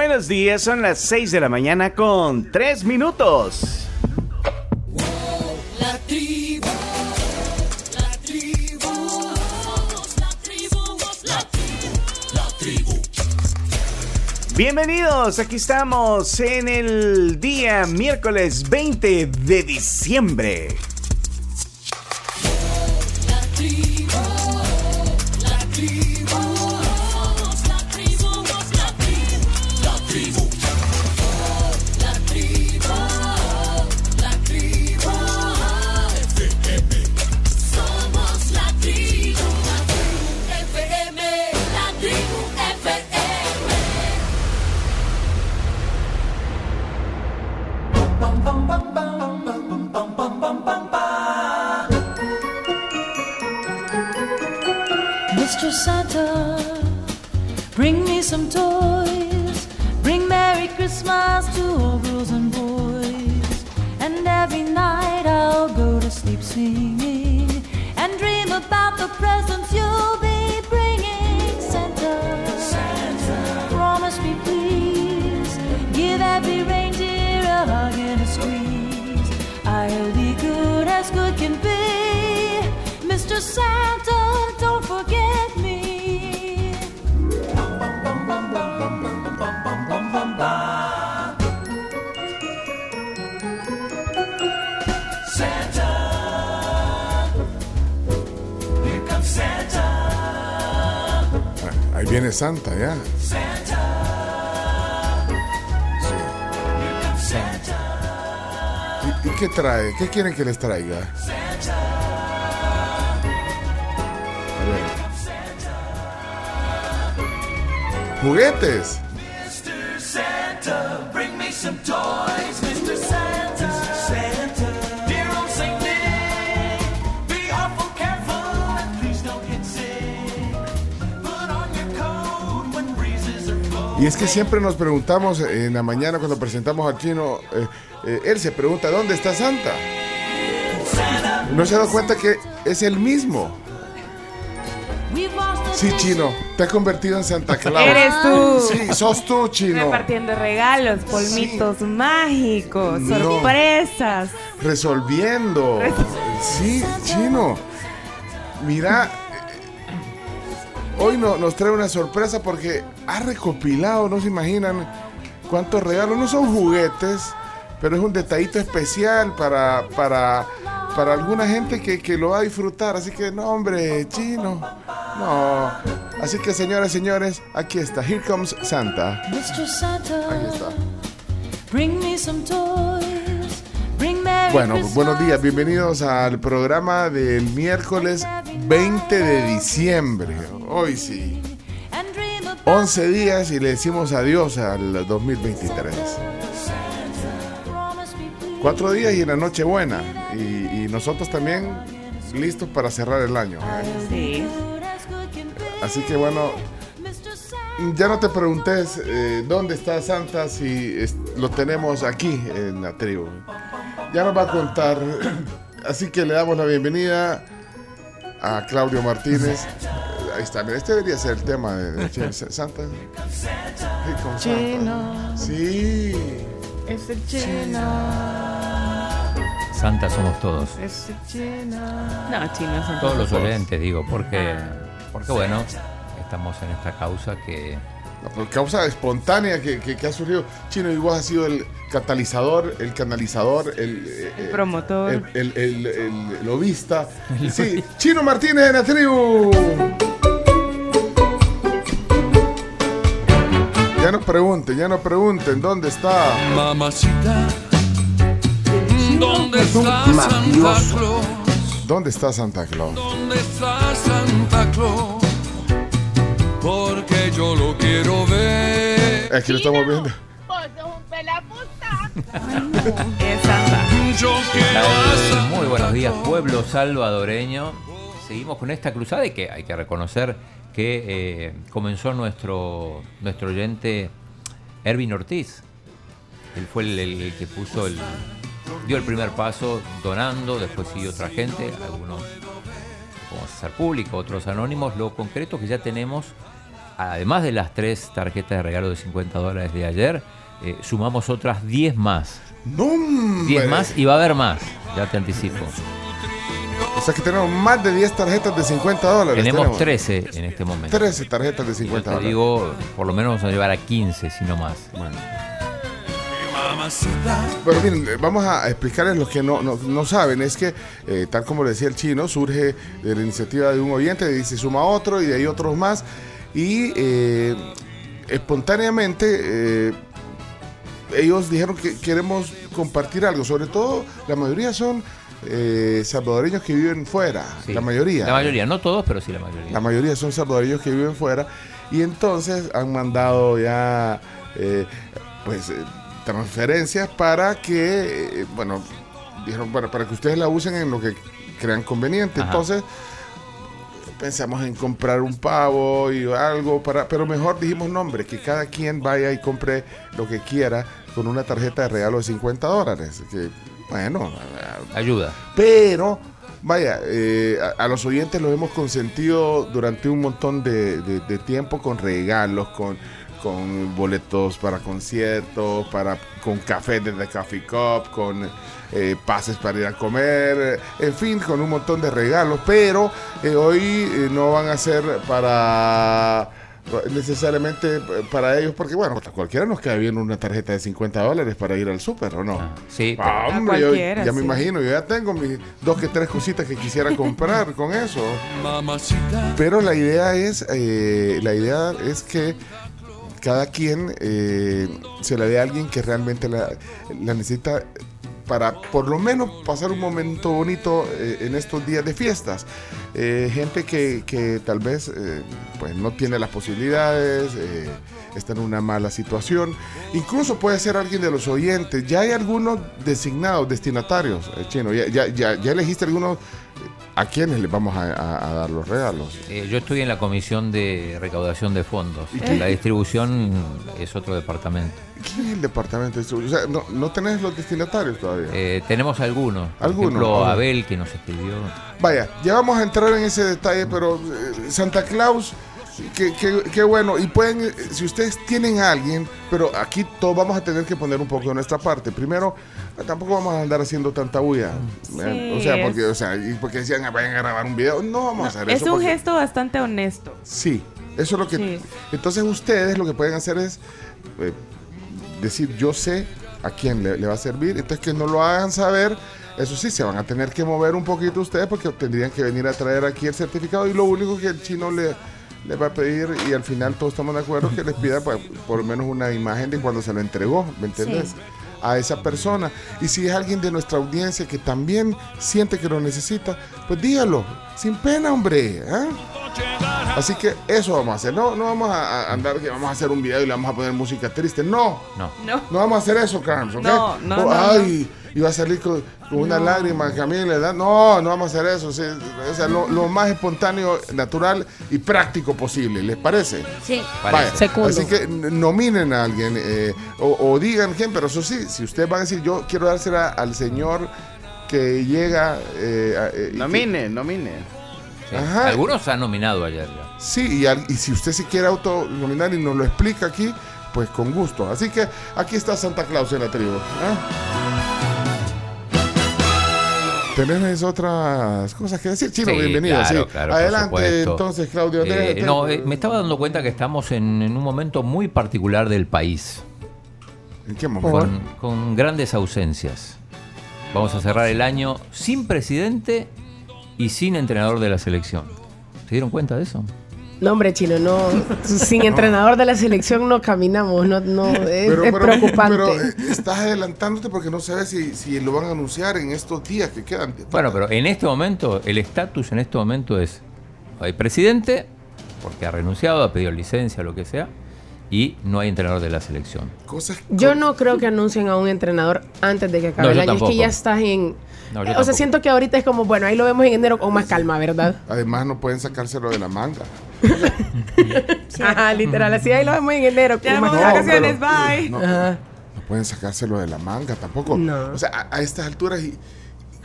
buenos días. Son las 6 de la mañana con 3 minutos. La tribu, la tribu, la tribu, la tribu. Bienvenidos, aquí estamos en el día miércoles 20 de diciembre. ¿Qué quieren que les traiga? A ver. ¿Juguetes? Y es que siempre nos preguntamos en la mañana cuando presentamos al chino, eh, eh, él se pregunta, ¿dónde está Santa? No se ha dado cuenta que es el mismo. Sí, chino, te has convertido en Santa Claus. Eres tú. Sí, sos tú, chino. Repartiendo regalos, polmitos mágicos, No. sorpresas. Resolviendo. Sí, chino. Mira, hoy no, nos trae una sorpresa porque ha recopilado, no se imaginan cuántos regalos. No son juguetes, pero es un detallito especial para, para, para alguna gente que, que lo va a disfrutar. Así que, no, hombre, chino. No. Así que, señoras y señores, aquí está. Here comes Santa. Mr. Santa, Ahí está. bring me some toys. Bring Merry Bueno, buenos días, bienvenidos al programa del miércoles 20 de diciembre. Hoy sí, and dream about 11 días y le decimos adiós al 2023. Cuatro días y la noche buena. Y, y nosotros también listos para cerrar el año. Sí. Así que bueno, ya no te preguntes eh, dónde está Santa si es- lo tenemos aquí en la tribu. Ya nos va a contar. Así que le damos la bienvenida a Claudio Martínez. Ahí está, mira, este debería ser el tema de, de Santa. Con Santa. Chino, Sí. Es el chino, Santa somos todos. es el chino. No, chino son Todos los oyentes, digo, porque, porque bueno, estamos en esta causa que No, por causa espontánea que, que- que ha surgido. Chino, y vos has sido el catalizador, el canalizador, el, eh, El eh, promotor. el, el, el- el lobista. Sí, Chino Martínez en la tribu. Ya no pregunten, ya no pregunten dónde está. Mamacita, ¿dónde está Santa Claus? ¿Dónde está Santa Claus? ¿Dónde está Santa Claus? Porque yo lo quiero ver. Aquí lo estamos viendo. Es Santa. Yo quiero Muy buenos días, pueblo salvadoreño. Seguimos con esta cruzada y que hay que reconocer que eh, comenzó nuestro, nuestro oyente Ervin Ortiz. Él fue el, el- el que puso el. dio el primer paso donando, después siguió otra gente, algunos como hacer público, otros anónimos. Lo concreto que ya tenemos además de las tres tarjetas de regalo de 50 dólares de ayer, eh, sumamos otras 10 más. ¡No, hombre! 10 más y va a haber más, ya te anticipo. O sea que tenemos más de 10 tarjetas de 50 dólares. Tenemos 13 en este momento. 13 tarjetas de Yo 50 te dólares. digo, por lo menos vamos a llevar a 15, si no más. Bueno. Bueno, miren, eh, vamos a explicarles lo que no, no, no saben. Es que, eh, tal como decía el chino, surge de la iniciativa de un oyente, y se suma otro y de ahí otros más. Y eh, espontáneamente eh, ellos dijeron que queremos compartir algo. Sobre todo, la mayoría son eh, salvadoreños que viven fuera. Sí. La mayoría. La mayoría, no todos, pero sí la mayoría. La mayoría son salvadoreños que viven fuera y entonces han mandado ya eh, pues eh, transferencias para que, eh, bueno, dijeron, bueno, para que ustedes la usen en lo que crean conveniente. Ajá. Entonces pensamos en comprar un pavo y algo para, pero mejor dijimos nombre, que cada quien vaya y compre lo que quiera con una tarjeta de regalo de 50 dólares. Que bueno, Ayuda. pero, vaya, eh, a, a los oyentes los hemos consentido durante un montón de, de- de tiempo con regalos, con, con boletos para conciertos, para, con café desde Coffee Cup, con eh, pases para ir a comer, en fin, con un montón de regalos. Pero eh, hoy no van a ser para necesariamente eh, para ellos, porque bueno, a cualquiera nos cae bien una tarjeta de 50 dólares para ir al súper, ¿o no? Ah, sí, Ah, A hombre, yo- ya me imagino, yo ya tengo mis dos que tres cositas que quisiera comprar con eso. mamacita, Pero la idea es, eh, la idea es que cada quien eh, se la dé a alguien que realmente la, la necesita para por lo menos pasar un momento bonito eh, en estos días de fiestas. Eh, gente que, que tal vez eh, pues no tiene las posibilidades, está en una mala situación. Incluso puede ser alguien de los oyentes. Ya hay algunos designados, destinatarios, chino. Ya, ya, ya, ya elegiste algunos a quienes les vamos a, a- a dar los regalos. Eh, yo estoy en la comisión de recaudación de fondos. La distribución es otro departamento. ¿Quién es el departamento de distribución? O sea, no, no tenés los destinatarios todavía. Eh, tenemos algunos. Por Algunos, ejemplo, ok. Abel, que nos escribió. Vaya, ya vamos a entrar en ese detalle, pero eh, Santa Claus, qué, qué- qué bueno. Y pueden, eh, si ustedes tienen a alguien, pero aquí todos vamos a tener que poner un poco de nuestra parte. Primero, tampoco vamos a andar haciendo tanta bulla. o sea, es- porque, o sea, y porque decían, "Ah, vayan a grabar un video. No vamos a hacer Es eso. un porque- gesto bastante honesto. Sí, eso es lo que... Sí. Entonces ustedes lo que pueden hacer es eh, decir, yo sé a quién le, le va a servir, entonces que no lo hagan saber. Eso sí, se van a tener que mover un poquito ustedes porque tendrían que venir a traer aquí el certificado y lo único que el chino le, le va a pedir y al final todos estamos de acuerdo que les pida pues, por lo menos una imagen de cuando se lo entregó, ¿me entiendes? A esa persona. Y si es alguien de nuestra audiencia que también siente que lo necesita, pues dígalo, sin pena, hombre. ¿ah? Así que eso vamos a hacer. No, no vamos a, andar que vamos a hacer un video y le vamos a poner música triste. No. No. No. No vamos a hacer eso, Carms, ¿ok? No, no, O, no, ay, iba a salir con, con una lágrima que a mí le da. No, no vamos a hacer eso. sí, o sea, lo, lo más espontáneo, natural y práctico posible. ¿Les parece? Sí. Parece. Vaya, Segundo. Así que nominen a alguien eh, o, o digan quién, pero eso sí, si ustedes van a decir, yo quiero dársela al señor que llega. eh, a- eh, y que- Nomine, nomine. Sí. Ajá. Algunos han nominado ayer ya. Sí, y, al- y si usted se quiere autonominar y nos lo explica aquí, pues con gusto. Así que aquí está Santa Claus en la tribu. ¿ah? ¿Tenés otras cosas que decir? Chino, Sí, bienvenido. claro, sí. claro, Adelante, entonces, Claudio. Eh, no, eh, me estaba dando cuenta que estamos en, en un momento muy particular del país, ¿En qué momento? con, con grandes ausencias. Vamos a cerrar el año sin presidente y sin entrenador de la selección. ¿Se dieron cuenta de eso? No, hombre, chino, no. Sin entrenador de la selección no caminamos, no, no, es, es preocupante. pero, eh, estás adelantándote porque no sabes si, si lo van a anunciar en estos días que quedan. Bueno, pero en este momento, el estatus en este momento es, hay presidente, porque ha renunciado, ha pedido licencia, lo que sea, y no hay entrenador de la selección. Cosas Yo no creo que anuncien a un entrenador antes de que acabe No, el año. Es que ya estás en. No, yo o sea, siento que ahorita es como, bueno, ahí lo vemos en enero con más calma, ¿verdad? Además, no pueden sacárselo de la manga. Ajá, literal. Así ahí lo vemos en enero Ya vamos a vacaciones, pero- bye. No, no pueden sacárselo de la manga tampoco. No. O sea, a, a estas alturas, y,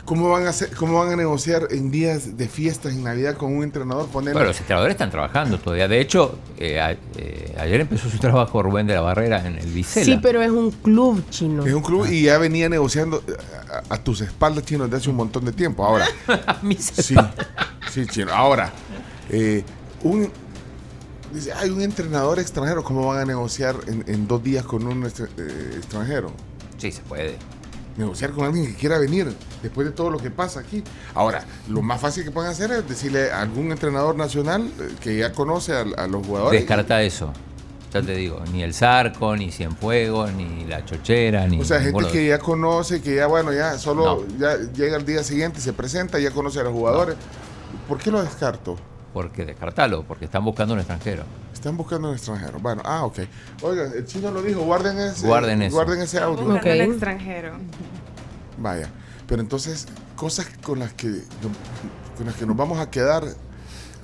¿Cómo van a hacer, cómo van a negociar en días de fiestas en Navidad con un entrenador? Ponerle- Bueno, los entrenadores están trabajando todavía. De hecho, eh, a- eh, ayer empezó su trabajo Rubén de la Barrera en el Vicela. Sí, pero es un club chino. es un club y ya venía negociando eh, a, a tus espaldas chinos desde hace un montón de tiempo. Ahora, A mis sí, espaldas. sí, chino. Ahora, eh, un dice, hay un entrenador extranjero. ¿Cómo van a negociar en, en dos días con un eh, extranjero? Sí, se puede. Negociar con alguien que quiera venir después de todo lo que pasa aquí. Ahora, lo más fácil que pueden hacer es decirle a algún entrenador nacional eh, que ya conoce a, a los jugadores. Descarta eso. Ya te digo, ni el Zarco, ni Cienfuegos, ni la Chochera, ni. O sea, gente que ya conoce, que ya, bueno, ya solo No. ya llega el día siguiente, se presenta, ya conoce a los jugadores. ¿Por qué lo descarto? Porque descartalo, porque están buscando un extranjero. Están buscando un extranjero. Bueno, ah, ok. Oigan, el chino lo dijo, guarden ese, Guarden eso. guarden ese audio. Buscando un extranjero. Vaya. Pero entonces, cosas con las que con las que nos vamos a quedar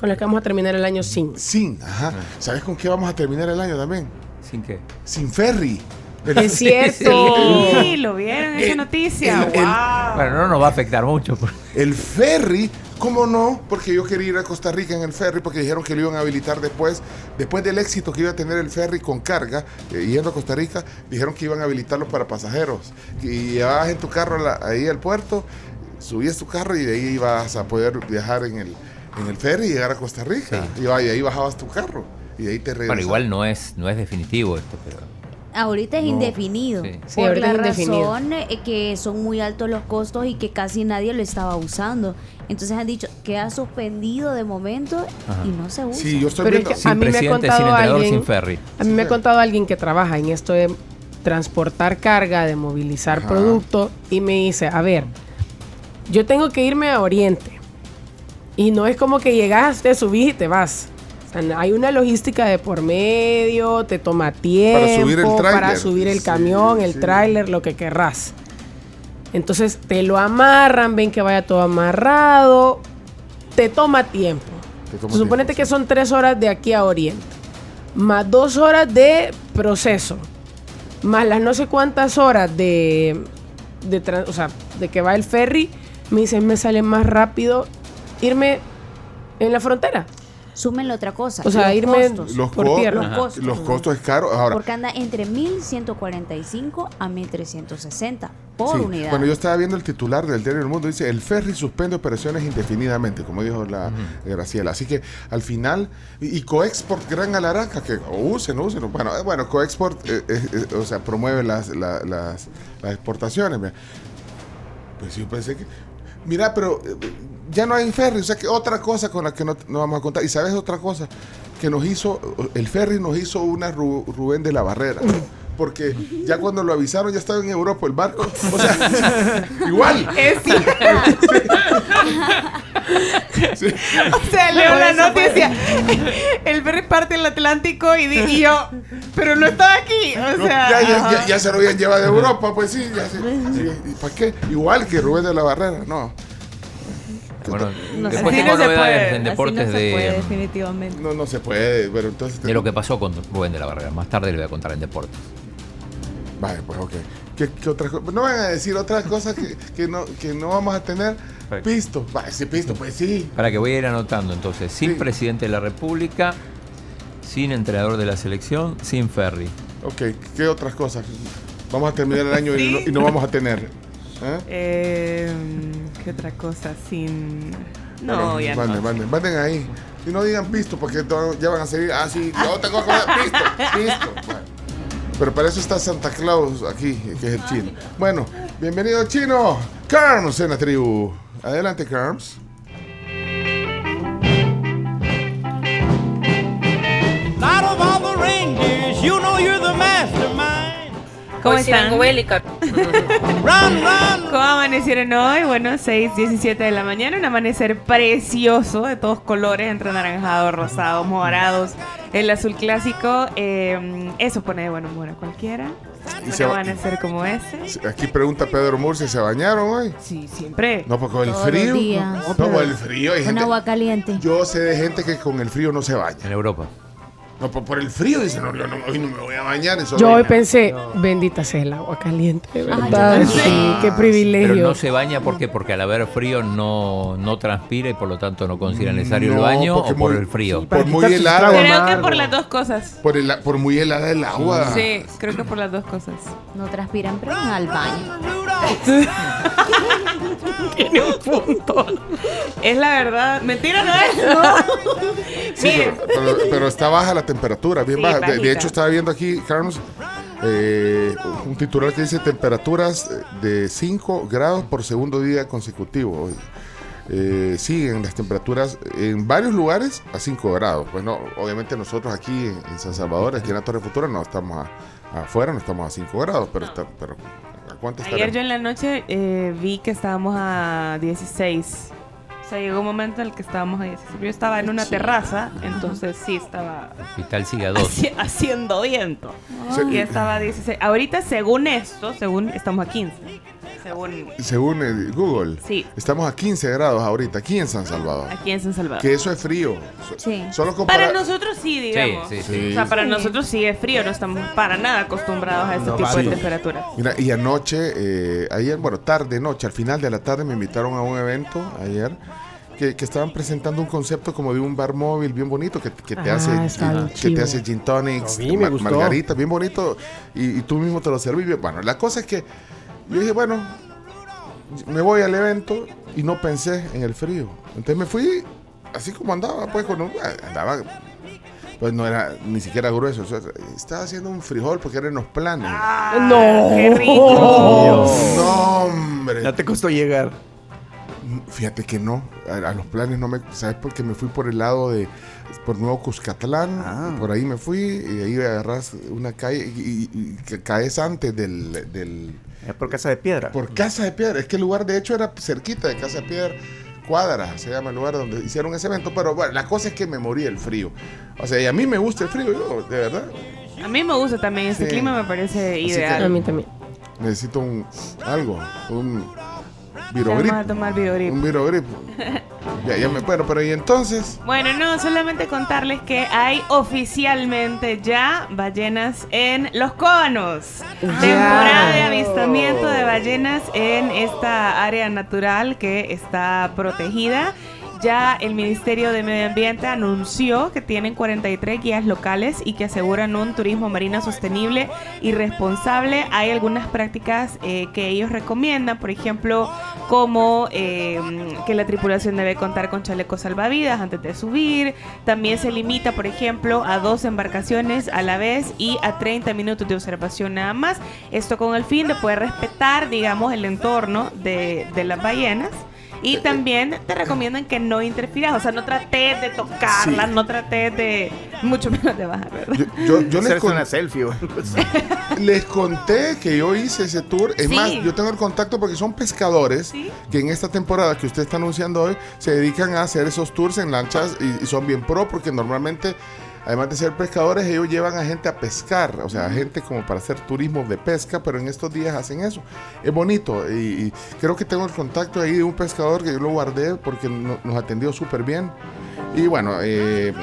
Con las que vamos a terminar el año sin. sin. Ajá. ¿Sabes con qué vamos a terminar el año también? Sin que. Sin ferry. El- Es cierto. Sí, lo vieron esa El- noticia. el- el- wow. Bueno, no nos va a afectar mucho. porque- El ferry, ¿cómo no? Porque yo quería ir a Costa Rica en el ferry porque dijeron que lo iban a habilitar después, después del éxito que iba a tener el ferry con carga, eh, yendo a Costa Rica, dijeron que iban a habilitarlo para pasajeros. Y llevabas en tu carro la- ahí al puerto, subías tu carro y de ahí ibas a poder viajar en el, en el ferry y llegar a Costa Rica. Y ahí bajabas tu carro y de ahí te regresabas. Bueno, igual no es, no es definitivo esto, pero. Ahorita es No. indefinido. Sí. Sí, por ahorita la es indefinido. razón eh, que son muy altos los costos y que casi nadie lo estaba usando. Entonces han dicho, queda suspendido de momento Ajá. y no se usa. Sí, yo estoy Pero es viendo... que Sin a mí me ha contado entrenador, alguien- sin ferry. A mí me ha contado alguien que trabaja en esto de transportar carga, de movilizar Ajá. producto y me dice, a ver, yo tengo que irme a Oriente y no es como que llegas, te subís y te vas. Hay una logística de por medio, te toma tiempo subir el para subir el Sí, camión, el sí. tráiler, lo que querrás. Entonces te lo amarran, ven que vaya todo amarrado, te toma tiempo. Te toma Suponete tiempo, que sí. son tres horas de aquí a Oriente, más dos horas de proceso, más las no sé cuántas horas de, de, o sea, de que va el ferry, me dicen, me sale más rápido irme en la frontera. Súmenle otra cosa. O sea, los irme costos. Los, por co- tierra. Los costos. los costos es caro. Ahora, Porque anda entre 1145 a 1360 por Sí, unidad. Bueno, yo estaba viendo el titular del Diario del Mundo, dice, el ferry suspende operaciones indefinidamente, como dijo la Graciela. Así que al final, y, y Coexport Gran Alaraca, que usen, usen. Bueno, eh, bueno Coexport, eh, eh, eh, o sea, promueve las, la- las, las exportaciones. Pues yo pensé que... Mira, pero eh, ya no hay ferry, o sea que otra cosa con la que no, vamos a contar. Y sabes otra cosa, que nos hizo, el ferry nos hizo una Ru- Rubén de la Barrera. Porque ya cuando lo avisaron ya estaba en Europa el barco. O sea, igual. Es. Sí. O sea, leo la noticia. El ferry parte el Atlántico y, di- y yo, pero no estaba aquí. O No, sea, ya, ya, ya, se lo habían llevado de Europa, pues sí. Ya se- sí, ¿Y para qué? Igual que Rubén de la Barrera, no. Bueno, No sé. después Así tengo no se novedades puede, en Así deportes no se puede, de, definitivamente. No, no se puede, pero entonces... de lo que pasó con Rubén de la Barrera. Más tarde le voy a contar en deportes. Vale, pues ok. ¿Qué, qué otra cosa? No van a decir otras cosas que, que, no, que no vamos a tener. Perfecto. Pisto. Vale, sí, pisto, pues sí. Para que voy a ir anotando entonces, sin Sí. presidente de la República, sin entrenador de la selección, sin ferry. Ok, ¿qué otras cosas? Vamos a terminar el año y, no, y no vamos a tener. ¿Eh? Eh, ¿Qué otra cosa? Sin. No, Bueno, ya manden, no. Manden, manden ahí. Y no digan pisto, porque ya van a seguir. Ah, sí, yo tengo que pisto, pisto. Bueno. Pero para eso está Santa Claus aquí, que es el chino. Bueno, bienvenido chino. Carms en la tribu. Adelante, Carms. Out of all the reindeers, you know you're the mastermind. ¿Cómo están? ¿Cómo amanecieron hoy? Bueno, 6, 17 de la mañana, un amanecer precioso, de todos colores, entre anaranjados, rosados, morados, el azul clásico. eh, eso pone de buen humor a cualquiera. Y Un se va- amanecer como ese. Aquí pregunta Pedro Murcia, ¿se bañaron hoy? Sí, siempre. No, porque con el Todos los frío. días. No, con el frío. Hay Con gente, agua caliente. yo sé de gente que con el frío no se baña. En Europa. No, por, por el frío, dice, no, yo no, hoy no me voy a bañar. Yo hoy pensé, bendita sea el agua caliente, de verdad. sí, qué privilegio. Pero no se baña porque porque al haber frío no, no transpira y por lo tanto no considera necesario el baño o por muy- el frío. Por muy helada. Creo que por las dos cosas. Por, el- por muy helada el agua. Sí, creo que por las dos cosas. No transpiran, pero van al baño. Tiene un punto. Es la verdad. Mentira, no es. Sí, Miren, pero, pero- pero está baja la temperatura, bien Sí, baja. De, de bajita. hecho, estaba viendo aquí, Carlos, eh, un titular que dice temperaturas de 5 grados por segundo día consecutivo. Eh, siguen las temperaturas en varios lugares a 5 grados. Pues no, obviamente nosotros aquí en, en San Salvador, aquí en la Torre Futura, no estamos a- afuera, no estamos a 5 grados, pero, está, pero ¿a cuánto ayer yo estaremos? en la noche eh, vi que estábamos a 16. O sea, llegó un momento en el que estábamos a 16. Yo estaba en una terraza, entonces sí estaba Y tal sigue a dos. haci- haciendo viento. Sí. Y estaba a 16. Ahorita, según esto, según estamos a 15. Según Según eh, Google, Sí. estamos a 15 grados ahorita, aquí en San Salvador. aquí en San Salvador. Que eso es frío. So- Sí. Solo compara- Para nosotros sí, digamos. Sí, sí, sí. O sea, para nosotros sí es frío, no estamos para nada acostumbrados a este No, tipo sí. de temperaturas. Mira, y anoche, eh, ayer, bueno, tarde, noche, al final de la tarde me invitaron a un evento ayer que, que estaban presentando un concepto como de un bar móvil bien bonito que, que te Ah, hace que chivo. te hace gin tonics, margaritas, bien bonito y, y tú mismo te lo servís. Bueno, la cosa es que yo dije, bueno, me voy al evento y no pensé en el frío. Entonces me fui así como andaba, pues con un- andaba pues no era ni siquiera grueso, o sea, estaba haciendo un frijol porque eran los planes. No. ¡Qué rico! No, hombre. Ya te costó llegar. Fíjate que no, a, a los planes no me, ¿sabes? Porque me fui por el lado de, por Nuevo Cuscatlán, Ah. por ahí me fui y de ahí agarras una calle y, y- caes antes del, del, Es por casa de piedra. por Casa de Piedra, es que el lugar de hecho era cerquita de Casa de Piedra, Cuadra, se llama el lugar donde hicieron ese evento, pero bueno, la cosa es que me morí el frío, o sea, y a mí me gusta el frío, yo, de verdad, A mí me gusta también este Sí. clima, me parece que- A ideal. mí también. necesito un, algo, un Vamos virogrip, a tomar un virogrip, ya, ya me, bueno, pero y entonces... Bueno, no, solamente contarles que hay oficialmente ya ballenas en Los Conos. Temporada de avistamiento de ballenas en esta área natural que está protegida. Ya el Ministerio de Medio Ambiente anunció que tienen 43 guías locales y que aseguran un turismo marino sostenible y responsable. Hay algunas prácticas eh, que ellos recomiendan, por ejemplo, como eh, que la tripulación debe contar con chalecos salvavidas antes de subir. También se limita, por ejemplo, a dos embarcaciones a la vez y a 30 minutos de observación nada más. Esto con el fin de poder respetar, digamos, el entorno de, de las ballenas. Y también te recomiendan que no interfieras, o sea, no trates de tocarlas, Sí. no trates de, mucho menos de bajar, ¿verdad? Yo, yo, yo les, con- una selfie. les conté que yo hice ese tour. Es Sí. más, yo tengo el contacto porque son pescadores Sí. que en esta temporada que usted está anunciando hoy se dedican a hacer esos tours en lanchas y, y son bien pro porque normalmente, además de ser pescadores, ellos llevan a gente a pescar, o sea, a gente como para hacer turismo de pesca, pero en estos días hacen eso. Es bonito y, y creo que tengo el contacto ahí de un pescador que yo lo guardé porque no- nos atendió súper bien. Y bueno, eh,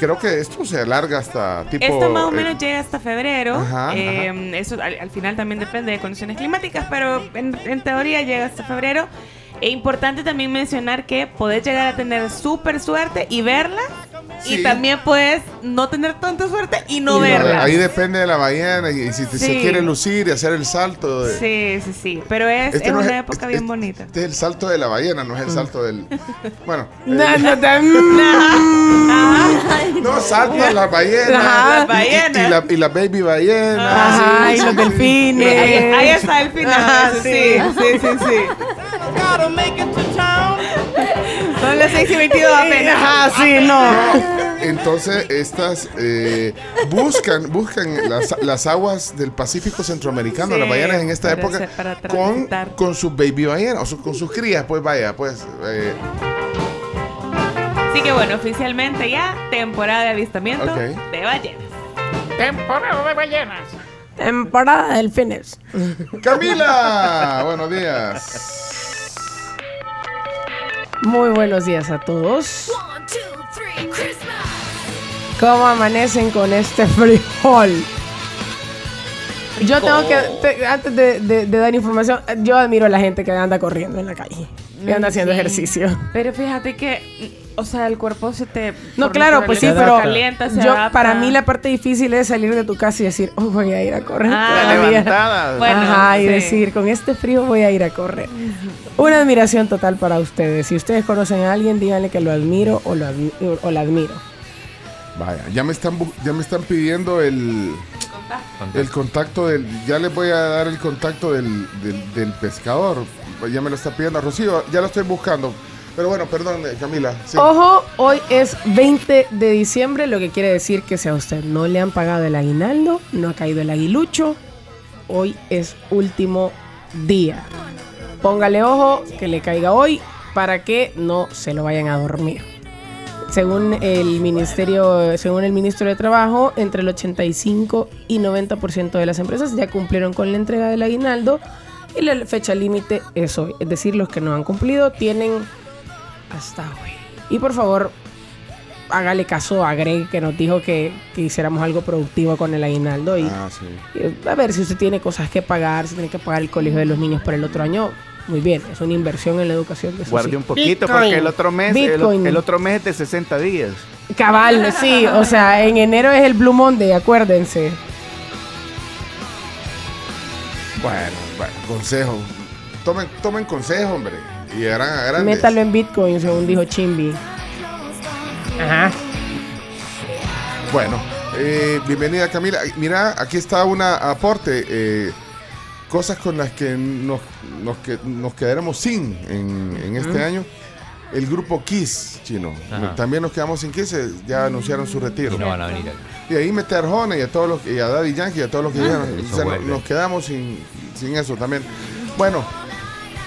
creo que esto se alarga hasta tipo... Esto más o eh, menos llega hasta febrero. Ajá, Eh, Eso al, al final también depende de condiciones climáticas, pero en, en teoría llega hasta febrero. Es importante también mencionar que podés llegar a tener súper suerte y verla. Sí. Y también puedes no tener tanta suerte y no Y verla. Ahí depende de la ballena y si te- se Sí. quiere lucir y hacer el salto. de- Sí, sí, sí. Pero es, Este es no una es- época este- bien este- bonita. Este es el salto de la ballena, no es el salto del. Bueno, eh, No, no, no saltan las ballenas. Ajá. y- la, y la baby ballena. Ajá, sí, y sí, los sí. delfines. Ahí, ahí está el final. Ajá, sí, sí, sí, sí. Gotta make it to town. Son las 6 y 22 apenas. Ajá, sí, no. Entonces, estas eh, buscan, buscan las, las aguas del Pacífico Centroamericano, Sí, las ballenas en esta época, con, con sus baby ballenas, o su- con sus crías, pues vaya, pues. eh, Así que bueno, oficialmente ya temporada de avistamiento de ballenas. Temporada de delfines. Camila, buenos días. Muy buenos días a todos. One, two, three, Christmas. ¿Cómo amanecen con este frijol? Yo tengo que, te- antes de, de- de dar información, yo admiro a la gente que anda corriendo en la calle, que anda haciendo Sí. ejercicio. Pero fíjate que, o sea, el cuerpo se te. No, claro, pues sí, pero calienta, se yo, adapta. para mí la parte difícil es salir de tu casa y decir, oh, voy a ir a correr. Ah, toda La la vida". levantada. Bueno, Ajá, y decir, con este frío voy a ir a correr. Una admiración total para ustedes. Si ustedes conocen a alguien, díganle que lo admiro o, lo admi- o la admiro. Vaya, ya me están ya me están pidiendo el el contacto del ya les voy a dar el contacto del, del, del pescador. Ya me lo está pidiendo Rocío, ya lo estoy buscando. Pero bueno, perdón, eh, Camila. Ojo, hoy es 20 de diciembre, lo que quiere decir que si a usted no le han pagado el aguinaldo, no ha caído el aguilucho, hoy es último día. Póngale ojo que le caiga hoy para que no se lo vayan a dormir. Según el ministerio, según el ministro de Trabajo, entre el 85 y 90% de las empresas ya cumplieron con la entrega del aguinaldo y la fecha límite es hoy. Es decir, los que no han cumplido tienen hasta hoy. Y por favor, hágale caso a Greg que nos dijo que, que hiciéramos algo productivo con el aguinaldo. Y Ah, sí. a ver si usted tiene cosas que pagar, si tiene que pagar el colegio de los niños para el otro año. Muy bien, es una inversión en la educación de sus Guarde hijos. un poquito Bitcoin. porque el otro mes, el otro mes es de 60 días. Cabal, sí, o sea, en enero es el Blue Monday, acuérdense. Bueno, bueno, consejo. Tomen, tomen consejo, hombre. Y grandes. Métalo en Bitcoin, según dijo Chimbi. Ajá. Bueno, eh, bienvenida Camila. Mira, aquí está un aporte. eh, cosas con las que nos, nos, que- nos quedaremos sin en, en este año. El grupo Kiss, chino. Ajá. También nos quedamos sin Kiss, eh, ya anunciaron su retiro. Y no van a venir aquí. Y ahí mete a Arjona y a todos los y a Daddy Yankee y a todos los que dijeron. Eso O sea, nos quedamos sin, sin eso también. Bueno,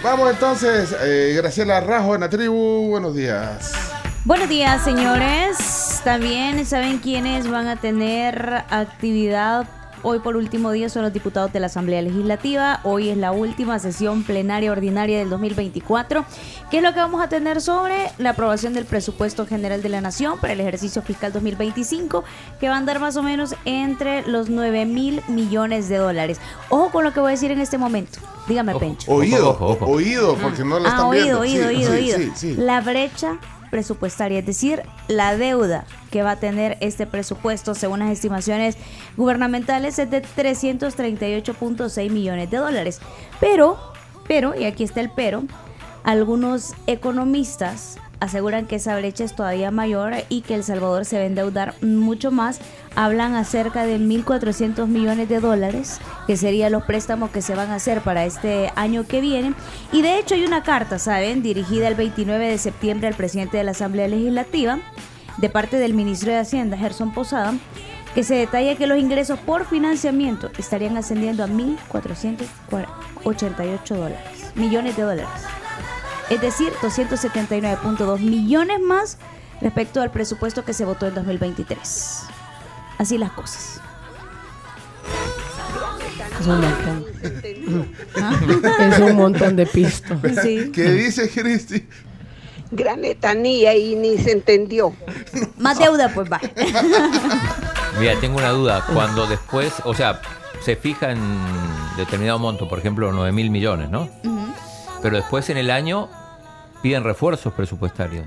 vamos entonces. eh, Graciela Rajo en la tribu. Buenos días. Buenos días, señores. También saben quiénes van a tener actividad hoy por último día son los diputados de la Asamblea Legislativa. Hoy es la última sesión plenaria ordinaria del 2024. ¿Qué es lo que vamos a tener sobre la aprobación del presupuesto general de la Nación para el ejercicio fiscal 2025, que va a andar más o menos entre los 9 mil millones de dólares? Ojo con lo que voy a decir en este momento. Dígame, Ojo. Pencho. Oído, ojo, ojo. oído, porque no lo están Ah, oído, viendo. oído, Sí, oído, sí, oído. sí, sí. La brecha presupuestaria, es decir, la deuda que va a tener este presupuesto según las estimaciones gubernamentales es de 338.6 millones de dólares. Pero, pero, y aquí está el pero, algunos economistas aseguran que esa brecha es todavía mayor y que El Salvador se va a endeudar mucho más. Hablan acerca de 1.400 millones de dólares, que serían los préstamos que se van a hacer para este año que viene. Y de hecho hay una carta, ¿saben?, dirigida el 29 de septiembre al presidente de la Asamblea Legislativa, de parte del ministro de Hacienda, Gerson Posada, que se detalla que los ingresos por financiamiento estarían ascendiendo a 1.488 dólares, millones de dólares es decir, 279.2 millones más respecto al presupuesto que se votó en 2023. Así las cosas. Es un montón. es un montón de pisto. Sí. ¿Qué dice Cristi? Gran letanía y ni se entendió. Más deuda, pues va. Mira, tengo una duda. Cuando después, o sea, se fija en determinado monto, por ejemplo, 9 mil millones, ¿no? Pero después en el año piden refuerzos presupuestarios.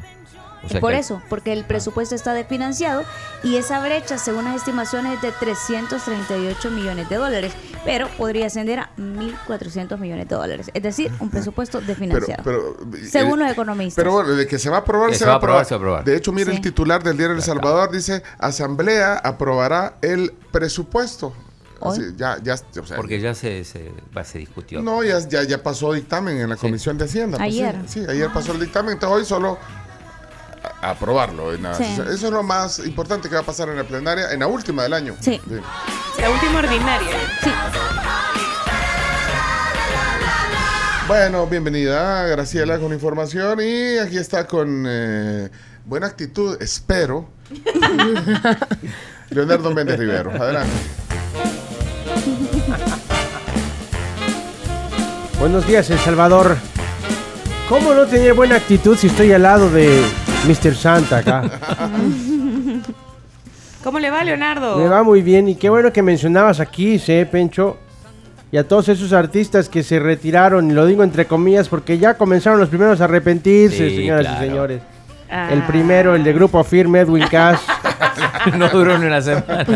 O sea Por que- eso, porque el presupuesto está desfinanciado y esa brecha, según las estimaciones, es de 338 millones de dólares, pero podría ascender a 1.400 millones de dólares. Es decir, un presupuesto desfinanciado. pero, según eh, los economistas. Pero bueno, de que se va a aprobar, se, va a aprobar. De hecho, mire Sí. el titular del diario El Salvador, dice, Asamblea aprobará el presupuesto. Hoy. Así, ya, ya, o sea, Porque ya se, se, discutió. no, ya, ya, ya pasó dictamen en la Comisión de Hacienda. pues, sí, Ayer. sí, ayer pasó el dictamen, entonces hoy solo a- aprobarlo. en la Sí. sesión. Eso es lo más importante que va a pasar en la plenaria, en la última del año. Sí. La última ordinaria. Sí. Bueno, bienvenida Graciela con información y aquí está con eh, buena actitud, espero. Leonardo Méndez Rivero, adelante. Buenos días, El Salvador. ¿Cómo no tener buena actitud si estoy al lado de Mr. Santa acá? ¿Cómo le va, Leonardo? Me va muy bien y qué bueno que mencionabas aquí, sé, Pencho, y a todos esos artistas que se retiraron, y lo digo entre comillas porque ya comenzaron los primeros a arrepentirse, Sí, señoras claro. y señores. Ah. El primero, el de Grupo Firme, Edwin Cass. no duró ni una semana.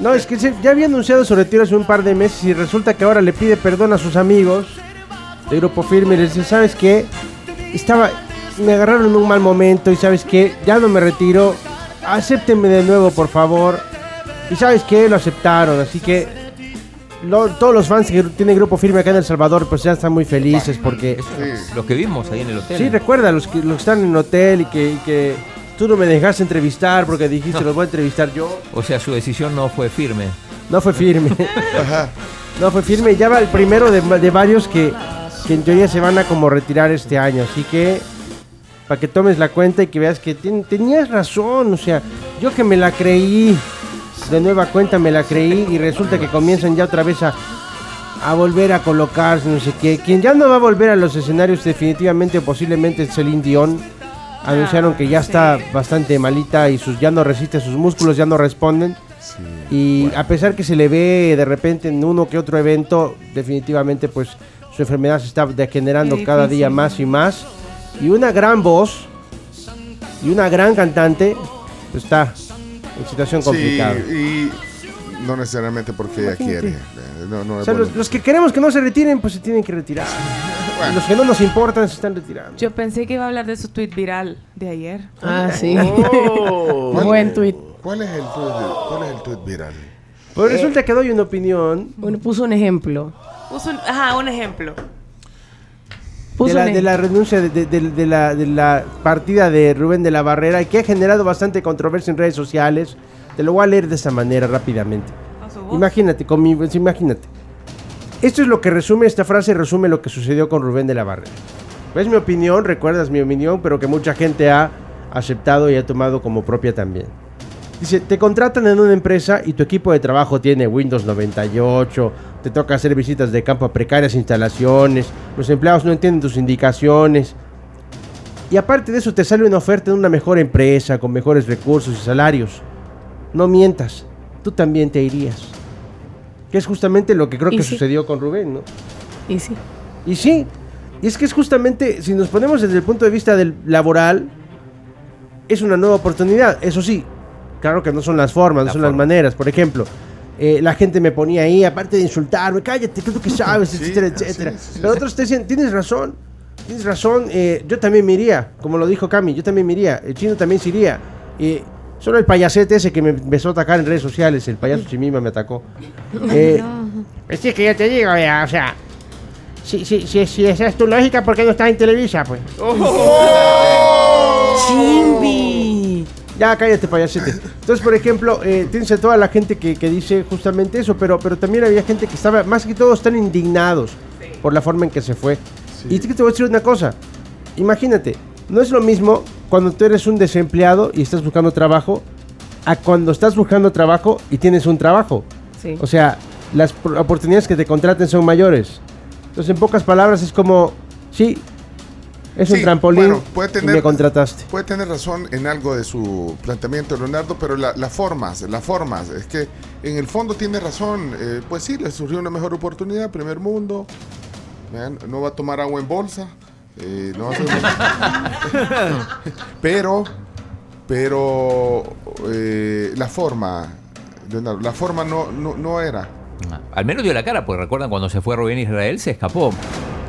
No, es que se- ya había anunciado su retiro hace un par de meses y resulta que ahora le pide perdón a sus amigos de Grupo Firme y les dice, ¿sabes qué? Estaba, me agarraron en un mal momento y ¿sabes qué? Ya no me retiro, acéptenme de nuevo, por favor. Y ¿sabes qué? Lo aceptaron, así que lo- todos los fans que tienen Grupo Firme acá en El Salvador pues ya están muy felices porque... Los que vimos ahí en el hotel. Sí, recuerda, los que, los que están en el hotel y que, y que tú no me dejaste entrevistar porque dijiste, los voy a entrevistar yo. O sea, su decisión no fue firme. No fue firme. No fue firme. Ya va el primero de, de varios que, que en teoría se van a como retirar este año. Así que para que tomes la cuenta y que veas que ten- tenías razón. O sea, yo que me la creí. De nueva cuenta me la creí y resulta que comienzan ya otra vez a, a volver a colocarse, no sé qué. Quien ya no va a volver a los escenarios definitivamente o posiblemente es Celine Dion. Anunciaron que ya está bastante malita y sus ya no resiste, sus músculos ya no responden. Y a pesar que se le ve de repente en uno que otro evento, definitivamente pues su enfermedad se está degenerando cada día más y más. Y una gran voz y una gran cantante pues, está en situación complicada. Sí, y no necesariamente porque ella quiere. Eh, No, no O sea, bueno. los, los que queremos que no se retiren, pues se tienen que retirar. Bueno. Los que no nos importan se están retirando. Yo pensé que iba a hablar de su tweet viral de ayer. Ah, sí. ¿Cuál- Buen tweet. ¿Cuál es el tweet, cuál es el tweet viral? Pues resulta que doy una opinión Bueno, puso un ejemplo. Puso un, ajá, un ejemplo. De la, un de la renuncia de, de- de- de la, de la partida de Rubén de la Barrera y que ha generado bastante controversia en redes sociales. Te lo voy a leer de esta manera rápidamente. Imagínate, con mi, pues, imagínate. Esto es lo que resume, esta frase resume lo que sucedió con Rubén de la Barrera. Es mi opinión, recuerdas mi opinión, pero que mucha gente ha aceptado y ha tomado como propia también. Dice, te contratan en una empresa y tu equipo de trabajo tiene Windows 98, te toca hacer visitas de campo a precarias instalaciones, los empleados no entienden tus indicaciones. Y aparte de eso te sale una oferta en una mejor empresa, con mejores recursos y salarios. No mientas, tú también te irías. Que es justamente lo que creo Y que sí. sucedió con Rubén, ¿no? Y sí. Y sí, y es que es justamente, si nos ponemos desde el punto de vista del laboral, es una nueva oportunidad. Eso sí, claro que no son las formas, no La son las maneras. Por ejemplo, eh, la gente me ponía ahí, aparte de insultarme, cállate, ¿qué es lo que sabes? Sí, etcétera, sí, etcétera. sí, sí. Pero otros te dicen, tienes razón, tienes razón, eh, yo también me iría, como lo dijo Cami, yo también me iría, el chino también se iría. Eh, solo el payasete ese que me empezó a atacar en redes sociales, el payaso Chimima me atacó. Eh, es que yo te digo, ya, o sea, si, si, si, si esa es tu lógica, ¿por qué no estás en Televisa, pues? ¡Chimbi! Ya, cállate, payasete. Entonces, por ejemplo, eh, tienes a toda la gente que, que dice justamente eso, pero, pero también había gente que estaba, más que todo, están indignados por la forma en que se fue. Y es que te voy a decir una cosa. Imagínate, no es lo mismo cuando tú eres un desempleado y estás buscando trabajo a cuando estás buscando trabajo y tienes un trabajo. Sí. O sea, las oportunidades que te contraten son mayores. Entonces, en pocas palabras, es como, sí, es un trampolín bueno, puede y tener- me contrataste. Puede tener razón en algo de su planteamiento, Leonardo, pero la- las formas, las formas, es que en el fondo tiene razón. eh, pues sí, le surgió una mejor oportunidad, primer mundo. vean, no va a tomar agua en bolsa. Eh, no pero, pero eh, la forma, Leonardo, la forma no, no, no era. Al menos dio la cara, porque recuerdan cuando se fue Rubén Israel, se escapó.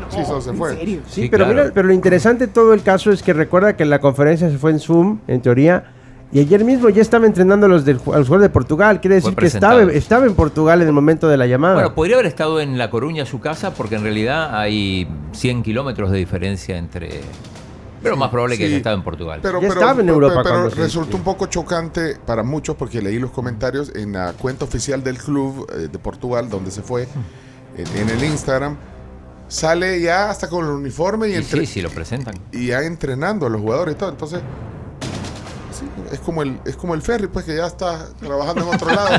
Sí, eso se fue. Sí, Sí, pero claro. mira, pero lo interesante de todo el caso es que recuerda que la conferencia se fue en Zoom, en teoría, y ayer mismo ya estaba entrenando a los, del, a los jugadores de Portugal. Quiere decir que estaba, estaba en Portugal en el momento de la llamada. Bueno, podría haber estado en La Coruña, su casa, porque en realidad hay 100 kilómetros de diferencia entre... Pero más probable que haya estado en Portugal. Pero, Ya pero- estaba en pero- Europa pero se- resultó un poco chocante para muchos porque leí los comentarios en la cuenta oficial del club eh, de Portugal donde se fue en, en el Instagram sale ya hasta con el uniforme y, Y entre- sí, sí, lo presentan. y ya entrenando a los jugadores y todo entonces es como el es como el ferry pues que ya está trabajando en otro lado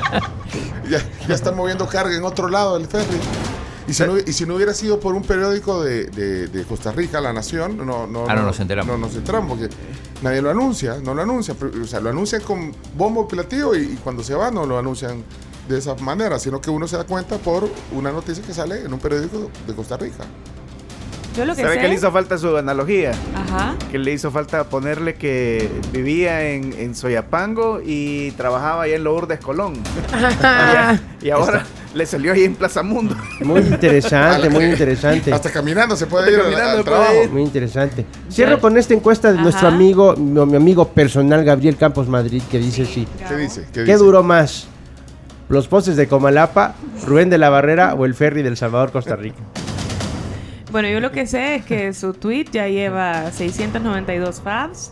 ya, ya está moviendo carga en otro lado el ferry Y si, no, y si no hubiera sido por un periódico de, de- de Costa Rica, La Nación, no, no, Ah, no nos enteramos. No nos enteramos porque nadie lo anuncia, no lo anuncia. O sea, lo anuncian con bombo platillo y, y cuando se va no lo anuncian de esa manera, sino que uno se da cuenta por una noticia que sale en un periódico de Costa Rica. Yo lo que ¿Sabe sé. qué le hizo falta su analogía? Ajá. Que le hizo falta ponerle que vivía en, en Soyapango y trabajaba allá en Lourdes Colón. y, y ahora le salió ahí en Plaza Mundo. Muy interesante, muy interesante. Hasta caminando se puede Hasta ir al- caminando al, puede trabajo. ir. Muy interesante. Cierro con esta encuesta de nuestro amigo, mi, mi amigo personal Gabriel Campos Madrid, que dice sí. ¿Qué dice? ¿Qué, ¿Qué dice? duró más? ¿Los postes de Comalapa, Rubén de la Barrera o el ferry del Salvador, Costa Rica? Bueno, yo lo que sé es que su tweet ya lleva 692 faves,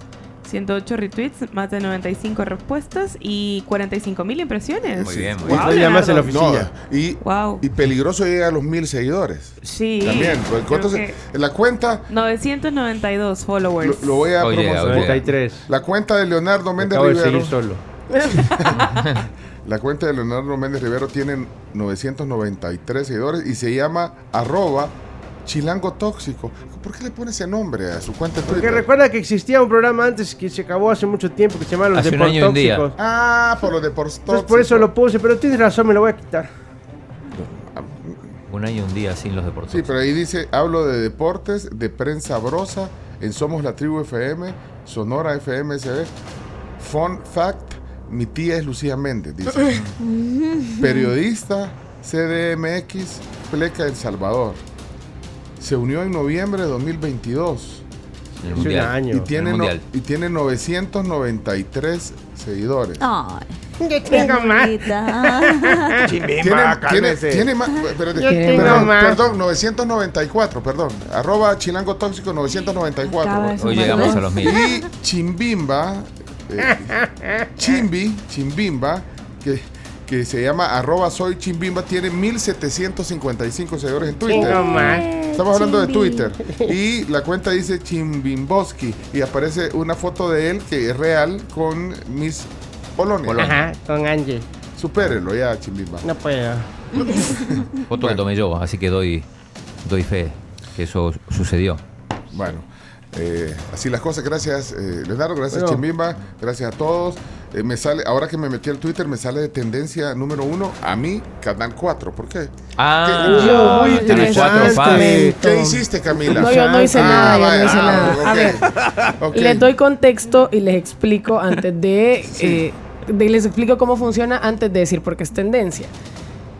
108 retweets, más de 95 respuestas y 45 mil impresiones. Muy bien, muy Wow, bien. Lo llamas en la Leonardo. oficina. No, y, Wow. y peligroso llega a los mil seguidores. Sí. También. pues, creo ¿cuántos- que en la cuenta 992 lo, followers. lo voy a Oye, promocionar. oye. 93. La cuenta de Leonardo Méndez acabo Rivero. solo. La cuenta de Leonardo Méndez Rivero tiene 993 seguidores y se llama arroba chilango tóxico. ¿Por qué le pone ese nombre a su cuenta Porque Twitter? recuerda que existía un programa antes que se acabó hace mucho tiempo que se llamaba Los. Deportóxicos. Ah, por lo de por Entonces por eso lo puse, pero tienes razón, me lo voy a quitar. Un año y un día sin los deportes. Sí, pero ahí dice, hablo de deportes, de prensa brosa, en Somos la Tribu FM, Sonora FM SB. Fun fact, mi tía es Lucía Méndez, dice. Periodista, CDMX, Pleca El Salvador. Se unió en noviembre de 2022. En el Hace un mundial. año. Y el tiene, no- mundial. y tiene 993 seguidores. Ay, Yo qué tengo más. Tiene, Chimbimba, tiene, cálmese. tiene más, pero- Yo tengo perdón, más. perdón, 994, perdón. Arroba chilango tóxico 994. Acaba de Hoy llegamos a los mil. Y Chimbimba, eh, Chimbi, Chimbimba, que, que se llama arroba soy Chimbimba, tiene 1755 seguidores en Twitter. Estamos hablando de. Twitter. Y la cuenta dice Chimbimboski. Y aparece una foto de él que es real con Miss Polonia. Polonia. Ajá, con Ángel. Supérelo ya, Chimbimba. No puedo. Foto que tomé yo, así que doy, doy fe que eso sucedió. Bueno, eh, así las cosas. Gracias, eh, Leonardo. Gracias, Bueno. Chimbimba. Gracias a todos. Eh, me sale, ahora que me metí al Twitter, me sale de tendencia número uno a mí, Canal 4. ¿Por qué? Ah, ¿Qué? Yo, muy interesante. ¿Qué hiciste, Camila? No, yo no hice Ah, nada, yo no vaya, hice ah, nada. A ver, les doy contexto y les explico antes de, eh, de- les explico cómo funciona antes de decir por qué es tendencia.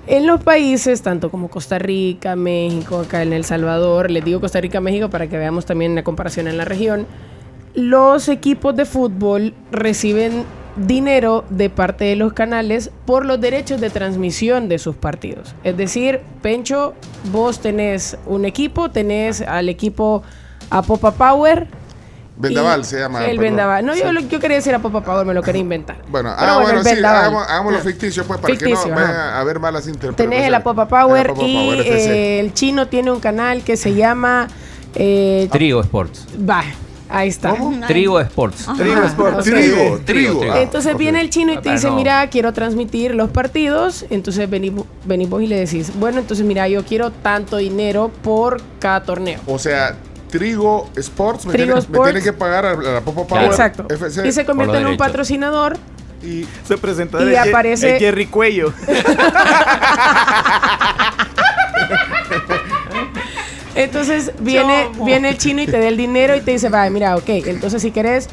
En los países, tanto como Costa Rica, México, acá en El Salvador, les digo Costa Rica, México para que veamos también la comparación en la región, los equipos de fútbol reciben dinero de parte de los canales por los derechos de transmisión de sus partidos. Es decir, Pencho, vos tenés un equipo, tenés al equipo Apopa Power. Vendaval y- se llama. El perdón. Vendaval. No, yo, lo- yo quería decir Apopa Power, me lo quería inventar. Bueno, Pero ah, bueno, sí, hagamos, hagámoslo ficticio, pues, para que Ficticio, no ajá. vayan a haber malas interpretaciones. Tenés el Apopa Power El Apopa y Power eh, el chino tiene un canal que se llama... Eh, Trigo Sports. va, ahí está. Trigo Sports. Trigo Sport. Ok. Trigo, trigo. Trigo. ah, Entonces viene el chino y te dice, no. mira, quiero transmitir los partidos. Entonces venís vos y le decís, bueno, entonces mira, yo quiero tanto dinero por cada torneo. O sea, Trigo Sports me, Trigo tiene, me Sports. tiene que pagar a la Popo Power Exacto. FC. Y se convierte en un derechos. patrocinador. Y Se presentó Y aparece- Jerry Cuello. Entonces viene, viene el chino y te da el dinero y te dice, vaya, mira, ok, entonces si querés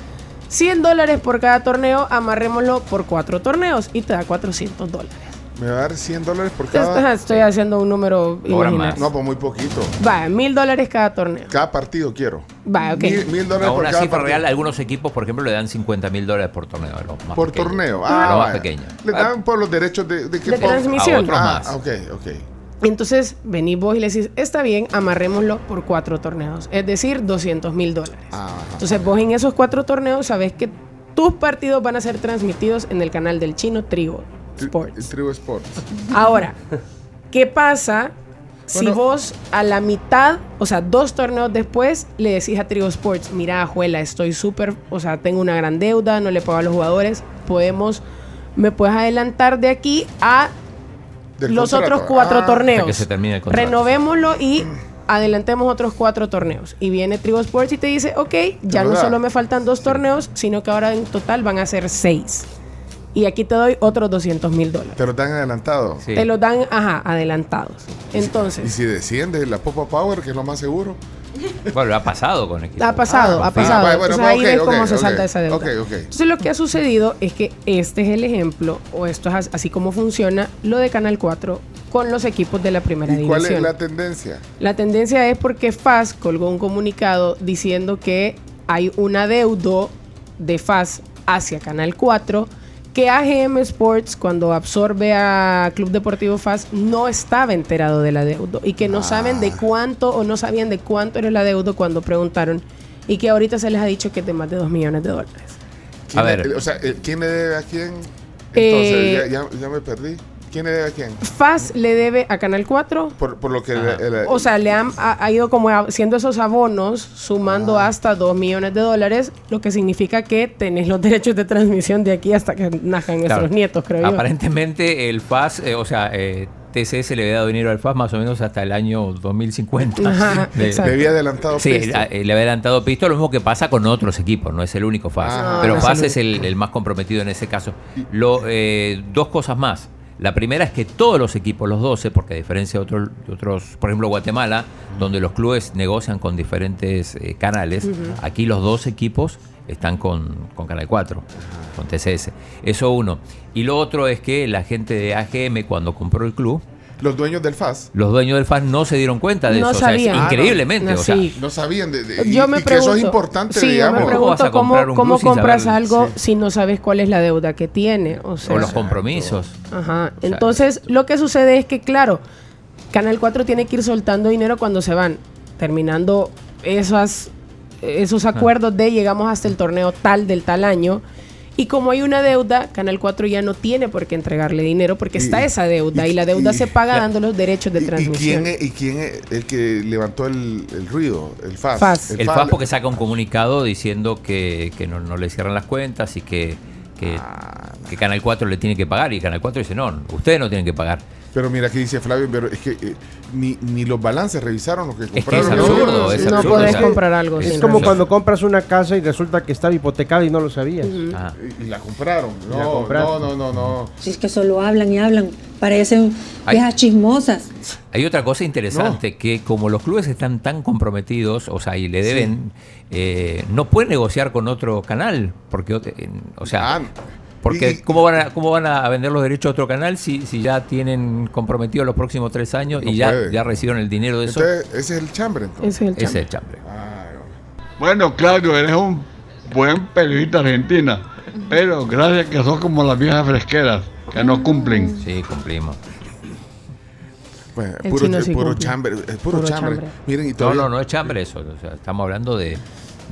100 dólares por cada torneo, amarrémoslo por cuatro torneos y te da 400 dólares. Me va a dar 100 dólares por Entonces, cada. estoy haciendo un número Ahora más. No, pues muy poquito. Vaya, mil dólares cada torneo. Cada partido quiero. Vaya, ok. Mil, mil dólares A por una cada cifra partido. real, algunos equipos, por ejemplo, le dan 50 mil dólares por torneo. a los más Por pequeños. torneo. A Ah, los más pequeños. Le dan por los derechos de, de, qué De transmisión. Ah, más. ok, ok. Entonces venís vos y le decís, está bien, amarrémoslo por cuatro torneos, es decir, 200 mil dólares. Ah, Entonces vos en esos cuatro torneos sabes que tus partidos van a ser transmitidos en el canal del chino Trigo Tri- Sports. Trigo Sports. Ahora, ¿qué pasa si Bueno. vos a la mitad, o sea, dos torneos después, le decís a Trigo Sports, mira, Juela, estoy súper, o sea, tengo una gran deuda, no le pago a los jugadores, podemos, me puedes adelantar de aquí a Del los contrato. otros cuatro Ah. torneos. Que se termine el contrato. Renovémoslo y adelantemos otros cuatro torneos. Y viene Trigo Sports y te dice, ok, ya no solo me faltan dos torneos, sino que ahora en total van a ser seis. Y aquí te doy otros 200 mil dólares. Te lo dan adelantado. Sí. Te los dan, ajá, adelantados. Y Entonces, si desciende la Popa Power, que es lo más seguro. Bueno, ha pasado con equipos. ha pasado, Ah, ha pasado. ah, bueno, Entonces ahí ok, ves cómo se salta esa deuda. Entonces lo que ha sucedido es que este es el ejemplo, o esto es as- así como funciona, lo de Canal 4 con los equipos de la primera ¿Y cuál es división. la tendencia? La tendencia es porque FAS colgó un comunicado diciendo que hay un adeudo de FAS hacia Canal 4 que AGM Sports cuando absorbe a Club Deportivo FAS no estaba enterado del adeudo y que no saben de cuánto o no sabían de cuánto era el adeudo cuando preguntaron y que ahorita se les ha dicho que es de más de 2 millones de dólares. ¿Quién A le- ver. o sea, eh, ¿quién le debe a quién? Entonces, Eh, ya, ya- ya me perdí. ¿Quién le debe a quién? FAS le debe a Canal 4 Por, por lo que... Ajá. el- el- O sea, le han ha, ha ido como haciendo esos abonos, sumando Ah. hasta 2 millones de dólares, lo que significa que tenés los derechos de transmisión de aquí hasta que nazcan nuestros nietos, creo yo. Aparentemente el FAS, eh, o sea, eh, TCS le había dado dinero al FAS más o menos hasta el año 2050. Ajá, De- le había adelantado Sí, pisto. eh, le había adelantado pisto, lo mismo que pasa con otros equipos, no es el único FAS. Ah, pero no FAS es el, el más comprometido en ese caso. Lo, eh, dos cosas más. La primera es que todos los equipos, los 12, porque a diferencia de, otros- de otros, por ejemplo Guatemala, donde los clubes negocian con diferentes eh, canales, aquí los dos equipos están con, con Canal 4, con TCS. Eso uno. Y lo otro es que la gente de AGM cuando compró el club, Los dueños del FAS los dueños del FAS no se dieron cuenta de No eso. O sea, es sabían. Ah, no. increíblemente. No, o sea, sí. no sabían de, de- y, Yo me y que eso pregunto, es importante, sí, yo digamos. me ¿Cómo pregunto compras saber? algo Sí. si no sabes cuál es la deuda que tiene. O sea, o los compromisos. Ajá. Entonces, lo que sucede es que, claro, Canal 4 tiene que ir soltando dinero cuando se van, terminando esas, esos acuerdos de llegamos hasta el torneo tal del tal año. Y como hay una deuda, Canal 4 ya no tiene por qué entregarle dinero porque Y- está esa deuda y, y- la deuda y- se paga dando los derechos de ¿Y- ¿Y, transmisión. quién es, ¿Y quién es el que levantó el, el ruido? El FAS. FAS. El FAS porque saca un comunicado diciendo que, que no, no le cierran las cuentas y que, que, Ah, que Canal 4 le tiene que pagar. Y Canal 4 dice, no, ustedes no tienen que pagar. Pero mira, aquí dice Flavio, pero es que eh, ni, ni los balances revisaron lo que que es compraron. absurdo, es no absurdo, podés o sea, comprar algo. es Es como cuando compras una casa y resulta que estaba hipotecada y no lo sabías. Y, y la compraron. la No, compraron. no, no, no, no. Si es que solo hablan y hablan, parecen Ay. viejas chismosas. Hay otra cosa interesante, que como los clubes están tan comprometidos, o sea, y le deben, eh, no pueden negociar con otro canal, porque, en- o sea, Ah, porque y- ¿cómo, van a, ¿cómo van a vender los derechos a otro canal si, si ya tienen comprometidos los próximos tres años No y ya, puede. ya recibieron el dinero de eso? Entonces, ese es el chambre, entonces. Ese es el Ese es chambre. el chambre. Ah, Bueno, Claudio, eres un buen periodista argentina, pero gracias que sos como las viejas fresqueras, que no cumplen. Sí, cumplimos. bueno, El puro, sí puro chambre, es puro, Puro chambre. chambre. Miren, y No, todavía, no, no es chambre eso. o sea, estamos hablando de,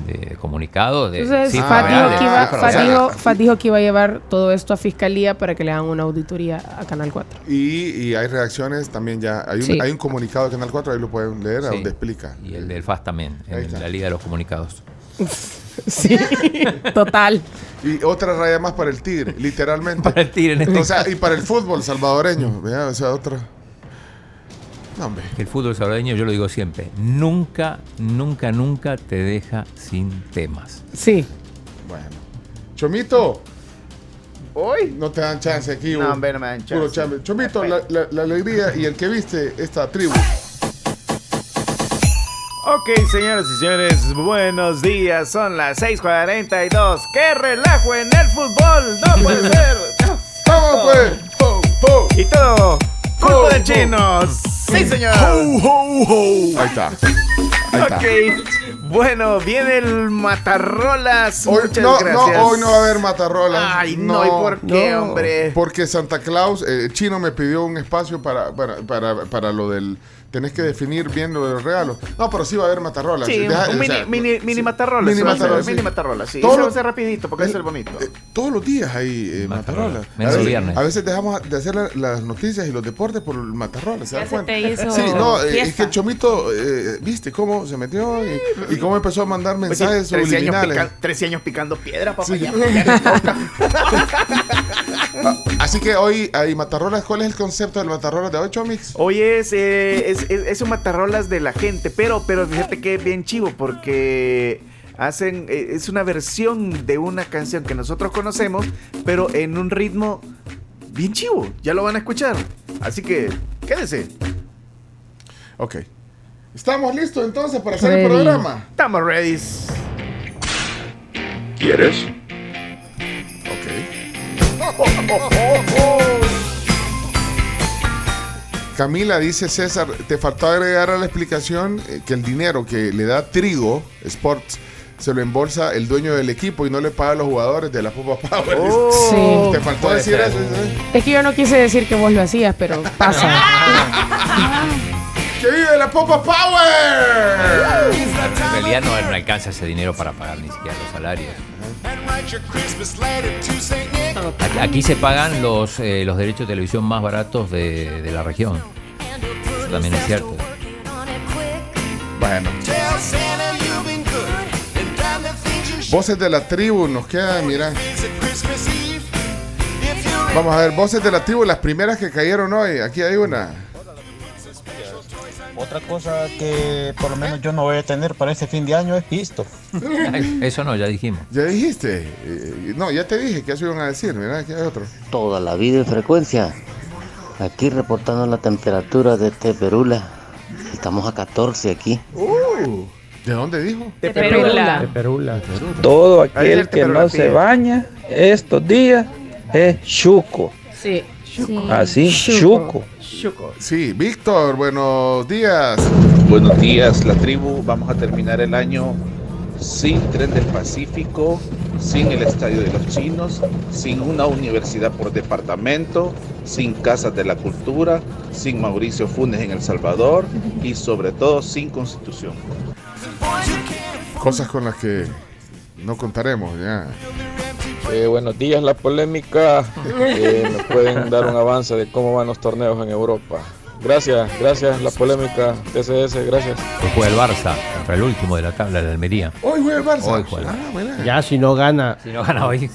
de comunicados, de Entonces, Fat, dijo reales, que iba, cifras Fat reales. dijo- Fat dijo que iba a llevar todo esto a fiscalía para que le hagan una auditoría a Canal 4. Y, y hay reacciones también ya. Hay un, Sí. hay un comunicado de Canal 4, ahí lo pueden leer, Sí. donde explica. Y el del FAS también, en la Liga de los Comunicados. Sí, total. Y otra raya más para el Tigre, literalmente. Para el Tigre en este o sea, y para el fútbol salvadoreño. Vea, o sea, otra. No. El fútbol salvadoreño, yo lo digo siempre, nunca, nunca, nunca te deja sin temas. Sí. Bueno. Chomito, Hoy. no te dan chance aquí. No, hombre, no me dan Puro chance. Chomito, la, la- la alegría y el que viste esta tribu. Ok, señoras y señores, buenos días. Son las 6:42. ¡Qué relajo en el fútbol! ¡No puede ser! ¡Vamos, pues! ¡Po, po! Y todo, culpa Ho, de ho. chinos. ¡Sí, señor! Ahí está. Ahí está. Ok, bueno, viene el Matarrolas. Hoy, Muchas no, gracias. no, hoy no va a haber matarrolas. Ay, no, ¿y por qué, no. hombre? Porque Santa Claus, eh, Chino me pidió un espacio para, para, para, para lo del. Tenés que definir bien lo de los regalos. No, pero sí va a haber matarrolas. Sí, Deja- un o mini, sea, mini, mini sí. matarrolas. Mini se va a hacer, matarrolas, sí. Mini sí. Todo Eso lo- va a ser rapidito porque es el bonito. Eh, todos los días hay eh, Matarrolas. matarrolas. Menos a, veces, viernes. a veces dejamos de hacer la- las noticias y los deportes por el matarrolas. ¿se Ya dan se cuenta? te hizo Sí, no, eh, es que el Chomito, eh, viste cómo se metió y, y cómo empezó a mandar Pues mensajes sí, 13, años subliminales. pica- 13 años picando piedra, papá. Sí. ya- ya. Ah, así que hoy hay matarrolas. ¿Cuál es el concepto del matarrolas de hoy, Chomix? Hoy es, eh, es, es, es un matarrolas de la gente, pero, pero fíjate que es bien chivo porque hacen, eh, es una versión de una canción que nosotros conocemos, pero en un ritmo bien chivo. Ya lo van a escuchar. Así que quédese. Ok. ¿Estamos listos entonces para hacer el programa? Estamos ready. ¿Quieres? Camila dice César, te faltó agregar a la explicación eh, que el dinero que le da Trigo Sports se lo embolsa el dueño del equipo y no le paga a los jugadores de la Popa Power. Sí. Te faltó decir ser. eso. ¿sí? Es que yo no quise decir que vos lo hacías, pero pasa. ¡Que vive la Popa Power! En realidad no, no alcanza ese dinero para pagar ni siquiera los salarios. Aquí, se pagan los, eh, los derechos de televisión más baratos de, de la región. Eso también es cierto. Bueno. Voces de la tribu, nos queda, mira. Vamos a ver, voces de la tribu, las primeras que cayeron hoy. Aquí hay una. Otra cosa que por lo menos yo no voy a tener para este fin de año es pisto. Eso no, ya dijimos. Ya dijiste. Eh, no, ya te dije que eso iban a decir. Mira, aquí hay otro. Toda la vida y frecuencia. Aquí reportando la temperatura de Teperula. Estamos a 14 aquí. Uh, ¿De dónde dijo? De Perula. Todo Ahí aquel el que no se baña estos días es chuco. Sí. Así, chuco. Sí, Víctor, buenos días. Buenos días, la tribu. Vamos a terminar el año sin tren del Pacífico, sin el Estadio de los Chinos, sin una universidad por departamento, sin casas de la cultura, sin Mauricio Funes en El Salvador y sobre todo sin constitución. Cosas con las que no contaremos ya. Eh, buenos días, la polémica. Eh, ¿Me pueden dar un avance de cómo van los torneos en Europa? Gracias, gracias, la polémica. TCS, gracias. Hoy juega el Barça contra el último de la tabla de Almería. Hoy juega el Barça. Hoy juega. Ah. Ya, si no gana. Si no gana hoy.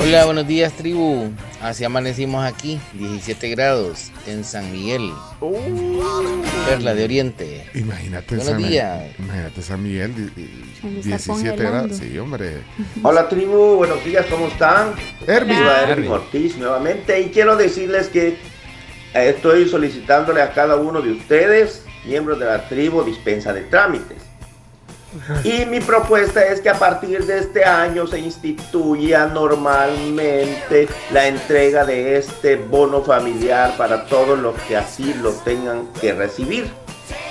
Hola, buenos días, tribu. Así amanecimos aquí, 17 grados en San Miguel, Perla de Oriente. Imagínate Buenos San, días. imagínate San Miguel, di- di- Donde está 17 grados. Sí, hombre. Hola tribu, buenos días, ¿cómo están? Erwin. Saluda a Erwin. Erwin Ortiz nuevamente y quiero decirles que eh, estoy solicitándole a cada uno de ustedes, miembros de la tribu, dispensa de trámites. Y mi propuesta es que a partir de este año se instituya normalmente la entrega de este bono familiar para todos los que así lo tengan que recibir.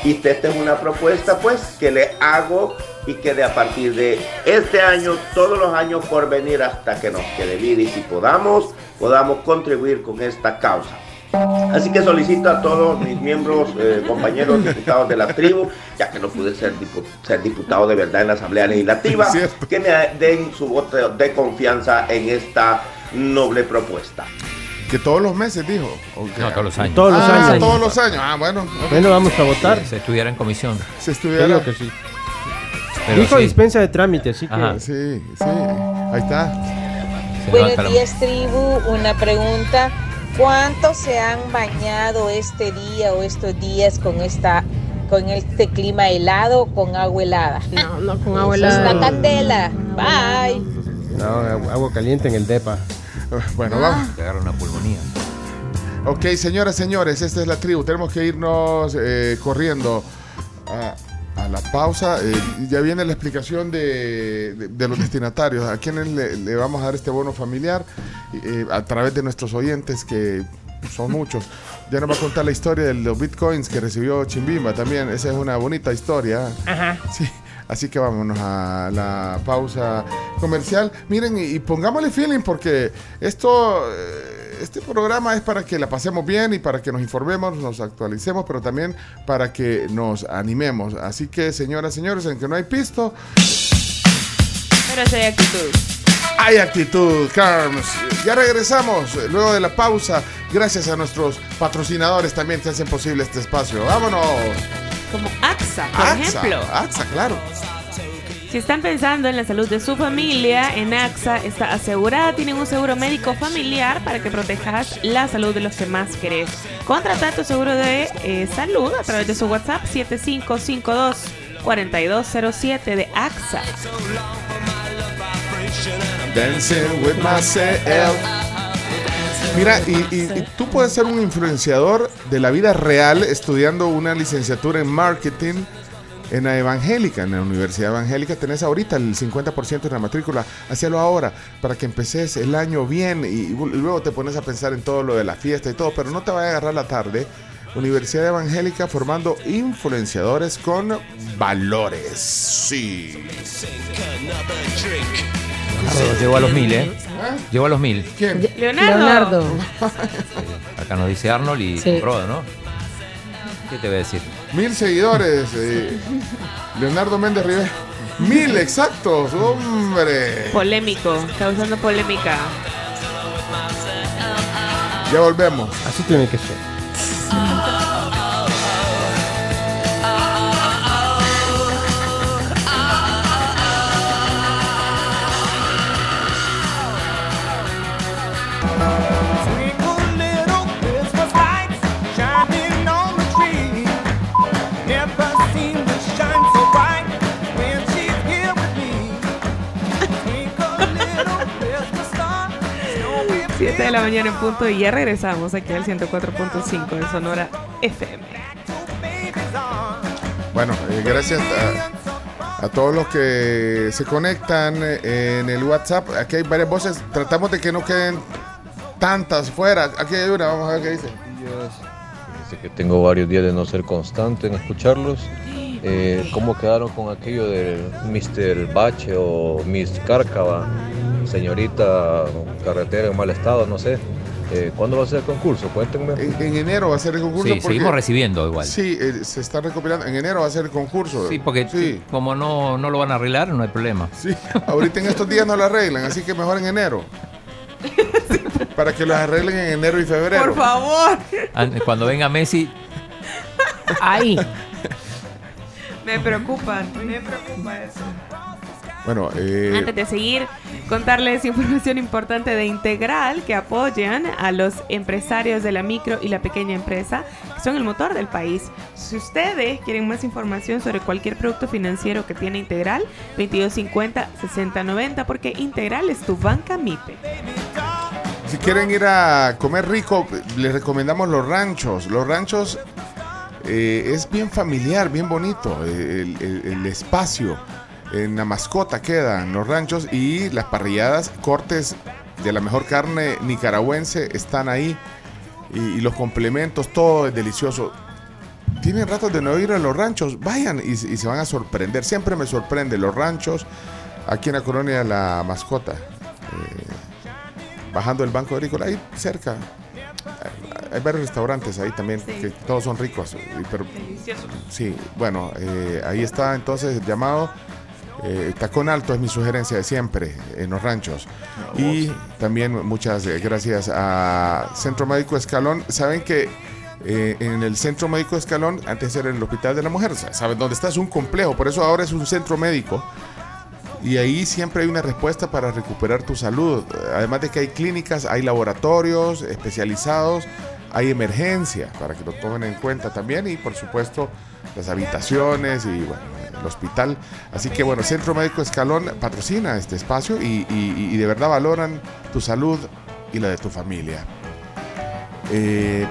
Y esta es una propuesta pues que le hago y que de a partir de este año, todos los años por venir hasta que nos quede vida y si podamos, podamos contribuir con esta causa. Así que solicito a todos mis miembros, eh, compañeros diputados de la tribu, ya que no pude ser, dipu- ser diputado de verdad en la Asamblea Legislativa, que me den su voto de confianza en esta noble propuesta. Que todos los meses dijo. No, todos los años. Todos los Ah, años. todos los años. Ah, bueno. Bueno, vamos a votar. Se estudiará en comisión. Se estudiará. digo que sí. Pero Dijo sí. dispensa de trámite, así que. Ajá. Sí, sí. Ahí está. Buenos días, tribu. Una pregunta. ¿Cuántos se han bañado este día o estos días con esta con este clima helado con agua helada? No, no con agua Eso es helada. la candela. Bye. No, agua caliente en el DEPA. Bueno, vamos. Te agarra una pulmonía. Ok, señoras, señores, esta es la tribu. Tenemos que irnos eh, corriendo a la pausa. Eh, ya viene la explicación de, de- de los destinatarios. ¿A quiénes le, le vamos a dar este bono familiar? Eh, a través de nuestros oyentes, que son muchos. Ya nos va a contar la historia de los bitcoins que recibió Chimbimba también. Esa es una bonita historia. Ajá. Sí, así que vámonos a la pausa comercial. Miren, y, y pongámosle feeling porque esto, eh, este programa es para que la pasemos bien y para que nos informemos, nos actualicemos, pero también para que nos animemos. Así que, señoras, señores, en que no hay pisto, Pero sí hay actitud. hay actitud, Carms. Ya regresamos eh, luego de la pausa, gracias a nuestros patrocinadores también que hacen posible este espacio. Vámonos. Como AXA, por AXA, ejemplo. AXA, claro. Si están pensando en la salud de su familia, en AXA está asegurada. Tienen un seguro médico familiar para que protejas la salud de los que más querés. Contrata tu seguro de eh, salud a través de su WhatsApp 7552 4207 de AXA. Dancing with myself. Mira, y, y- y tú puedes ser un influenciador de la vida real estudiando una licenciatura en marketing en la Evangélica, en la Universidad Evangélica. Tenés ahorita el 50% en la matrícula. Hacelo ahora para que empeces el año bien y, y luego te pones a pensar en todo lo de la fiesta y todo, pero no te vaya a agarrar la tarde. Universidad Evangélica formando influenciadores con valores. Sí. Claro, llegó a los mil, ¿eh? Llegó a los mil. ¿Quién? Leonardo. Leonardo. Acá nos dice Arnold y Sí. ¿no? ¿Qué te voy a decir? Mil seguidores. eh, Leonardo Méndez Rivera. Mil exactos, hombre. Polémico, causando polémica. Ya volvemos. Así tiene que ser. 7 de la mañana en punto y ya regresamos aquí al 104.5 de Sonora FM. Bueno, eh, gracias a, a todos los que se conectan eh, en el WhatsApp. Aquí hay varias voces. Tratamos de que no queden tantas fuera. Aquí hay una, vamos a ver qué dice. Dice que tengo varios días de no ser constante en escucharlos. Eh, ¿Cómo quedaron con aquello del Mr. Bache o Miss Cárcava? Señorita carretera en mal estado, no sé. Eh, ¿Cuándo va a ser el concurso? Cuéntenme. En, en enero va a ser el concurso. Sí, porque- seguimos recibiendo igual. Sí, eh, se está recopilando. En enero va a ser el concurso. Sí, porque Sí. como no, no lo van a arreglar, no hay problema. Sí, ahorita en estos días no lo arreglan, así que mejor en enero. Para que los arreglen en enero y febrero. Por favor. An- Cuando venga Messi, Ahí. Me preocupan, me preocupa eso. Bueno, eh, Antes de seguir, contarles información importante de Integral que apoyan a los empresarios de la micro y la pequeña empresa, que son el motor del país. Si ustedes quieren más información sobre cualquier producto financiero que tiene Integral, 2250-6090, porque Integral es tu banca MIPE. Si quieren ir a comer rico, les recomendamos los ranchos. Los ranchos eh, es bien familiar, bien bonito. El, el- el espacio en la mascota quedan los ranchos y las parrilladas, cortes de la mejor carne nicaragüense están ahí. Y, y los complementos, todo es delicioso. Tienen ratos de no ir a los ranchos, vayan y, y se van a sorprender. Siempre me sorprende los ranchos aquí en la colonia La Mascota. Eh, bajando el Banco Agrícola, ahí cerca. Hay varios restaurantes ahí también, que todos son ricos. Pero, Delicioso. sí, bueno, eh, ahí está entonces el llamado. Eh, tacón alto es mi sugerencia de siempre en los ranchos. y también muchas eh, gracias a Centro Médico Escalón. Saben que eh, en el Centro Médico Escalón, antes era el Hospital de la Mujer, saben dónde está, es un complejo, por eso ahora es un centro médico. Y ahí siempre hay una respuesta para recuperar tu salud. Además de que hay clínicas, hay laboratorios especializados, hay emergencia para que lo tomen en cuenta también y por supuesto las habitaciones y bueno, el hospital. Así que bueno, Centro Médico Escalón patrocina este espacio y, y- y de verdad valoran tu salud y la de tu familia. Eh,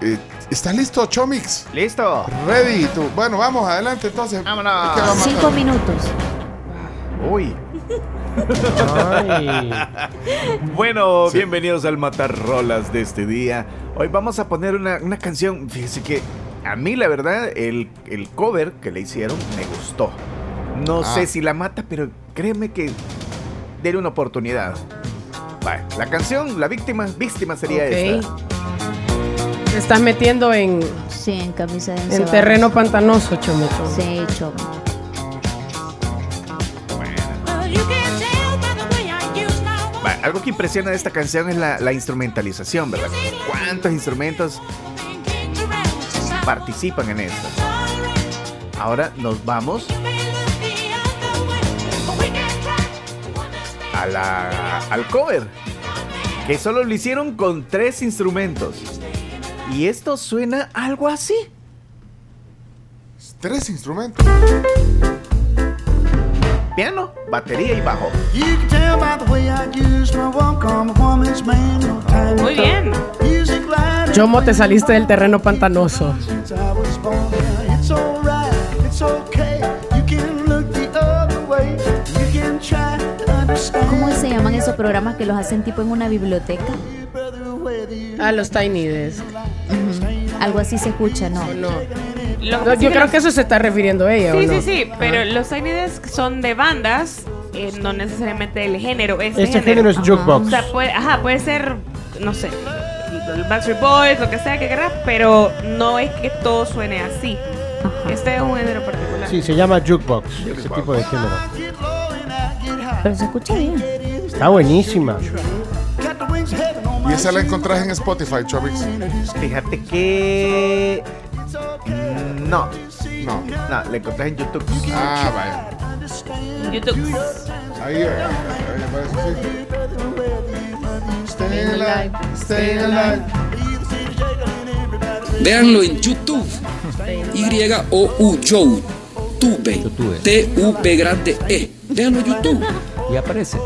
eh, ¿Está listo, Chomix? Listo. Ready. Tú. Bueno, vamos, adelante entonces. Vámonos. ¿Qué vamos a- Cinco minutos. Uy. Bueno, bienvenidos al Matarrolas de este día. Hoy vamos a poner una, una canción. Fíjese que a mí, la verdad, el, el cover que le hicieron me gustó. No Ah. sé si la mata, pero créeme que denle una oportunidad. Vale, la canción, la víctima, víctima sería Ok. esta. Te estás metiendo en, Sí, en camisa de en terreno pantanoso, chomeco. Sí, chomo. Vale, algo que impresiona de esta canción es la, la instrumentalización, ¿verdad? ¿Cuántos instrumentos participan en esto. Ahora nos vamos a la, al cover, que solo lo hicieron con tres instrumentos. Y esto suena algo así. Tres instrumentos. Piano, batería y bajo. Muy bien. Chomo, te saliste del terreno pantanoso. ¿Cómo se llaman esos programas que los hacen tipo en una biblioteca? Ah, los Tiny Desk. Algo así se escucha, ¿no? No. Lo que No, yo que creo los- que eso se está refiriendo ella, ¿o Sí, no? sí, sí, pero Ah. los Tiny Desk son de bandas, eh, no necesariamente del género. Este, Este género es jukebox. O sea, puede, ajá, puede ser, no sé, Backstreet Boys, lo que sea que querrás, pero no es que todo suene así. Este es un género particular. Sí, se llama jukebox, ese tipo de género. Pero se escucha bien. Está buenísima. Y esa la encontrás en Spotify, Chomix. Fíjate que. No. No. No, la encontrás en YouTube. Ah, vaya. YouTube. Ahí, ahí, ahí aparece, sí. Stay alive, stay alive. Véanlo en YouTube. Y-O-U, Joe. Tube. T-U-B grande E. Véanlo en YouTube. Y aparece.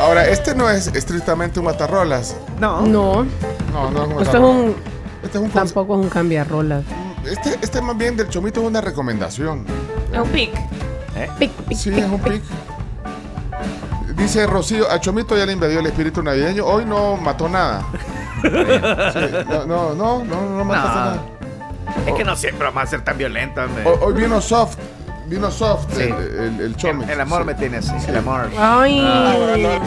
Ahora, este no es estrictamente un matarrolas. No. No. No, no es un Esto es matarrolas. un. Este es un Tampoco es un cambiarrolas. Este, este más bien del chomito es una recomendación. Es un pic. Sí, es un pic. Dice Rocío, a Chomito ya le invadió el espíritu navideño. Hoy no mató nada. Sí, no, no, no, no, no mataste No. nada. Es que no siempre vamos a ser tan violentos, hombre. Hoy, hoy vino soft. Vino soft Sí. el, el, el Chomix. El amor Sí. me tiene así. El amor. Ay. Ahora no,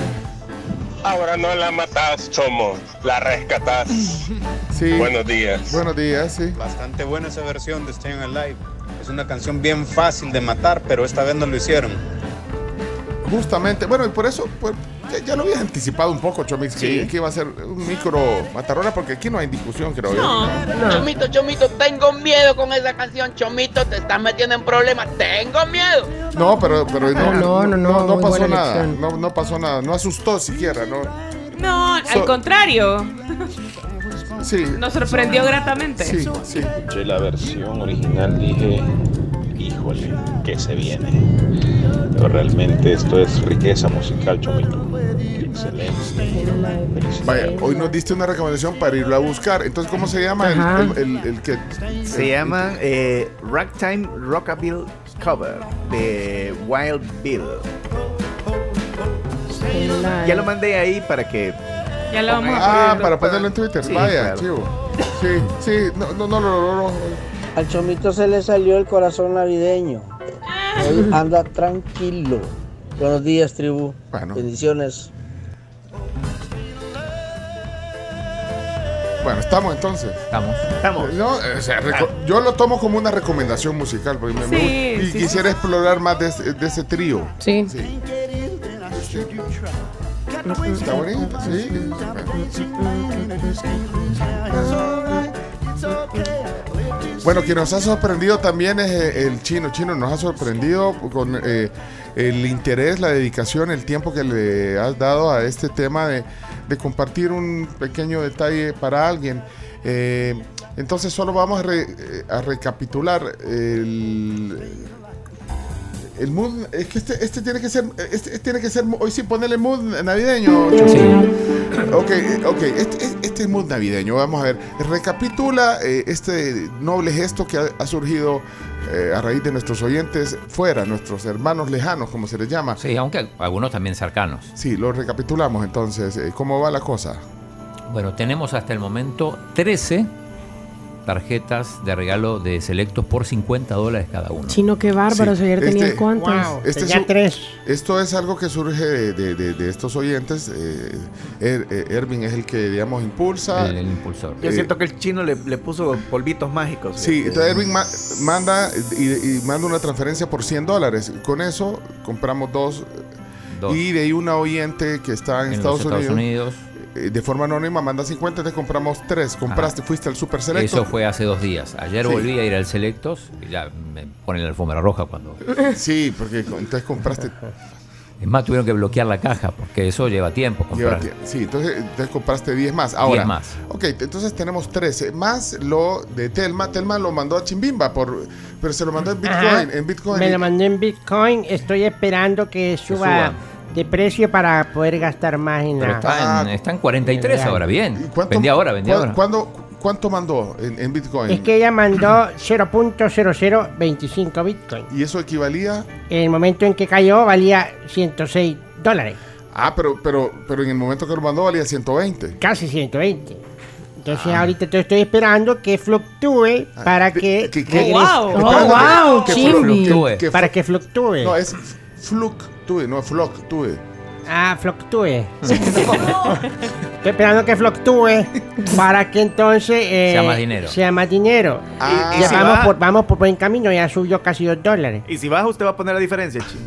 ahora no la matás, Chomo, la rescatás. Sí. Buenos días. Buenos días, sí. Bastante buena esa versión de Staying Alive. Es una canción bien fácil de matar, pero esta vez no lo hicieron. Justamente, bueno, y por eso pues, ya, ya lo habías anticipado un poco, Chomix, que, que iba a ser un micro matarrola, porque aquí no hay discusión, creo yo. Chomito, Chomito, tengo miedo con esa canción. Chomito, te estás metiendo en problemas. Tengo miedo. No, pero, pero no, No, no, no, no, pasó nada. No, no pasó nada. No asustó siquiera, ¿no? No, al contrario. Sí. Nos sorprendió gratamente. Sí, sí. Escuché la versión original, dije, híjole, que se viene. Pero realmente esto es riqueza musical, Chomito. Excelente. Vaya, hoy nos diste una recomendación para irlo a buscar. Entonces, ¿cómo se llama el, el, el- el que? Se llama eh, Ragtime Rockabilly Cover de Wild Bill. Ya lo mandé ahí para que. Ya lo vamos a Ah, para ponerlo en Twitter. Sí, Vaya, claro. chivo. Sí, sí, no, no, no, no, no, no. Al chomito se le salió el corazón navideño. Hoy anda tranquilo. Buenos días, tribu. Bendiciones. Bueno, estamos entonces. Estamos. Estamos. No, o sea, yo lo tomo como una recomendación musical porque me- me Sí, gusta- y sí, quisiera explorar más de, ese- de ese trío. Sí. Está bonita, sí. Bueno, quien nos ha sorprendido también es eh, el chino. Chino nos ha sorprendido con eh, el interés, la dedicación, el tiempo que le has dado a este tema de, de compartir un pequeño detalle para alguien. Eh, entonces solo vamos a recapitular el, el mood. Es que este, este tiene que ser, este tiene que ser, hoy sí ponerle mood navideño. Ok, ok, este, este es mood navideño. Vamos a ver, recapitula eh, este noble gesto que ha, ha surgido eh, a raíz de nuestros oyentes fuera, nuestros hermanos lejanos, como se les llama. Sí, aunque algunos también cercanos. Sí, lo recapitulamos entonces. eh, ¿Cómo va la cosa? Bueno, tenemos hasta el momento 13 tarjetas de regalo de selectos por 50 dólares cada uno. Chino, qué bárbaro. Sí, ayer tenían este- cuántas. Este es un- Esto es algo que surge de, de- de- de estos oyentes. eh, Er- eh, Ervin es el que, digamos, impulsa. El, impulsor. Yo Eh, siento que el chino le, le puso polvitos mágicos. Sí, Eh, entonces Erwin ma- manda y, y manda una transferencia por 100 dólares. Con eso compramos dos. Dos. Y de ahí una oyente que está en, En Estados, los Estados Unidos, Unidos. Eh, de forma anónima manda 50, te compramos 3. Compraste, fuiste al Super Selecto. Eso fue hace dos días. Ayer Sí. volví a ir al Selectos y ya me ponen la alfombra roja cuando. Sí, porque entonces compraste. Es más, tuvieron que bloquear la caja porque eso lleva tiempo comprar. Lleva Sí, entonces, entonces compraste 10 más. Ahora, 10 más. Ok, entonces tenemos 13. Más lo de Telma. Telma lo mandó a Chimbimba, por, pero se lo mandó en Bitcoin. Ajá. En Bitcoin. Me lo mandé en Bitcoin. Estoy esperando que suba, suba. De precio para poder gastar más en Pero la- está en, está en 43 Real. ahora, bien. Ah. ¿Cuánto- Vendí ahora, vendí cu- ahora. ¿cuándo- ¿Cuánto mandó en, en Bitcoin? Es que ella mandó 0.0025 Bitcoin. ¿Y eso equivalía? En el momento en que cayó valía 106 dólares. Ah, pero, pero, pero en el momento que lo mandó valía 120. Casi 120. Entonces Ah. ahorita te estoy esperando que fluctúe para que... wow. Oh, wow, que- fluctúe. Para que fluctúe. No, es fluctúe, no fluctúe. Ah, fluctúe. Estoy esperando que fluctúe para que entonces eh, Sea más dinero. Sea más dinero. Ah. Y- Y ya si vamos, va- por, vamos por buen camino, ya subió casi 2 dólares. Y si baja, usted va a poner la diferencia, Chi.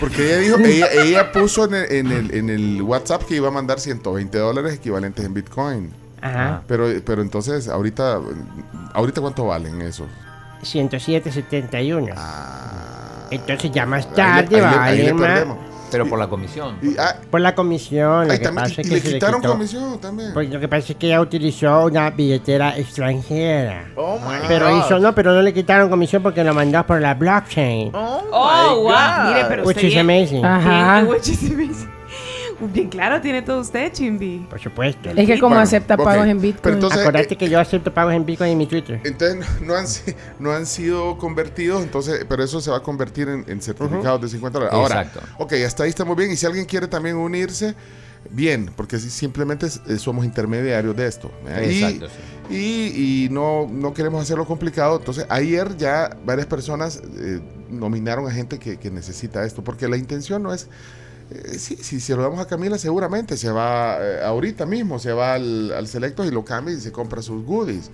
Porque ella dijo, ella, ella puso en el, en, el, en el WhatsApp que iba a mandar 120 dólares equivalentes en Bitcoin. Ajá. Pero, pero entonces, ahorita, ahorita ¿cuánto valen esos? 107.71. Entonces ya más tarde le- va a ahí le valer más. Pero por la comisión. Por la comisión. Lo Ay, que también- pasa y es que le se le quitaron quitó. comisión también. Pues lo que pasa es que ella utilizó una billetera extranjera. Oh my pero God. hizo no, pero no le quitaron comisión porque lo mandó por la blockchain. Oh, wow. Mire, pero Which is amazing. Bien, which is amazing. Bien claro tiene todo usted, Chimbi. Por supuesto. Es que como Bueno, acepta pagos en Bitcoin. Pero entonces, Acordate que yo acepto pagos en Bitcoin en mi Twitter. Entonces no han, no han sido convertidos, entonces, pero eso se va a convertir en, en certificados de 50 dólares. Ahora, Exacto. ok, hasta ahí estamos bien. Y si alguien quiere también unirse, bien, porque si- simplemente eh, somos intermediarios de esto. ¿eh? Y- Exacto, Y, y no, no queremos hacerlo complicado. Entonces, ayer ya varias personas eh, nominaron a gente que, que necesita esto, porque la intención no es... eh, sí, si se lo damos a Camila, seguramente se va eh, ahorita mismo, se va al, al Selectos y lo cambia y se compra sus goodies.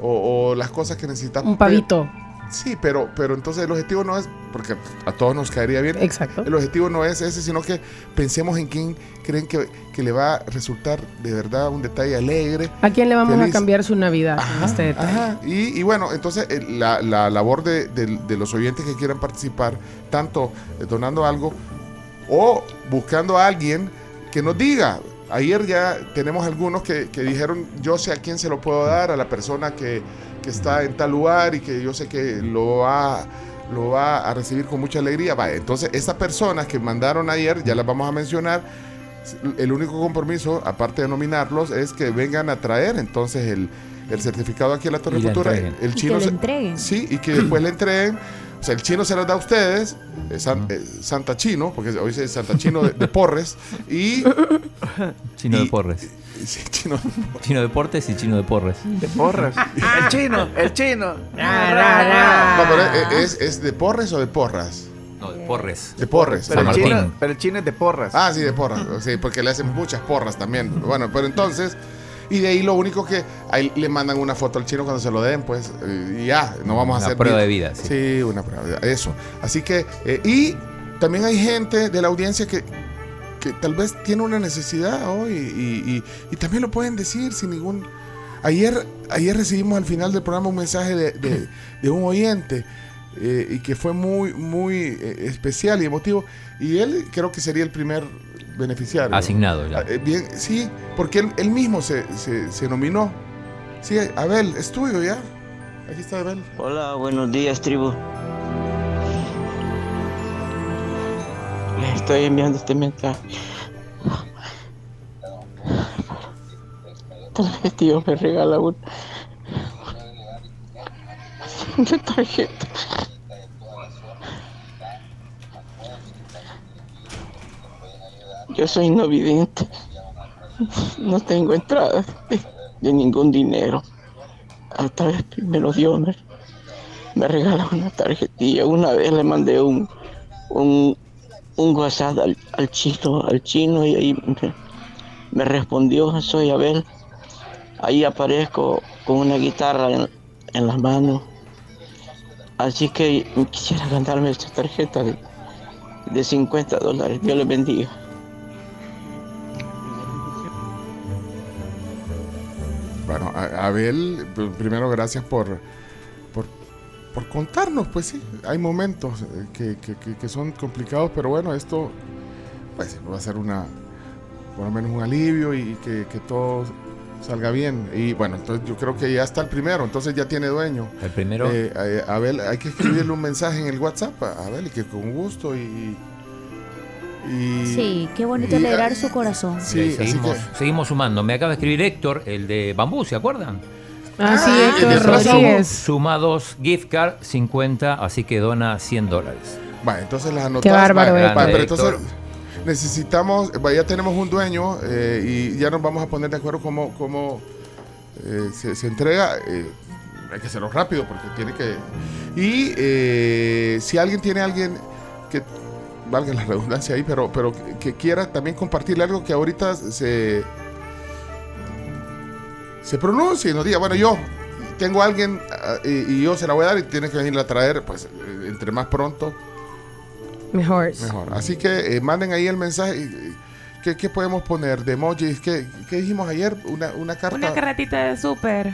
O, o las cosas que necesita. Un pavito. Sí, pero, pero entonces el objetivo no es, porque a todos nos caería bien. Exacto. El objetivo no es ese, sino que pensemos en quién creen que, que le va a resultar de verdad un detalle alegre. ¿A quién le vamos a cambiar su Navidad con este detalle? Ajá, Y, y bueno, entonces eh, la, la labor de, de- de los oyentes que quieran participar, tanto donando algo o buscando a alguien que nos diga. Ayer ya tenemos algunos que, que dijeron, yo sé a quién se lo puedo dar, a la persona que, que está en tal lugar y que yo sé que lo va, lo va a recibir con mucha alegría. Vaya, entonces, esas personas que mandaron ayer, ya las vamos a mencionar, el único compromiso, aparte de nominarlos, es que vengan a traer entonces el, el certificado aquí a la Torre Y Futura. entreguen. El Y chino que le se- entreguen. Sí, y que después le entreguen. O sea, el chino se los da a ustedes, eh, San- eh, Santa Chino, porque hoy es Santa Chino de, de Porres, y... Chino de Porres. Sí, chino. Chino Deportes y Chino de Porres. De porras. el chino, el chino. No, pero es, es- es de Porres o de Porras? No, de Porres. De Porres. Pero San el, chino, pero el chino es de porras. Ah, sí, de porras. Sí, porque le hacen muchas porras también. Bueno, pero entonces... Y de ahí lo único que ahí le mandan una foto al chino cuando se lo den, pues, y ya, no vamos a Una hacer prueba vi- de vida, sí. Sí, una prueba de vida, eso. Así que, eh, y también hay gente de la audiencia que, que tal vez tiene una necesidad hoy y, y- y también lo pueden decir sin ningún... Ayer, ayer recibimos al final del programa un mensaje de, de- de un oyente eh, y que fue muy, muy eh, especial y emotivo. Y él creo que sería el primer beneficiario. Asignado ya. Ah, eh, Bien, sí, porque él, él mismo se, se, se nominó. Sí, Abel, es tuyo ya. Aquí está Abel. Hola, buenos días, tribu. Les estoy enviando este mensaje. El tío me regala un- una tarjeta. Yo soy no vidente. No tengo entrada de, ningún dinero. Hasta vez me lo dio, me, me regaló una tarjetilla. Una vez le mandé un, un, un WhatsApp al, al chino, al chino y ahí me, me respondió, soy Abel. Ahí aparezco con una guitarra en, en las manos. Así que quisiera ganarme esta tarjeta de, de 50 dólares. Dios les bendiga. Bueno, a- Abel, pr- primero gracias por, por, por contarnos, pues sí, hay momentos eh, que, que- que- que son complicados, pero bueno, esto pues va a ser una, por lo menos un alivio y que, que todo salga bien. Y bueno, entonces yo creo que ya está el primero, entonces ya tiene dueño. El primero. Eh, eh, Abel, hay que escribirle un mensaje en el WhatsApp a Abel y que con gusto y... y Sí, qué bonito alegrar su corazón. Sí, así seguimos, que- seguimos sumando. Me acaba de escribir Héctor, el de Bambú, ¿se acuerdan? Ah, sí, Ah, Héctor. Rodríguez. Sumados gift card 50, así que dona 100 dólares. Va, entonces las anotas. Qué bárbaro, va, Héctor. va, pero Héctor. entonces necesitamos, va, ya tenemos un dueño eh, y ya nos vamos a poner de acuerdo cómo, cómo eh, se, se entrega. eh, hay que hacerlo rápido porque tiene que. Y eh, si alguien tiene alguien que valga la redundancia ahí, pero, pero que, que quiera también compartirle algo que ahorita se se pronuncie y nos diga, bueno, yo tengo a alguien ah, y, y yo se la voy a dar y tiene que venirla a traer, pues eh, entre más pronto, Mejor. mejor. Así que eh, manden ahí el mensaje. ¿Qué, qué podemos poner? ¿De emojis? ¿Qué, qué dijimos ayer? Una, una carta. Una carretita de súper.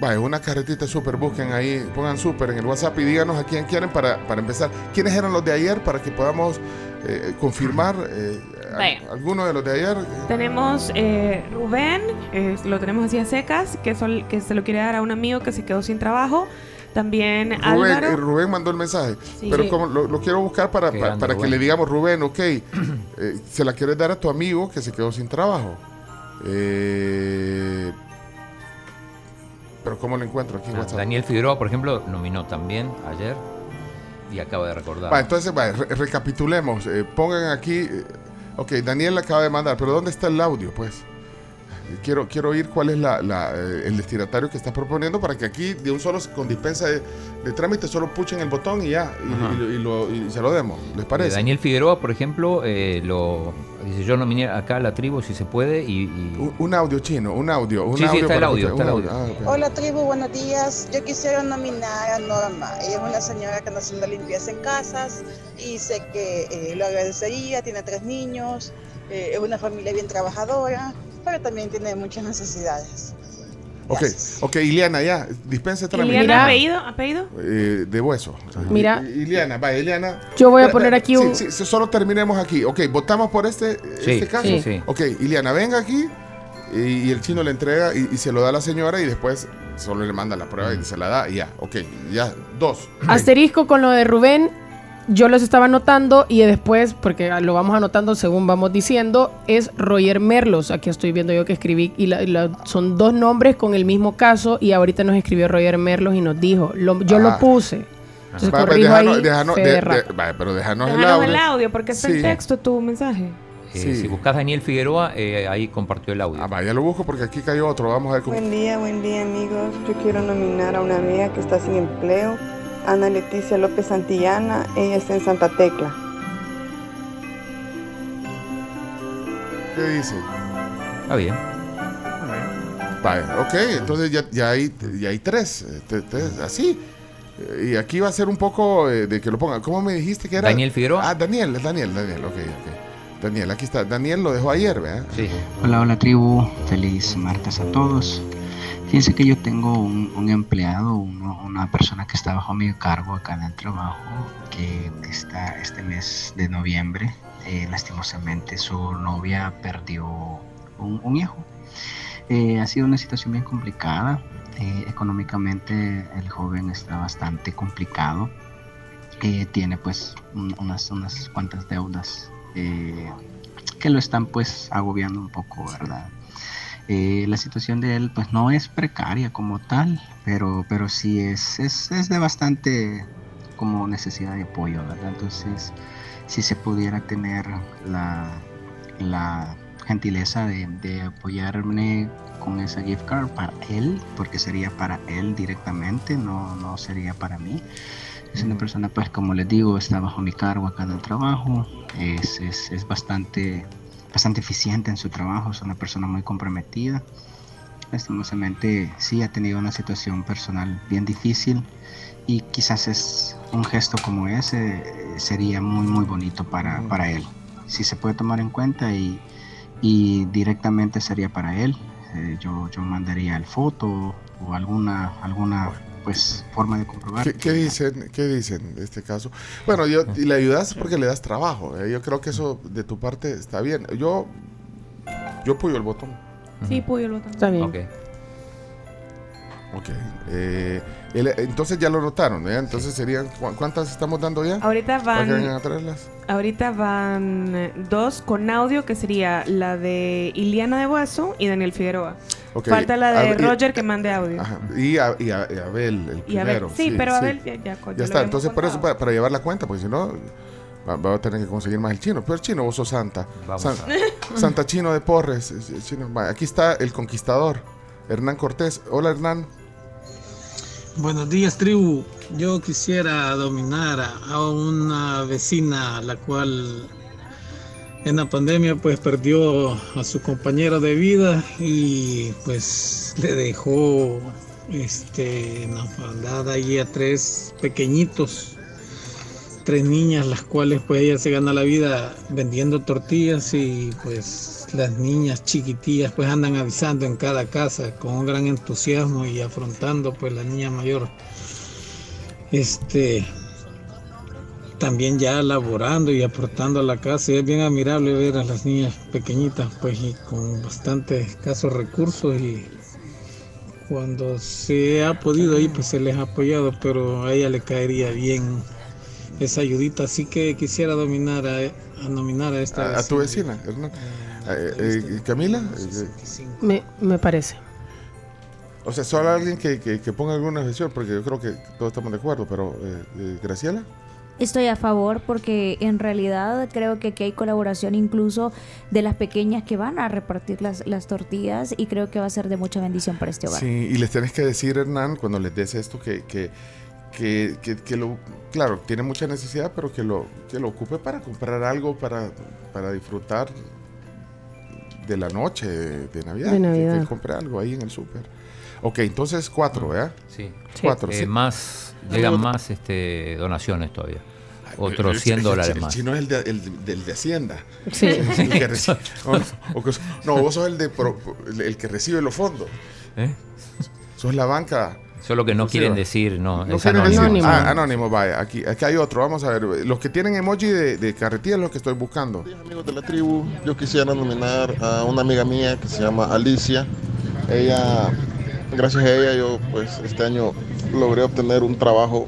Vaya, una carretita súper, busquen ahí, pongan súper en el WhatsApp y díganos a quién quieren para, para empezar. ¿Quiénes eran los de ayer para que podamos eh, confirmar eh, a- alguno de los de ayer? Tenemos eh, Rubén, eh, lo tenemos así a secas, que, sol- que se lo quiere dar a un amigo que se quedó sin trabajo. También Rubén, Álvaro. eh, Rubén mandó el mensaje, Sí. pero Sí. como lo, lo quiero buscar para, para, grande, para que le digamos, Rubén, ok, eh, se la quieres dar a tu amigo que se quedó sin trabajo. Eh, pero ¿cómo lo encuentro aquí en Ah, WhatsApp? Daniel Figueroa, por ejemplo, nominó también ayer y acaba de recordar. Va, entonces, va, re- recapitulemos. eh, pongan aquí. eh, ok, Daniel le acaba de mandar, pero ¿dónde está el audio? Pues quiero, quiero oír cuál es la, la, eh, el destinatario que está proponiendo para que aquí, de un solo, con dispensa de, de trámite, solo puchen el botón y ya, y, y lo- y lo- y se lo demos. ¿Les parece? Daniel Figueroa, por ejemplo, eh, lo dice yo nominé acá a la tribu si se puede y, y- Un, un audio chino, un audio. Un Sí, sí, está el audio, está Ah. Hola tribu, buenos días. Yo quisiera nominar a Norma. Ella es una señora que anda haciendo limpieza en casas y sé que eh, lo agradecería. Tiene tres niños, eh, es una familia bien trabajadora, pero también tiene muchas necesidades. Ok, ok, Iliana, ya, dispense trámite. Iliana, apellido, apellido. Eh, de hueso. Mira. Iliana, va, Iliana. Yo voy a poner aquí sí, un- sí, sí, solo terminemos aquí. Ok, votamos por este, Sí, este caso. sí, sí. Ok, Iliana, venga aquí y, y el chino le entrega y, y se lo da a la señora y después solo le manda la prueba y se la da y ya. Ok, ya, dos. Asterisco con lo de Rubén. Yo los estaba anotando y después, porque lo vamos anotando según vamos diciendo, es Roger Merlos. Aquí estoy viendo yo que escribí y la- y la- son dos nombres con el mismo caso y ahorita nos escribió Roger Merlos y nos dijo, lo- yo Ah. lo puse. Entonces Va, va, corrijo déjanos- ahí, déjanos- fe de- de rato. de- va, pero déjanos el audio. el audio porque está Sí. en texto tu mensaje. eh, si buscas Daniel Figueroa, eh, ahí compartió el audio. Ah, va, ya lo busco porque aquí cayó otro. Vamos a ver cómo. Buen día, buen día amigos. Yo quiero nominar a una amiga que está sin empleo, Ana Leticia López Santillana. Ella está en Santa Tecla. ¿Qué dice? Está bien. Ok, entonces ya, ya, hay, ya hay tres, eh, te- tres, así. Eh, Y aquí va a ser un poco eh, de que lo pongan. ¿Cómo me dijiste que era? Daniel Figueroa. Ah, Daniel, es Daniel, Daniel, ok, ok. Daniel, aquí está. Daniel lo dejó ayer, ¿verdad? Sí. Hola, hola tribu, feliz martes a todos. Fíjense que yo tengo un, empleado, una persona que está bajo mi cargo acá en el trabajo, que está este mes de noviembre, eh, lastimosamente su novia perdió un, hijo. Eh, ha sido una situación bien complicada. eh, económicamente el joven está bastante complicado. Tiene pues un- unas, unas cuantas deudas que lo están pues agobiando un poco, ¿verdad? Eh, la situación de él pues no es precaria como tal, pero, pero sí es, es, es de bastante como necesidad de apoyo, ¿verdad? Entonces, si se pudiera tener la, la gentileza de, de apoyarme con esa gift card para él, porque sería para él directamente, no, no sería para mí. Es una persona, pues como les digo, está bajo mi cargo acá en el trabajo, es, es, es bastante, bastante eficiente en su trabajo, es una persona muy comprometida. Lastimosamente sí ha tenido una situación personal bien difícil y quizás es un gesto como ese eh, sería muy muy bonito para, para él. Si se puede tomar en cuenta y, y directamente sería para él, eh, yo, yo mandaría el foto o alguna, alguna pues forma de comprobar. ¿Qué, qué dicen, ¿Qué dicen de este caso? Bueno, yo, y le ayudas porque le das trabajo. eh, Yo creo que eso de tu parte está bien. Yo, yo apoyo el botón. Sí, Puyo el botón. Está bien. Ok. Ok. eh, el- entonces ya lo notaron, ¿eh? Entonces serían, ¿cu- ¿cuántas estamos dando ya? Ahorita ¿Para que van- vengan a traerlas? Ahorita van eh, dos con audio, que sería la de Iliana de Hueso y Daniel Figueroa. Ok, Falta la de Roger que mande audio. Ajá, Y, a, y, a- y Abel, el Y Abel, primero. sí, pero Abel ya- ya- ya lo está, entonces por eso, para, para llevar la cuenta, porque si no, va, va a tener que conseguir más el chino. Pero el chino, vos sos santa. Vamos San- Santa Chino de Porres. es- es chino. Aquí está el conquistador, Hernán Cortés. Hola, Hernán. Buenos días, tribu. Yo quisiera dominar a, una vecina, la cual en la pandemia pues perdió a su compañero de vida y pues le dejó este, en la orfandad a tres pequeñitos, tres niñas, las cuales pues ella se gana la vida vendiendo tortillas y pues las niñas chiquitillas pues andan avisando en cada casa con un gran entusiasmo y afrontando pues la niña mayor. Este también ya laborando y aportando a la casa. Y es bien admirable ver a las niñas pequeñitas pues y con bastante escasos recursos. Y cuando se ha podido ahí pues se les ha apoyado pero a ella le caería bien esa ayudita. Así que quisiera dominar a, a nominar a esta A, a tu vecina, Hernán. Eh, eh, Camila. Me, me parece. o sea, solo alguien que, que, que ponga alguna objeción, porque yo creo que todos estamos de acuerdo, pero eh, eh, Graciela. Estoy a favor porque en realidad creo que aquí hay colaboración incluso de las pequeñas que van a repartir las, las tortillas y creo que va a ser de mucha bendición para este hogar. Sí, y les tenés que decir, Hernán, cuando les des esto, que, que, que, que- que lo, claro, tiene mucha necesidad, pero que lo, que lo ocupe para comprar algo, para, para disfrutar de la noche de, de Navidad. De que- Navidad. Que, compre algo ahí en el súper. Ok, entonces cuatro, ¿verdad? Sí. Cuatro, Eh, sí. Más, llegan más este, donaciones todavía. Otros el- 100 el- dólares el más. chino es el de, el, del de Hacienda. Sí. El que reci- o- o que- no, vos sos el, de pro- el, el que recibe los fondos. ¿Eh? Sos la banca. Solo que no quieren decir, no, No es anónimo. Ah, anónimo, vaya. Aquí, aquí hay otro. Vamos a ver. Los que tienen emoji de, de carretilla es los que estoy buscando. amigos de la tribu, yo quisiera nominar a una amiga mía que se llama Alicia. Ella, gracias a ella, yo pues este año logré obtener un trabajo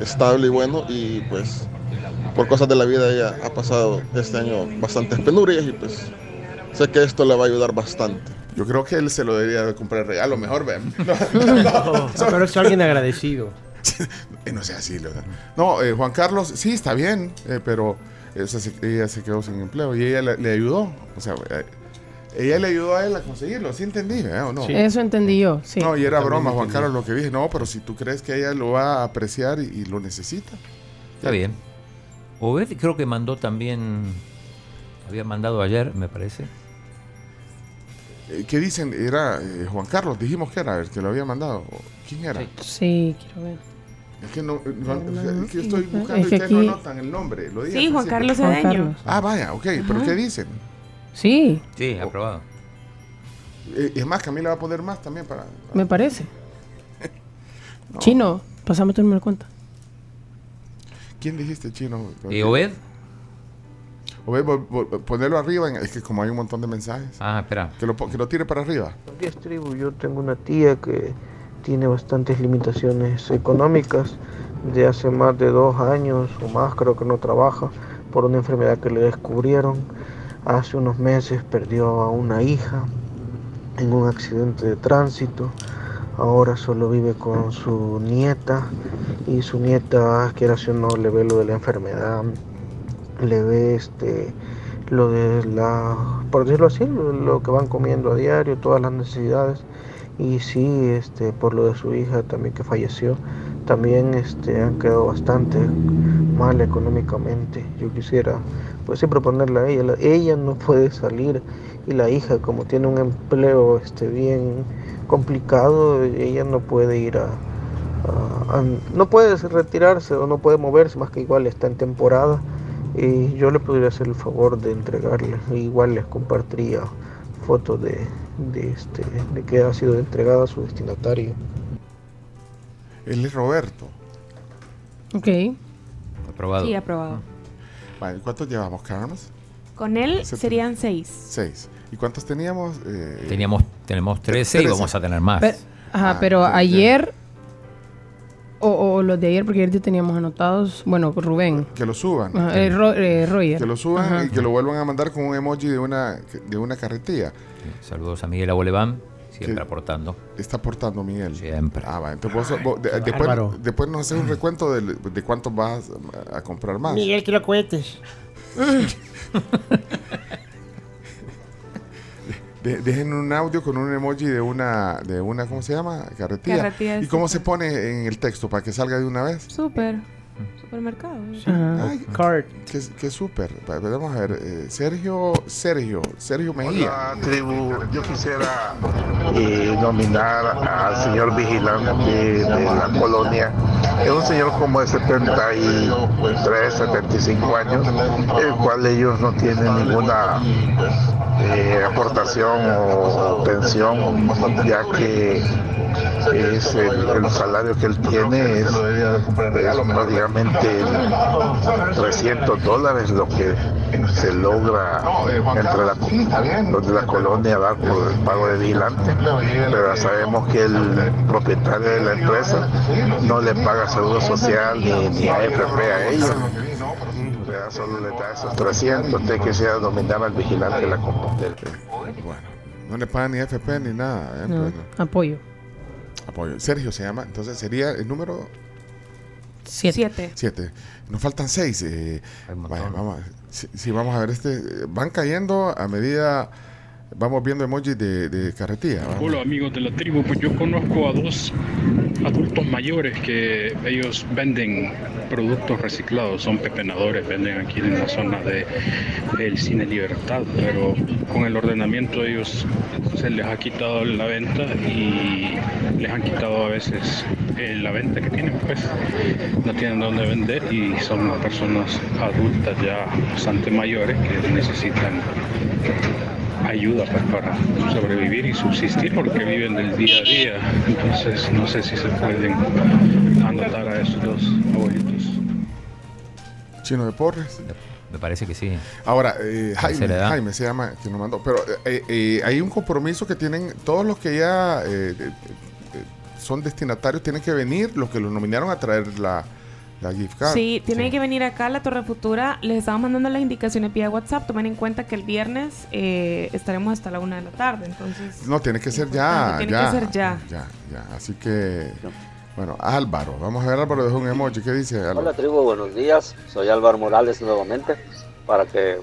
estable y bueno y pues por cosas de la vida ella ha pasado este año bastantes penurias y pues sé que esto le va a ayudar bastante. Yo creo que él se lo debería de comprar regalo mejor, vean. No, pero es alguien agradecido. Eh, no sea así, ¿verdad? No, eh, Juan Carlos, sí, está bien, eh, pero esa se- ella se quedó sin empleo y ella le, le ayudó. O sea, eh, ella le ayudó a él a conseguirlo, ¿sí entendí? ¿verdad o no? Eso entendí yo, sí. No, y era También broma, Juan. Carlos, lo que dije. No, pero si tú crees que ella lo va a apreciar y, y lo necesita. Está bien. Obed creo que mandó también, había mandado ayer, me parece. Eh, ¿Qué dicen? Era eh, Juan Carlos, dijimos que era el que lo había mandado. ¿Quién era? Sí, quiero ver. Es que no, no- No, es que estoy es buscando que y ustedes no anotan el nombre. Lo dije Sí, Juan. Carlos Cedeño. Carlos. Ah, vaya, ok, pero. ¿qué dicen? Sí, Sí, aprobado. Eh, es más, Camila va a poner más también para... me parece. Chino, pasame tu número de cuenta. ¿Quién dijiste, Chino? ¿Y Obed? Vol- vol- ponelo arriba, en- es que como hay un montón de mensajes. Ah, espera. Que lo, que lo tire para arriba. Días, tribu. Yo tengo una tía que tiene bastantes limitaciones económicas. De hace más de dos años o más creo que no trabaja por una enfermedad que le descubrieron. Hace unos meses perdió a una hija en un accidente de tránsito. Ahora solo vive con su nieta y su nieta, quiera o no, le ve lo de la enfermedad, le ve este lo de la, por decirlo así, lo, que van comiendo a diario, todas las necesidades. Y sí, este, por lo de su hija también que falleció, también este, han quedado bastante mal económicamente. Yo quisiera, pues sí, proponerle a ella. La- ella no puede salir y la hija, como tiene un empleo este, bien complicado, ella no puede ir a- no puede retirarse o no puede moverse, más que igual está en temporada. Y yo le podría hacer el favor de entregarle, igual les compartiría foto de, de, este, de que ha sido entregada a su destinatario. Él es Roberto. Ok. Aprobado. Sí, aprobado. Vale, ¿Cuántos llevamos, Carlos? Con él Se- serían seis. Seis. ¿Y cuántos teníamos? Eh, Teníamos, tenemos 13 y 13. vamos a tener más. Pero- ajá, Ah, pero ya, ya. ayer. O, o los de ayer, porque ayer ya teníamos anotados. Bueno, Rubén. Que lo suban. Ajá, eh, Ro- eh, Roger. Que lo suban Ajá. y que lo vuelvan a mandar con un emoji de una, de una carretilla. Saludos a Miguel Aboleván, siempre aportando. Está aportando Miguel. Siempre. Ah, va. Entonces vos- vos- de- después, después nos haces un recuento de, de cuántos vas a comprar más. Miguel, que lo cuentes. De- dejen un audio con un emoji de una, de una ¿cómo se llama? Carretilla. ¿Y cómo se pone en el texto para que salga de una vez? Súper. Supermercado. Ay, Qué, qué súper. Va- Vamos a ver. eh, Sergio, Sergio, Sergio Mejía. Hola, tribu. Yo quisiera eh, nominar al señor vigilante de la colonia. Es un señor como de 73, 75 años, el cual ellos no tienen ninguna eh, aportación o pensión, ya que es el, salario que él tiene es, prácticamente 300 dólares lo que se logra entre la, la colonia dar por el pago de vigilante, pero sabemos que el propietario de la empresa no le paga seguro social ni, ni AFP a ellos. ¿Verdad? Solo le da esos 300, usted quisiera dominar al vigilante de la Compostel. Bueno, no le pagan ni FP ni nada. ¿eh? No, Pues, apoyo. apoyo. Sergio se llama. Entonces sería el número Siete. Siete. Nos faltan seis. eh, vaya, vamos, sí, vamos a ver este. Van cayendo a medida. Vamos viendo emojis de, de carretilla. Hola amigos de la tribu, pues yo conozco a dos adultos mayores que ellos venden productos reciclados, son pepenadores, venden aquí en la zona de, del Cine Libertad, pero con el ordenamiento ellos se les ha quitado la venta y les han quitado a veces eh, la venta que tienen, pues. No tienen dónde vender y son personas adultas ya bastante mayores que necesitan ayuda pues, para sobrevivir y subsistir porque viven del día a día. Entonces no sé si se pueden anotar a esos dos abuelitos. Chino de Porres. Me parece que sí. Ahora, eh, Jaime. Jaime se llama, que nos mandó. Pero eh, eh, hay un compromiso que tienen todos los que ya eh, eh, eh, son destinatarios, tienen que venir, los que los nominaron a traer la, la gift card. Sí, tienen que venir acá a la Torre Futura. Les estamos mandando las indicaciones vía WhatsApp. Tomen en cuenta que el viernes eh, estaremos hasta la una de la tarde. Entonces, No, tiene que ser ya. Tiene ya, que ser ya. Ya, ya. Así que, bueno, Álvaro. Vamos a ver, Álvaro dejó un emoji. ¿Qué dice Álvaro? Hola tribu, buenos días. Soy Álvaro Morales nuevamente para que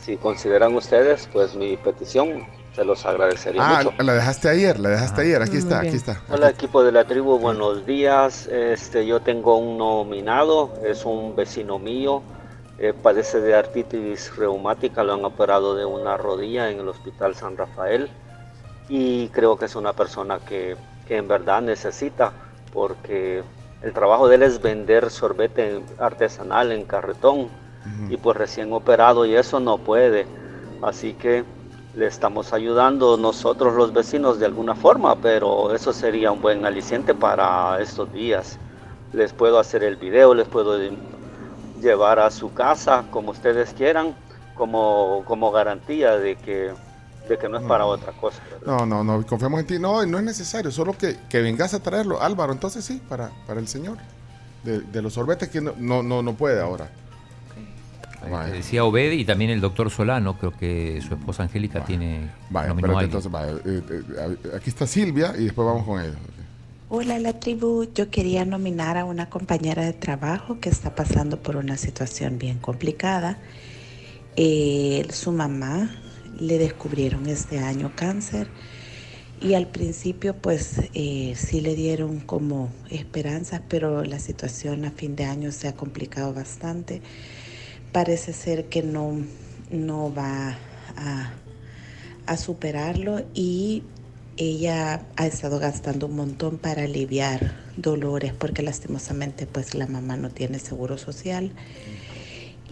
si consideran ustedes pues mi petición se los agradecería Ah, mucho. la dejaste ayer, la dejaste ayer. Aquí está, aquí está. Hola equipo de la tribu, buenos días. Este, yo tengo un nominado, es un vecino mío, eh, padece de artritis reumática, lo han operado de una rodilla en el Hospital San Rafael y creo que es una persona que, que en verdad necesita porque el trabajo de él es vender sorbete artesanal en carretón y pues recién operado y eso no puede. Así que le estamos ayudando nosotros los vecinos de alguna forma, pero eso sería un buen aliciente para estos días. Les puedo hacer el video, les puedo llevar a su casa como ustedes quieran, como, como garantía de que, de que no es para otra cosa. No, no, no, confiamos en ti. No, no es necesario, solo que, que vengas a traerlo. Álvaro, entonces sí, para, para el señor. De, de los sorbetes que no, no, no, no puede ahora. Eh, Decía Obed y también el doctor Solano, creo que su esposa Angélica tiene nominó a espérate, alguien. entonces, vaya, eh, eh, aquí está Silvia y después vamos con ella. Hola la tribu, yo quería nominar a una compañera de trabajo que está pasando por una situación bien complicada. Eh, su mamá le descubrieron este año cáncer y al principio pues eh, sí le dieron como esperanzas, pero la situación a fin de año se ha complicado bastante. Parece ser que no, no va a, a superarlo y ella ha estado gastando un montón para aliviar dolores porque lastimosamente pues la mamá no tiene seguro social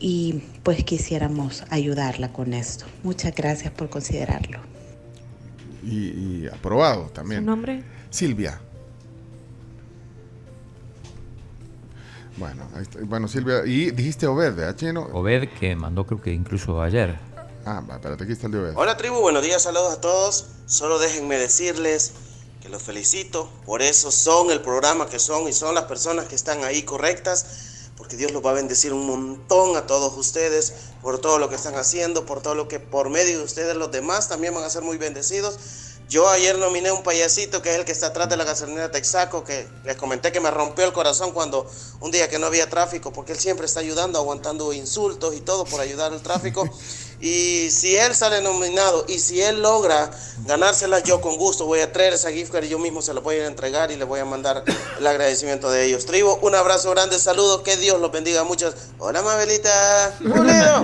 y pues quisiéramos ayudarla con esto. Muchas gracias por considerarlo. Y, y aprobado también. ¿Su nombre? Silvia. Bueno, ahí está. bueno, Silvia, y dijiste Obed, ¿verdad, Chino? Obed que mandó creo que incluso ayer. Ah, espérate, aquí está el de Obed. Hola tribu, buenos días, saludos a todos. Solo déjenme decirles que los felicito, por eso son el programa que son y son las personas que están ahí correctas, porque Dios los va a bendecir un montón a todos ustedes por todo lo que están haciendo, por todo lo que por medio de ustedes los demás también van a ser muy bendecidos. Yo ayer nominé un payasito que es el que está atrás de la gasolinera Texaco, que les comenté que me rompió el corazón cuando un día que no había tráfico, porque él siempre está ayudando, aguantando insultos y todo por ayudar al tráfico. Y si él sale nominado y si él logra ganársela, yo con gusto voy a traer esa gift card y yo mismo se la voy a a entregar y le voy a mandar el agradecimiento de ellos. Tribu, un abrazo grande, saludos, que Dios los bendiga muchos. Hola, Mabelita. Hola,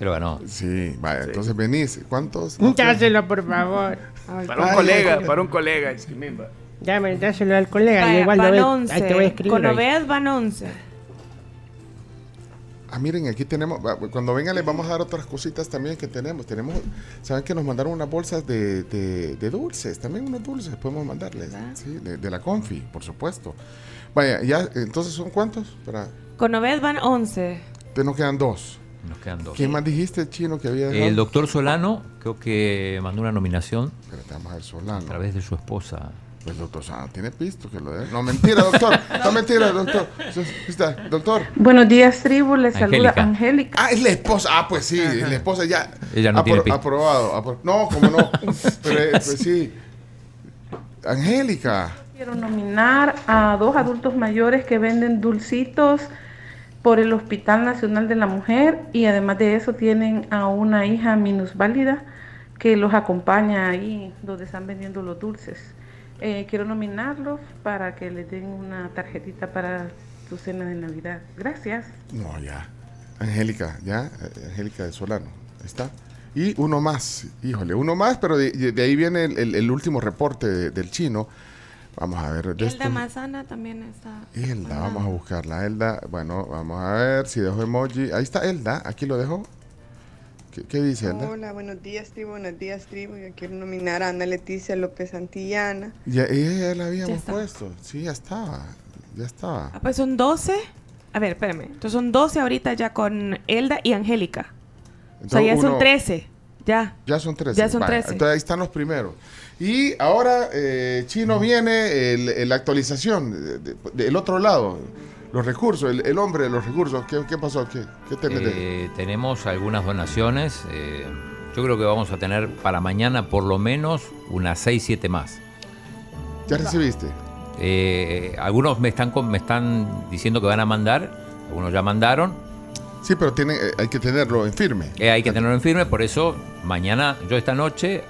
Se lo ganó. Sí, vaya, entonces venís. ¿Cuántos? Dáselo, por favor. Para un colega, para un colega. es que mimba. Dame, dáselo al colega. Vaya, igual lo van ve- 11. ahí te voy a escribir. Con ahí. Obed van 11. Ah, miren, aquí tenemos, cuando vengan les vamos a dar otras cositas también que tenemos. Tenemos, saben que nos mandaron unas bolsas de, de- de dulces, también unos dulces podemos mandarles, sí, de, de la Confi, por supuesto. Vaya, ya, entonces son cuántos? Para, Con Obed van 11. te nos quedan dos. Nos quedan dos. ¿Quién más dijiste, chino, que había dejado? El doctor Solano creo que mandó una nominación Espérate, vamos a ver Solano. a través de su esposa. Pues doctor Solano tiene pisto que lo de... No, mentira, doctor. No, mentira, doctor. Doctor. Buenos días, tribu. Les saluda Angélica. Angélica. Ah, es la esposa. Ah, pues sí, es la esposa ya. Ella no tiene pisto. Aprobado. apro- no, como no. Pero eh, pues sí. Angélica. Quiero nominar a dos adultos mayores que venden dulcitos por el Hospital Nacional de la Mujer y además de eso tienen a una hija minusválida que los acompaña ahí donde están vendiendo los dulces. Eh, quiero nominarlos para que les den una tarjetita para su cena de Navidad. Gracias. No, ya. Angélica, ya. eh, Angélica de Solano. Está. Y uno más. Híjole, uno más, pero de, de ahí viene el, el- el último reporte de- del chino. Vamos a ver. Elda esto. Mazana también está. Elda, vamos a buscarla. Elda, bueno, vamos a ver si dejo emoji. Ahí está Elda, aquí lo dejo. ¿Qué, qué dice Elda? Hola, buenos días, tribu. Buenos días, tribu. Yo quiero nominar a Ana Leticia López Santillana. Ya, ella ya la habíamos está. puesto. Sí, ya estaba. Ya estaba. Ah, pues son 12. A ver, espérame. Entonces son 12 ahorita ya con Elda y Angélica. o sea, Entonces, ya son uno- 13. Ya. Ya son 13. Ya son Vaya, 13. Entonces ahí están los primeros. Y ahora, eh, Chino, viene el- la actualización de- de- del otro lado. Los recursos, el, el hombre de los recursos. ¿Qué, qué pasó? ¿Qué, qué Eh, tenemos algunas donaciones. eh, yo creo que vamos a tener para mañana por lo menos unas 6, 7 más. ¿Ya recibiste? Eh, algunos me están, me están diciendo que van a mandar, algunos ya mandaron. Sí, pero tiene, eh, hay que tenerlo en firme. Eh, hay que tenerlo en firme, por eso mañana, yo esta noche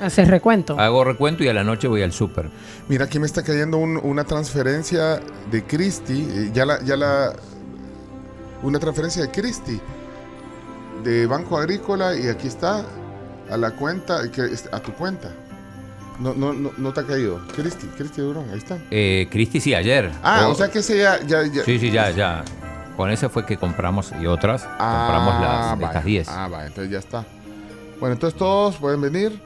Haces recuento. hago recuento y a la noche voy al súper. Mira, aquí me está cayendo un- una transferencia de Cristi. eh, ya la, ya la. Una transferencia de Cristi. De Banco Agrícola y aquí está. A la cuenta, que, es- a tu cuenta. No, no, no, no te ha caído. Cristi, Cristi Durón, ahí está. Eh, Cristi sí, ayer. Ah, Oh, o sea que ese ya. ya, ya- Sí, sí, ya, ya. Con ese fue que compramos y otras. compramos Ah, las, vaya. estas 10. Ah, va, entonces ya está. Bueno, entonces todos pueden venir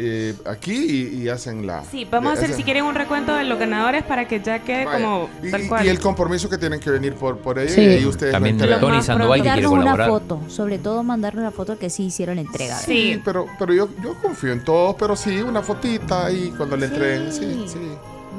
eh, aquí y, y hacen la. Sí, vamos a hacer hacen- si quieren un recuento de los ganadores para que ya quede Vaya. como Y- tal y- cual. Y el compromiso que tienen que venir por, por Sí. y ustedes También lo entregan. Tony Sandoval que quiere Darnos una colaborar. foto, sobre todo mandarnos la foto que sí hicieron la entrega. Sí, pero, pero yo, yo confío en todos, pero sí, una fotita ahí cuando le entreguen. Sí, sí.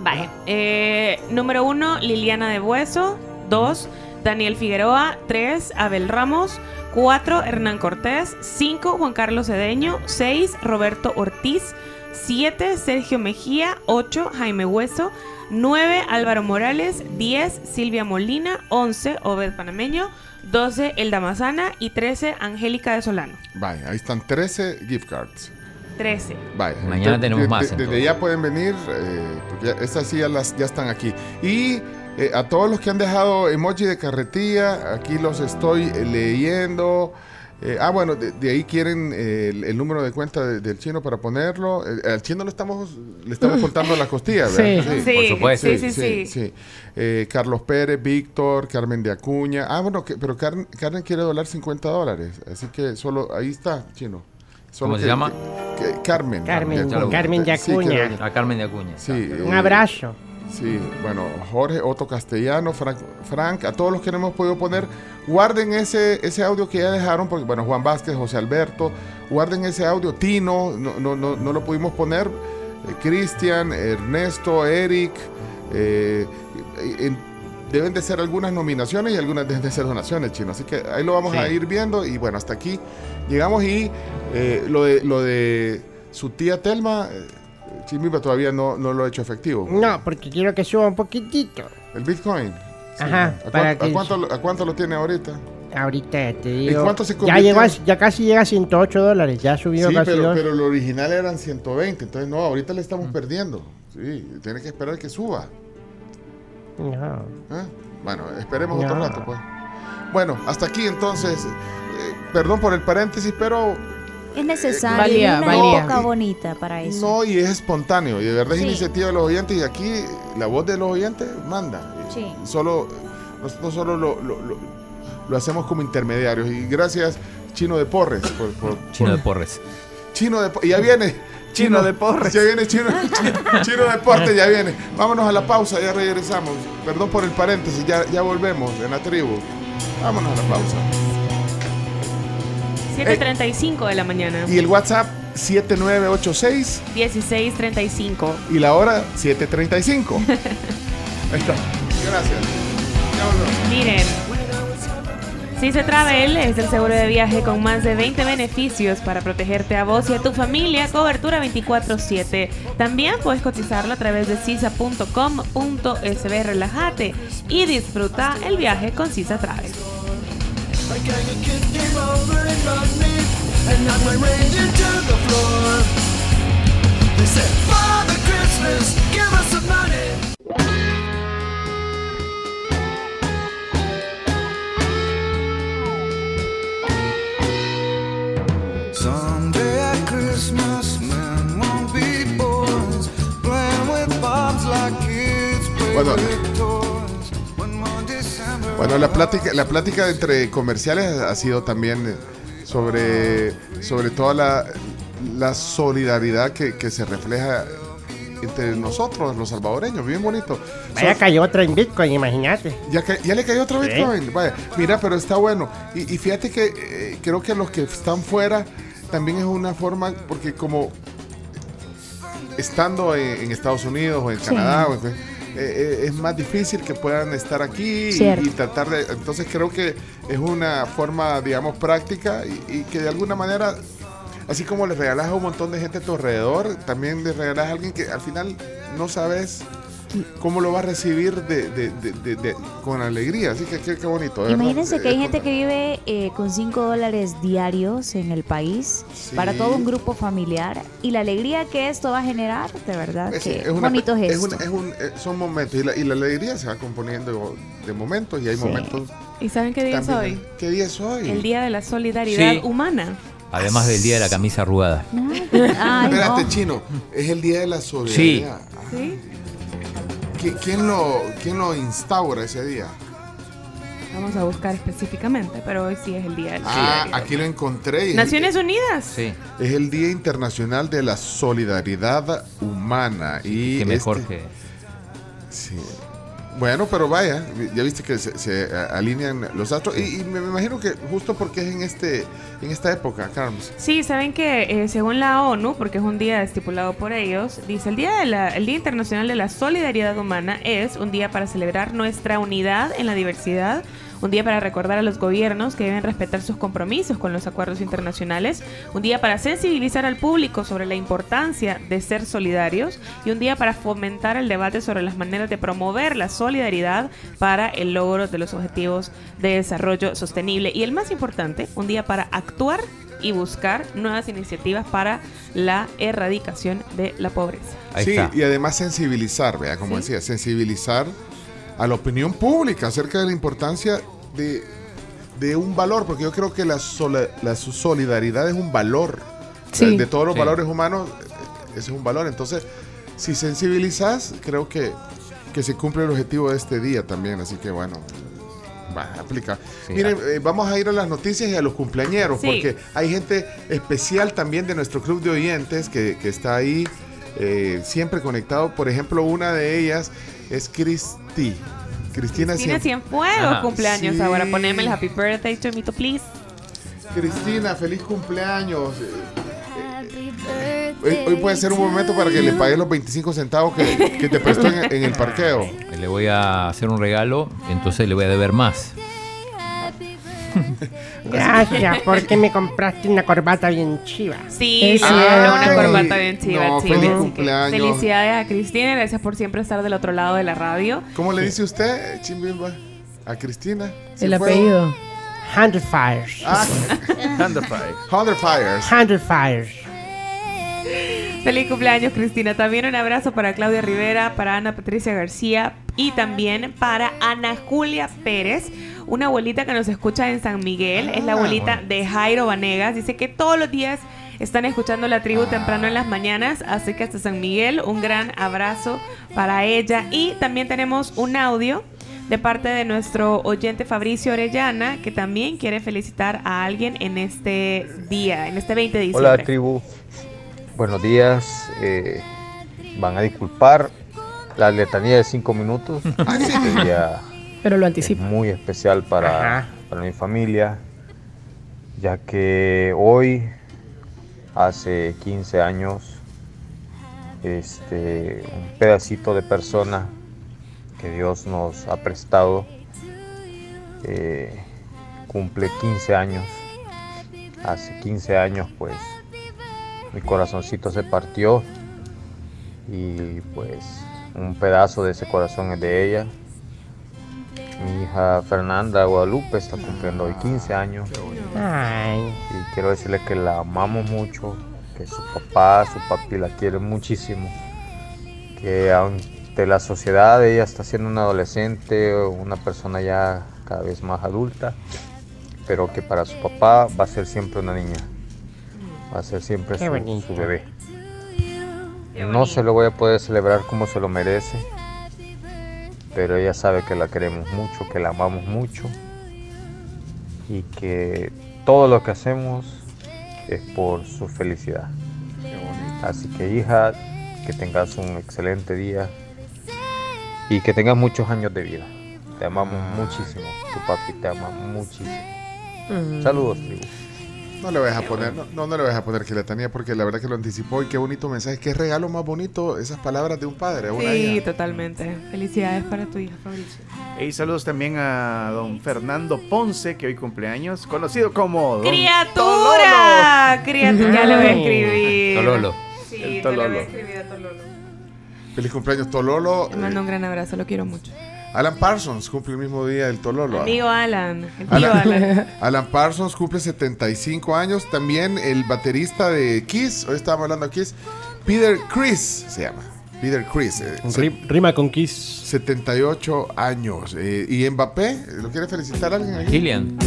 Vaya. Eh, número uno, Liliana de Bueso. Dos, Daniel Figueroa. Tres, Abel Ramos. Cuatro, Hernán Cortés. Cinco, Juan Carlos Cedeño. Seis, Roberto Ortiz. Siete, Sergio Mejía. Ocho, Jaime Hueso. 9, Álvaro Morales. 10, Silvia Molina. 11, Obed Panameño. 12, Elda Mazana. Y 13, Angélica de Solano. Vaya, ahí están 13 gift cards. 13. Vaya, Mañana tenemos de- más, de- desde entonces. ya pueden venir, eh, porque ya- estas sí ya, las, ya están aquí. Y eh, a todos los que han dejado emoji de carretilla, aquí los estoy eh, leyendo. Eh, ah, bueno, de, de ahí quieren eh, el, el número de cuenta de- del chino para ponerlo. Eh, al chino le estamos, le estamos contando las costillas, ¿verdad? Sí. Sí, Por supuesto. sí, sí, sí. Eh, Carlos Pérez, Víctor, Carmen de Acuña. Ah, bueno, que- pero Carmen, Carmen quiere donar 50 dólares. Así que solo, ahí está, chino. Solo ¿Cómo se llama? que- que- Carmen. Carmen, lo- Carmen de sí, Acuña. A Carmen de Acuña. Sí, Un abrazo. Sí, bueno, Jorge, Otto Castellano, Frank, Frank, a todos los que no hemos podido poner, guarden ese, ese audio que ya dejaron, porque bueno, Juan Vázquez, José Alberto, guarden ese audio, Tino, no, no, no, no lo pudimos poner, eh, Cristian, Ernesto, Eric, eh, en- deben de ser algunas nominaciones y algunas deben de ser donaciones, chino, así que ahí lo vamos a ir viendo y bueno, hasta aquí llegamos. Y eh, lo, de, lo de su tía Telma, eh, Chimipa todavía no, no lo ha hecho efectivo. No, porque quiero que suba un poquitito. ¿El Bitcoin? Sí. Ajá, ¿A, para cuánto, a que- cuánto lo- a cuánto lo tiene ahorita? Ahorita te digo. cuánto se ya llegó a- ya casi llega a 108 dólares. Ya subió Sí, casi pero, dos. pero lo original eran 120, entonces no, ahorita le estamos perdiendo. Sí, tiene que esperar que suba. No. ¿eh? Bueno, esperemos otro rato, pues. Bueno, hasta aquí entonces. eh, perdón por el paréntesis, pero Es necesario. Valía, una valía. época bonita para eso. no, y es espontáneo. Y de verdad es Sí. iniciativa de los oyentes. Y aquí la voz de los oyentes manda. Y Sí. Solo, nosotros solo lo, lo- lo- lo hacemos como intermediarios. Y gracias, Chino de Porres. Por, por- Chino por- de Porres. Chino de Po- y ya viene. Chino de Porres. Ya viene Chino, Chino, Chino Deporte, ya viene. Vámonos a la pausa, ya regresamos. Perdón por el paréntesis, ya, ya volvemos en la tribu. Vámonos a la pausa. 7.35 de la mañana. Y el WhatsApp 7986 16.35. y la hora 735. Ahí está. Gracias. Miren, Cisa Travel es el seguro de viaje con más de 20 beneficios para protegerte a vos y a tu familia, cobertura 24/7. También puedes cotizarlo a través de cisa.com.sb. Relájate y disfruta el viaje con Cisa Travel. A gang of kids came over and mugged me and knocked my range into the floor. They said, Father Christmas, give us some money. What's up? Bueno, la plática, la plática entre comerciales ha sido también eh, sobre, sobre toda la, la solidaridad que, que se refleja entre nosotros, los salvadoreños, bien bonito. Vaya, cayó otra en Bitcoin, imagínate. Ya, le cayó otro Sí. Bitcoin. Vaya, mira, pero está bueno. Y, y fíjate que eh, creo que los que están fuera también es una forma, porque como estando en, en Estados Unidos o en Sí. Canadá, o en- eh, eh, es más difícil que puedan estar aquí y, tratar de... Entonces creo que es una forma, digamos, práctica y, y que de alguna manera... Así como le regalas a un montón de gente a tu alrededor, también le regalas a alguien que al final no sabes cómo lo va a recibir de, de- de- de- de- con alegría. Así que qué, qué bonito. verdad. Imagínense que hay Eh, gente que vive eh, con 5 dólares diarios en el país Sí. para todo un grupo familiar y la alegría que esto va a generar, de verdad, Es, que es una- bonito es gesto. un- es un- eh, son momentos y la, y la alegría se va componiendo de momentos y hay Sí. momentos. ¿Y saben qué día es hoy? ¿Qué día es hoy? El Día de la Solidaridad Sí. Humana. Además del día de la camisa arrugada. Ay, Espérate, no. chino. Es el día de la solidaridad. ¿Sí? ¿Qui- ¿Quién, lo, ¿Quién lo instaura ese día? Vamos a buscar específicamente, pero hoy sí es el Día de la Ah, Solidaridad. aquí lo encontré. Naciones Unidas. Sí. Es el Día Internacional de la Solidaridad Humana. Y Qué mejor este- que. Sí. Bueno, pero vaya, ya viste que se, se, eh, alinean los astros. Y, y me, imagino que justo porque es en este en esta época, Carlos. Sí, saben que eh, según la ONU, porque es un día estipulado por ellos, dice el día de el Día Internacional de la Solidaridad Humana es un día para celebrar nuestra unidad en la diversidad, un día para recordar a los gobiernos que deben respetar sus compromisos con los acuerdos internacionales, un día para sensibilizar al público sobre la importancia de ser solidarios y un día para fomentar el debate sobre las maneras de promover la solidaridad para el logro de los objetivos de desarrollo sostenible y el más importante, un día para actuar y buscar nuevas iniciativas para la erradicación de la pobreza. Ahí sí, está. y además sensibilizar, vea, como Sí. decía, sensibilizar a la opinión pública acerca de la importancia de, de un valor, porque yo creo que la, sola- la solidaridad es un valor. Sí. De, de todos los Sí. valores humanos, eh, ese es un valor. Entonces, si sensibilizas, creo que, que se cumple el objetivo de este día también. Así que bueno, va, aplica. Sí. Miren, eh, vamos a ir a las noticias y a los cumpleañeros, Sí. porque hay gente especial también de nuestro club de oyentes que, que está ahí eh, siempre conectado. Por ejemplo, una de ellas es Cristi. Cristina, Cristina Cien- Cienfuegos, cumpleaños. Sí. Ahora poneme el happy birthday, Chomito, please. Cristina, feliz cumpleaños. Eh, Hoy, hoy puede ser un momento para que le pagues los 25 centavos que, que te prestó en, en el parqueo. Le voy a hacer un regalo, entonces le voy a deber más. Gracias, porque me compraste una corbata bien chiva. Sí, regaló una corbata bien chiva, no, chiva, feliz así que cumpleaños. Felicidades a Cristina, gracias por siempre estar del otro lado de la radio. ¿Cómo le dice usted, Chimbimba? A Cristina. El apellido. Hundred Fires. Ah, Thunderfire. Hunter Fires. Feliz cumpleaños, Cristina. También un abrazo para Claudia Rivera, para Ana Patricia García y también para Ana Julia Pérez, una abuelita que nos escucha en San Miguel. es la abuelita de Jairo Vanegas. Dice que todos los días están escuchando la tribu temprano en las mañanas. Así que hasta San Miguel, un gran abrazo para ella. Y también tenemos un audio de parte de nuestro oyente Fabricio Orellana, que también quiere felicitar a alguien en este día, en este 20 de diciembre. Hola tribu, buenos días. eh, van a disculpar la letanía de cinco minutos. Este día Pero lo es anticipo. muy especial para, para mi familia, ya que hoy, hace 15 años, este, un pedacito de persona que Dios nos ha prestado eh, cumple 15 años. Hace 15 años, pues, mi corazoncito se partió y pues un pedazo de ese corazón es de ella. Mi hija Fernanda Guadalupe está cumpliendo hoy 15 años. Y quiero decirle que la amamos mucho, que su papá, su papi la quieren muchísimo, que ante la sociedad ella está siendo una adolescente, una persona ya cada vez más adulta, pero que para su papá va a ser siempre una niña, va a ser siempre su bebé. No se lo voy a poder celebrar como se lo merece, pero ella sabe que la queremos mucho, que la amamos mucho y que todo lo que hacemos es por su felicidad. Así que hija, que tengas un excelente día y que tengas muchos años de vida. Te amamos muchísimo, tu papi te ama muchísimo. Mm. Saludos, tribu. No le vas a poner, no, no, no le vas a poner que la tenía porque la verdad que lo anticipó y qué bonito mensaje, qué regalo más bonito esas palabras de un padre a una Sí, hija. totalmente. Felicidades para tu hija, Fabricio. Y saludos también a don Fernando Ponce, que hoy cumpleaños, conocido como don ¡Criatura! Criatura, ya lo voy a escribir. Tololo. Sí, El te lo voy a Tololo. escribir a Tololo. Feliz cumpleaños Tololo. Te mando un gran abrazo, lo quiero mucho. Alan Parsons cumple el mismo día del Tololo. Amigo Alan, Alan, Alan. Alan Parsons cumple 75 años. También el baterista de Kiss, hoy estábamos hablando de Kiss, Peter Chris se llama. Peter Chris. eh, se- Rima con Kiss. 78 años. eh, ¿Y Mbappé? ¿Lo quiere felicitar alguien aquí? Kylian.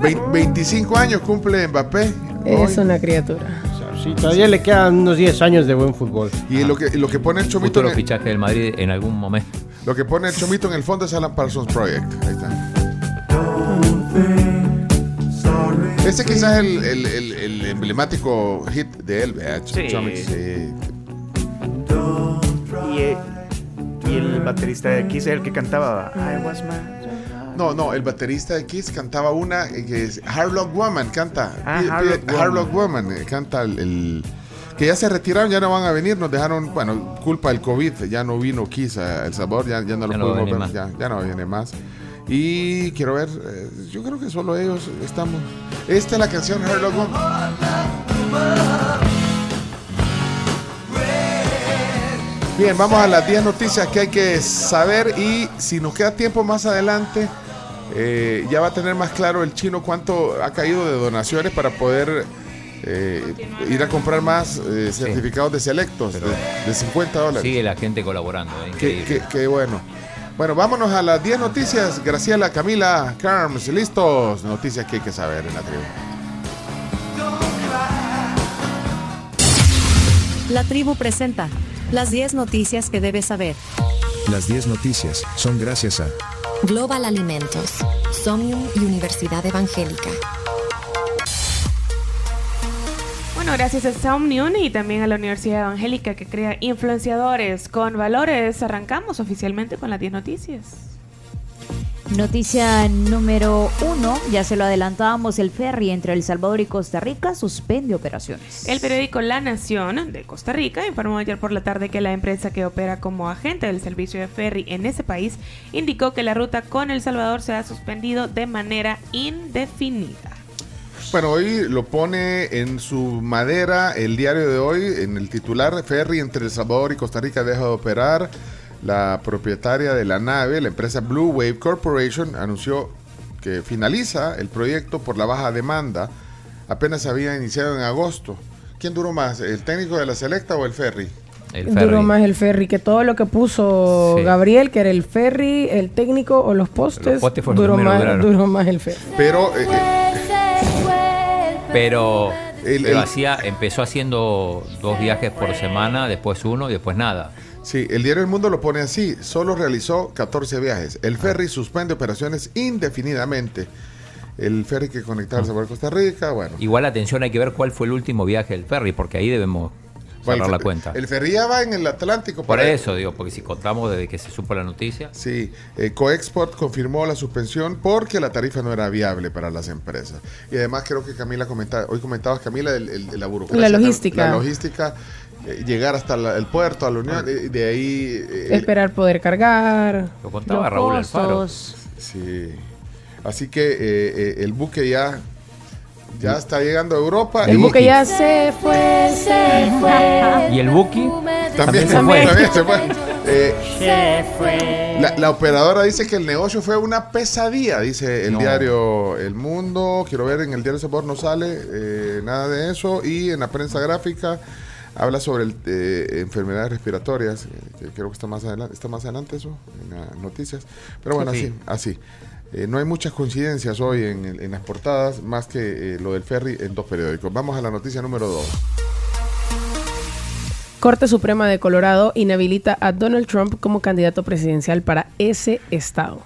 Vein- 25 años cumple Mbappé. Es hoy. una criatura. Sí, todavía le quedan unos 10 años de buen fútbol. Y lo que, lo que pone el chomito Futuro en el, fichaje del Madrid en algún momento. lo que pone el chomito en el fondo es Alan Parsons Project. Ahí está. Ese quizás es el, el- el- el emblemático hit de él, ¿verdad? Sí. Chomito, sí. Y, eh, y el baterista de Kiss es el que cantaba I was my... No, no, el baterista de Kiss cantaba una eh, que es Harlock Woman, canta. Ah, Pide- Hard pide- Rock Woman. Harlock Woman, eh, canta el, el- Que ya se retiraron, ya no van a venir, nos dejaron, bueno, culpa del COVID, ya no vino Kiss a El Sabor, ya, ya no lo pudimos ver, más. ya, ya no viene más. Y quiero ver, eh, yo creo que solo ellos estamos. Esta es la canción Harlock Woman. Bien, vamos a las 10 noticias que hay que saber y si nos queda tiempo más adelante, eh, ya va a tener más claro el chino cuánto ha caído de donaciones para poder eh, ir a comprar más eh, certificados de selectos de, de 50 dólares. Sigue la gente colaborando. qué- qué bueno. Bueno, vámonos a las 10 noticias. Graciela, Camila, Carms, listos. Noticias que hay que saber en la tribu. La tribu presenta las 10 noticias que debes saber. Las 10 noticias son gracias a Global Alimentos, Somnium y Universidad Evangélica. Bueno, gracias a Somnium y también a la Universidad Evangélica que crea influenciadores con valores. Arrancamos oficialmente con las 10 noticias. Noticia número uno, ya se lo adelantábamos, el ferry entre El Salvador y Costa Rica suspende operaciones. El periódico La Nación de Costa Rica informó ayer por la tarde que la empresa que opera como agente del servicio de ferry en ese país indicó que la ruta con El Salvador se ha suspendido de manera indefinida. Bueno, hoy lo pone en su madera el diario de hoy, en el titular, Ferry entre El Salvador y Costa Rica deja de operar. La propietaria de la nave, la empresa Blue Wave Corporation, anunció que finaliza el proyecto por la baja demanda. Apenas había iniciado en agosto. ¿Quién duró más, el técnico de la Selecta o el ferry? El Duró más el ferry que todo lo que puso Sí. Gabriel, que era el ferry, el técnico o los postes. Los duró, más, duraron. duró más el ferry. Pero eh, eh, Pero, El- pero el- hacía, empezó haciendo dos viajes por semana, después uno y después nada. Sí, el diario El Mundo lo pone así, solo realizó 14 viajes. El ferry suspende operaciones indefinidamente. El ferry que conectaba Salvador a Costa Rica, bueno. Igual atención, hay que ver cuál fue el último viaje del ferry, porque ahí debemos cerrar Bueno, la cuenta. El ferry ya va en el Atlántico. Por eso digo, porque si contamos desde que se supo la noticia. Sí, eh, Coexport confirmó la suspensión porque la tarifa no era viable para las empresas. Y además creo que Camila comentaba, hoy comentabas Camila, el, el- la burocracia. La logística. La logística, eh, llegar hasta la- el puerto, a la Unión, eh, de ahí... eh, Esperar poder cargar. Lo contaba los Raúl Alfaro. costos. Sí. Así que eh, eh, el buque ya, ya está llegando a Europa. El y- buque ya se fue, se fue. ¿Y el Buki? También, se fue. también se fue. Eh, La, la operadora dice que el negocio fue una pesadilla, dice el No. diario El Mundo. Quiero ver, en el diario Sabor no sale eh, nada de eso. Y en la prensa gráfica habla sobre el, eh, enfermedades respiratorias. eh, que creo que está más adelante, está más adelante eso, en las noticias. Pero bueno, Sí. así. así. Eh, no hay muchas coincidencias hoy en, el- en las portadas, más que eh, lo del ferry en dos periódicos. Vamos a la noticia número dos. Corte Suprema de Colorado inhabilita a Donald Trump como candidato presidencial para ese estado.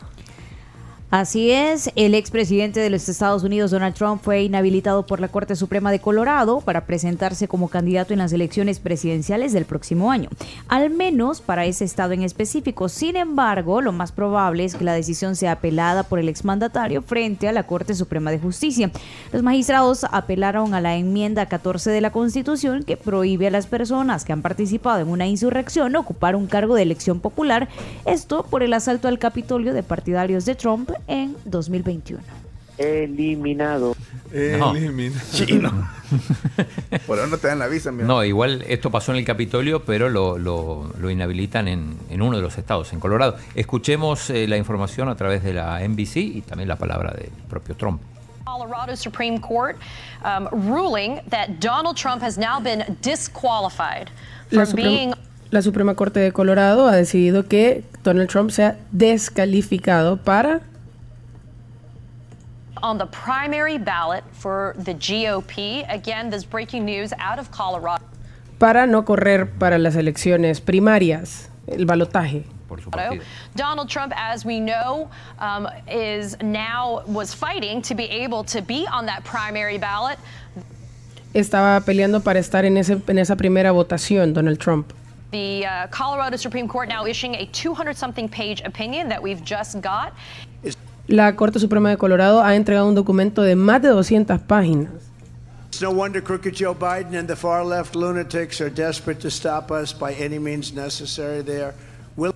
Así es, el expresidente de los Estados Unidos, Donald Trump, fue inhabilitado por la Corte Suprema de Colorado para presentarse como candidato en las elecciones presidenciales del próximo año, al menos para ese estado en específico. Sin embargo, lo más probable es que la decisión sea apelada por el exmandatario frente a la Corte Suprema de Justicia. Los magistrados apelaron a la enmienda 14 de la Constitución que prohíbe a las personas que han participado en una insurrección ocupar un cargo de elección popular, esto por el asalto al Capitolio de partidarios de Trump en 2021. Eliminado. No. Chino. Por ahora no te dan la visa, mi amor. No, igual esto pasó en el Capitolio, pero lo, lo- lo inhabilitan en, en uno de los estados, en Colorado. Escuchemos eh, la información a través de la NBC y también la palabra del propio Trump. Colorado Supreme Court um, ruling that Donald Trump has now been disqualified La, from being la Suprema Corte de Colorado ha decidido que Donald Trump sea descalificado para on the primary ballot for the GOP. Again, this breaking news out of Colorado. para no correr para las elecciones primarias, el balotaje. Donald Trump, as we know, um, is now was fighting to be able to be on that primary ballot. Estaba peleando para estar en, ese, en esa primera votación, Donald Trump. The uh, Colorado Supreme Court now issuing a 200-something page opinion that we've just got. La Corte Suprema de Colorado ha entregado un documento de más de 200 páginas It's no wonder crooked Joe Biden and the far left lunatics are desperate to stop us by any means necessary. They are willing.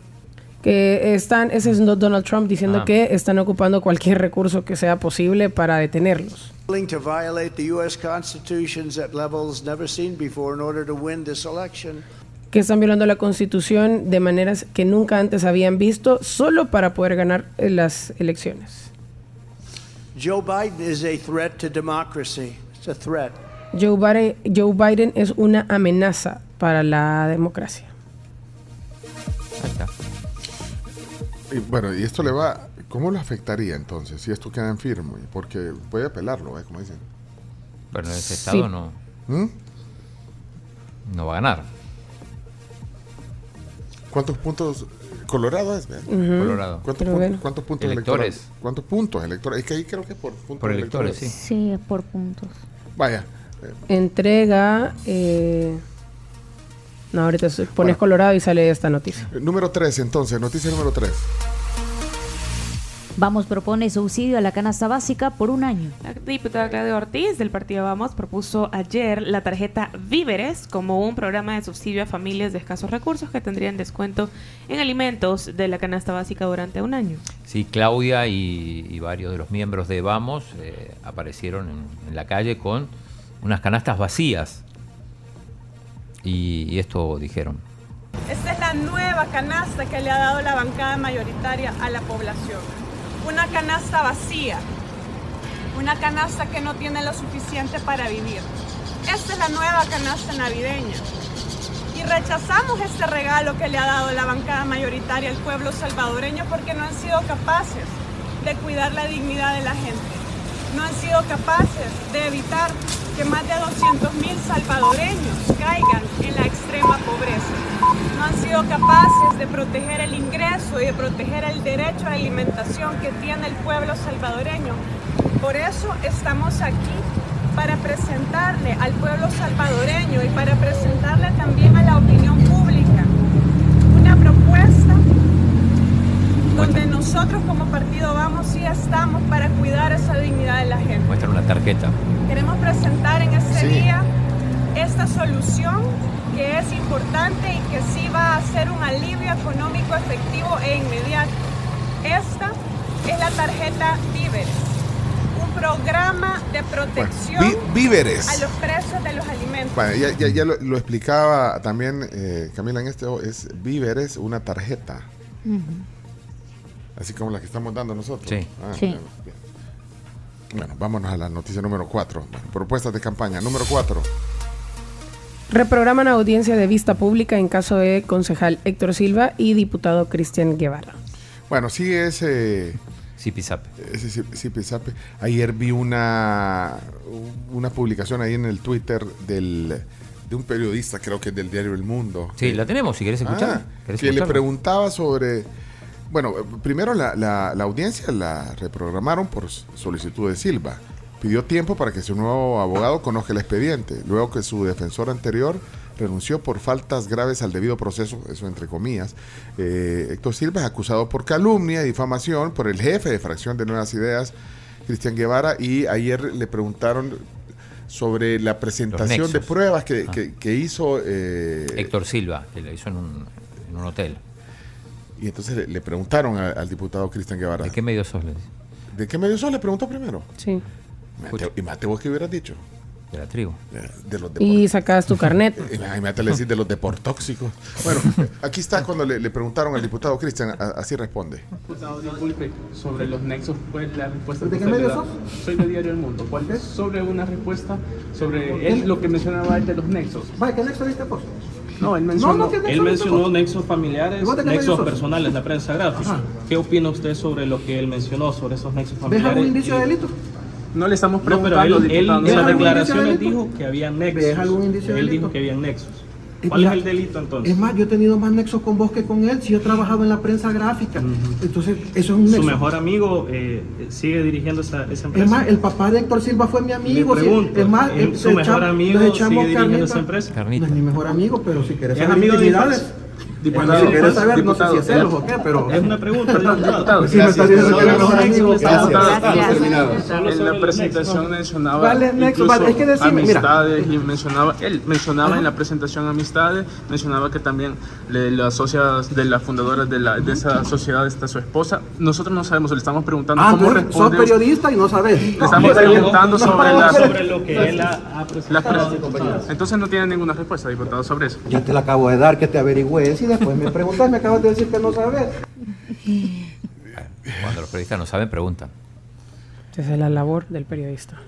que están, ese es Donald Trump diciendo Ah. que están ocupando cualquier recurso que sea posible para detenerlos. to que están violando la constitución de maneras que nunca antes habían visto solo para poder ganar eh, las elecciones. Joe Biden is a threat to democracy. It's a threat. Joe Biden, Joe Biden es una amenaza para la democracia. Y bueno, y esto le va, ¿cómo lo afectaría entonces si esto queda en firme? Porque puede apelarlo, ¿eh? como dicen. Pero en ese estado no, ¿Mm? no va a ganar. ¿Cuántos puntos? Colorado es. Colorado. ¿Cuántos, puntos, bueno. cuántos puntos Electores. electorales? ¿Cuántos puntos electorales? Es que ahí creo que es por puntos Por electores, Sí, es por puntos. Vaya. Entrega. eh, no, ahorita pones Colorado y sale esta noticia. Eh, Número 3, entonces, noticia número 3. Vamos propone subsidio a la canasta básica por un año. La diputada Claudia Ortiz del partido Vamos propuso ayer la tarjeta Víveres como un programa de subsidio a familias de escasos recursos que tendrían descuento en alimentos de la canasta básica durante un año. Sí, Claudia y, y varios de los miembros de Vamos eh, aparecieron en, en la calle con unas canastas vacías. Y, y esto dijeron. Esta es la nueva canasta que le ha dado la bancada mayoritaria a la población. Una canasta vacía, una canasta que no tiene lo suficiente para vivir. Esta es la nueva canasta navideña. Y rechazamos este regalo que le ha dado la bancada mayoritaria al pueblo salvadoreño porque no han sido capaces de cuidar la dignidad de la gente. No han sido capaces de evitar que más de 200 mil salvadoreños caigan en la extrema pobreza. No han sido capaces de proteger el ingreso y de proteger el derecho a la alimentación que tiene el pueblo salvadoreño. Por eso estamos aquí para presentarle al pueblo salvadoreño y para presentarle también a la opinión pública una propuesta donde nosotros como partido vamos y estamos para cuidar esa dignidad de la gente. Muestran una tarjeta. Queremos presentar en este Sí. día esta solución que es importante y que sí va a ser un alivio económico efectivo e inmediato. Esta es la tarjeta Víveres, un programa de protección vi- víveres. a los precios de los alimentos. Bueno, ya, ya- ya lo, lo explicaba también eh, Camila en este, es víveres, una tarjeta, así como la que estamos dando nosotros. Sí. Ah, Sí. Bueno, vámonos a la noticia número 4. Propuestas de campaña. Número 4. Reprograman audiencia de vista pública en caso de concejal Héctor Silva y diputado Cristian Guevara. Bueno, sí es... Eh, Zipizape. Ese zip- zipizape. Ayer vi una, una publicación ahí en el Twitter del, de un periodista, creo que es del diario El Mundo. Sí, la tenemos, si querés escuchar. Ah, ¿Querés que le preguntaba sobre... Bueno, primero la, la- la audiencia la reprogramaron por solicitud de Silva. Pidió tiempo para que su nuevo abogado conozca el expediente, luego que su defensor anterior renunció por faltas graves al debido proceso, eso entre comillas. Eh, Héctor Silva es acusado por calumnia y difamación por el jefe de fracción de Nuevas Ideas, Cristian Guevara, y ayer le preguntaron sobre la presentación de pruebas que, Ah. que- que hizo... eh, Héctor Silva, que la hizo en un, en un hotel. Y entonces le, le preguntaron a- al diputado Cristian Guevara. ¿De qué medio sos? le dice? ¿De qué medio sos? Le preguntó primero. Sí. Y mate vos qué hubieras dicho. De la tribu. De los Y sacas tu carnet. Imagínate decir de los deportóxicos. Bueno, aquí está cuando le, le preguntaron al diputado Cristian, así responde. Diputado, disculpe, sobre los nexos, ¿cuál es la respuesta ¿De qué medio da? Soy de Diario El Mundo. ¿Cuál es? Sobre una respuesta sobre es lo que mencionaba él de los nexos. Vaya, ¿qué nexo viste, pues? No, él mencionó, No, no, ¿qué nexo él mencionó pues? nexos familiares, ¿Y vos nexos sos? personales, la prensa gráfica. Ajá. ¿Qué opina usted sobre lo que él mencionó, sobre esos nexos ¿Ves familiares? algún indicio de delito? No le estamos No, pero preguntando, él- él, él- en ¿ves las declaraciones dijo que había nexos. ¿Ves algún indicio él dijo que había nexos. ¿Cuál es el delito entonces? Es más, yo he tenido más nexos con vos que con él si yo he trabajado en la prensa gráfica. Entonces, eso es un Su nexo. mejor amigo eh, sigue dirigiendo esa, esa empresa. Es más, el papá de Héctor Silva fue mi amigo. Es más, ¿es eh, su mejor amigo sigue dirigiendo carnita. esa empresa? No es mi mejor amigo, pero si quieres ¿Es amigo de infancia? Diputado, Bueno, si quieres saber, diputado, no sé si hacerlo o qué, pero... Es una pregunta, diputado. Si me estás diciendo que eres mejor amigo. En la presentación mencionaba Vale, incluso vale, es que decime, mira. amistades y mencionaba, él mencionaba en la presentación amistades, mencionaba que también le- las socias de las fundadoras de, la, de esa sociedad está su esposa. Nosotros no sabemos, le estamos preguntando Ah, cómo sos responde usted. periodista y no sabes. Le estamos preguntando sobre, la, sobre lo que él ha, presentado. Entonces no tiene ninguna respuesta, diputado, sobre eso. Ya te la acabo de dar, que te averigües y después me preguntas, me acabas de decir que no sabes. Cuando los periodistas no saben, preguntan. Esa es la labor del periodista.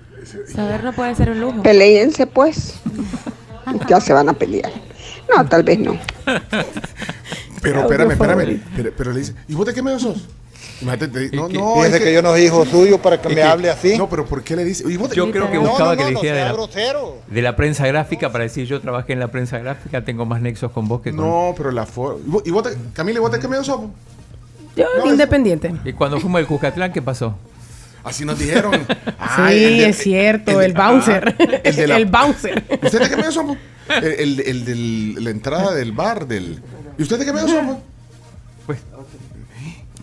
Saber no puede ser un lujo. Pero Audio espérame, espérame. favorito. Pero, pero le dice, ¿y vos de qué medio sos? Imagínate, te- no, que- no, Fíjese es que yo no soy hijo suyo para que me que- hable así. No, pero ¿por qué le dice? ¿Y vos de- Yo creo que buscaba no, que le dijera de, la, de la prensa gráfica para decir yo trabajé en la prensa gráfica, tengo más nexos con vos que con... No, pero la forma. ¿Y vos, y vos de- Camila, ¿y vos de qué medio sos? Yo, independiente. Y cuando fuimos al Cuscatlán, ¿qué pasó? Así nos dijeron. sí, es cierto, el, bouncer. Ah, el de la- el bouncer. ¿Usted de qué medio somos? El, el, el de la entrada del bar del. ¿Y usted de qué medio somos?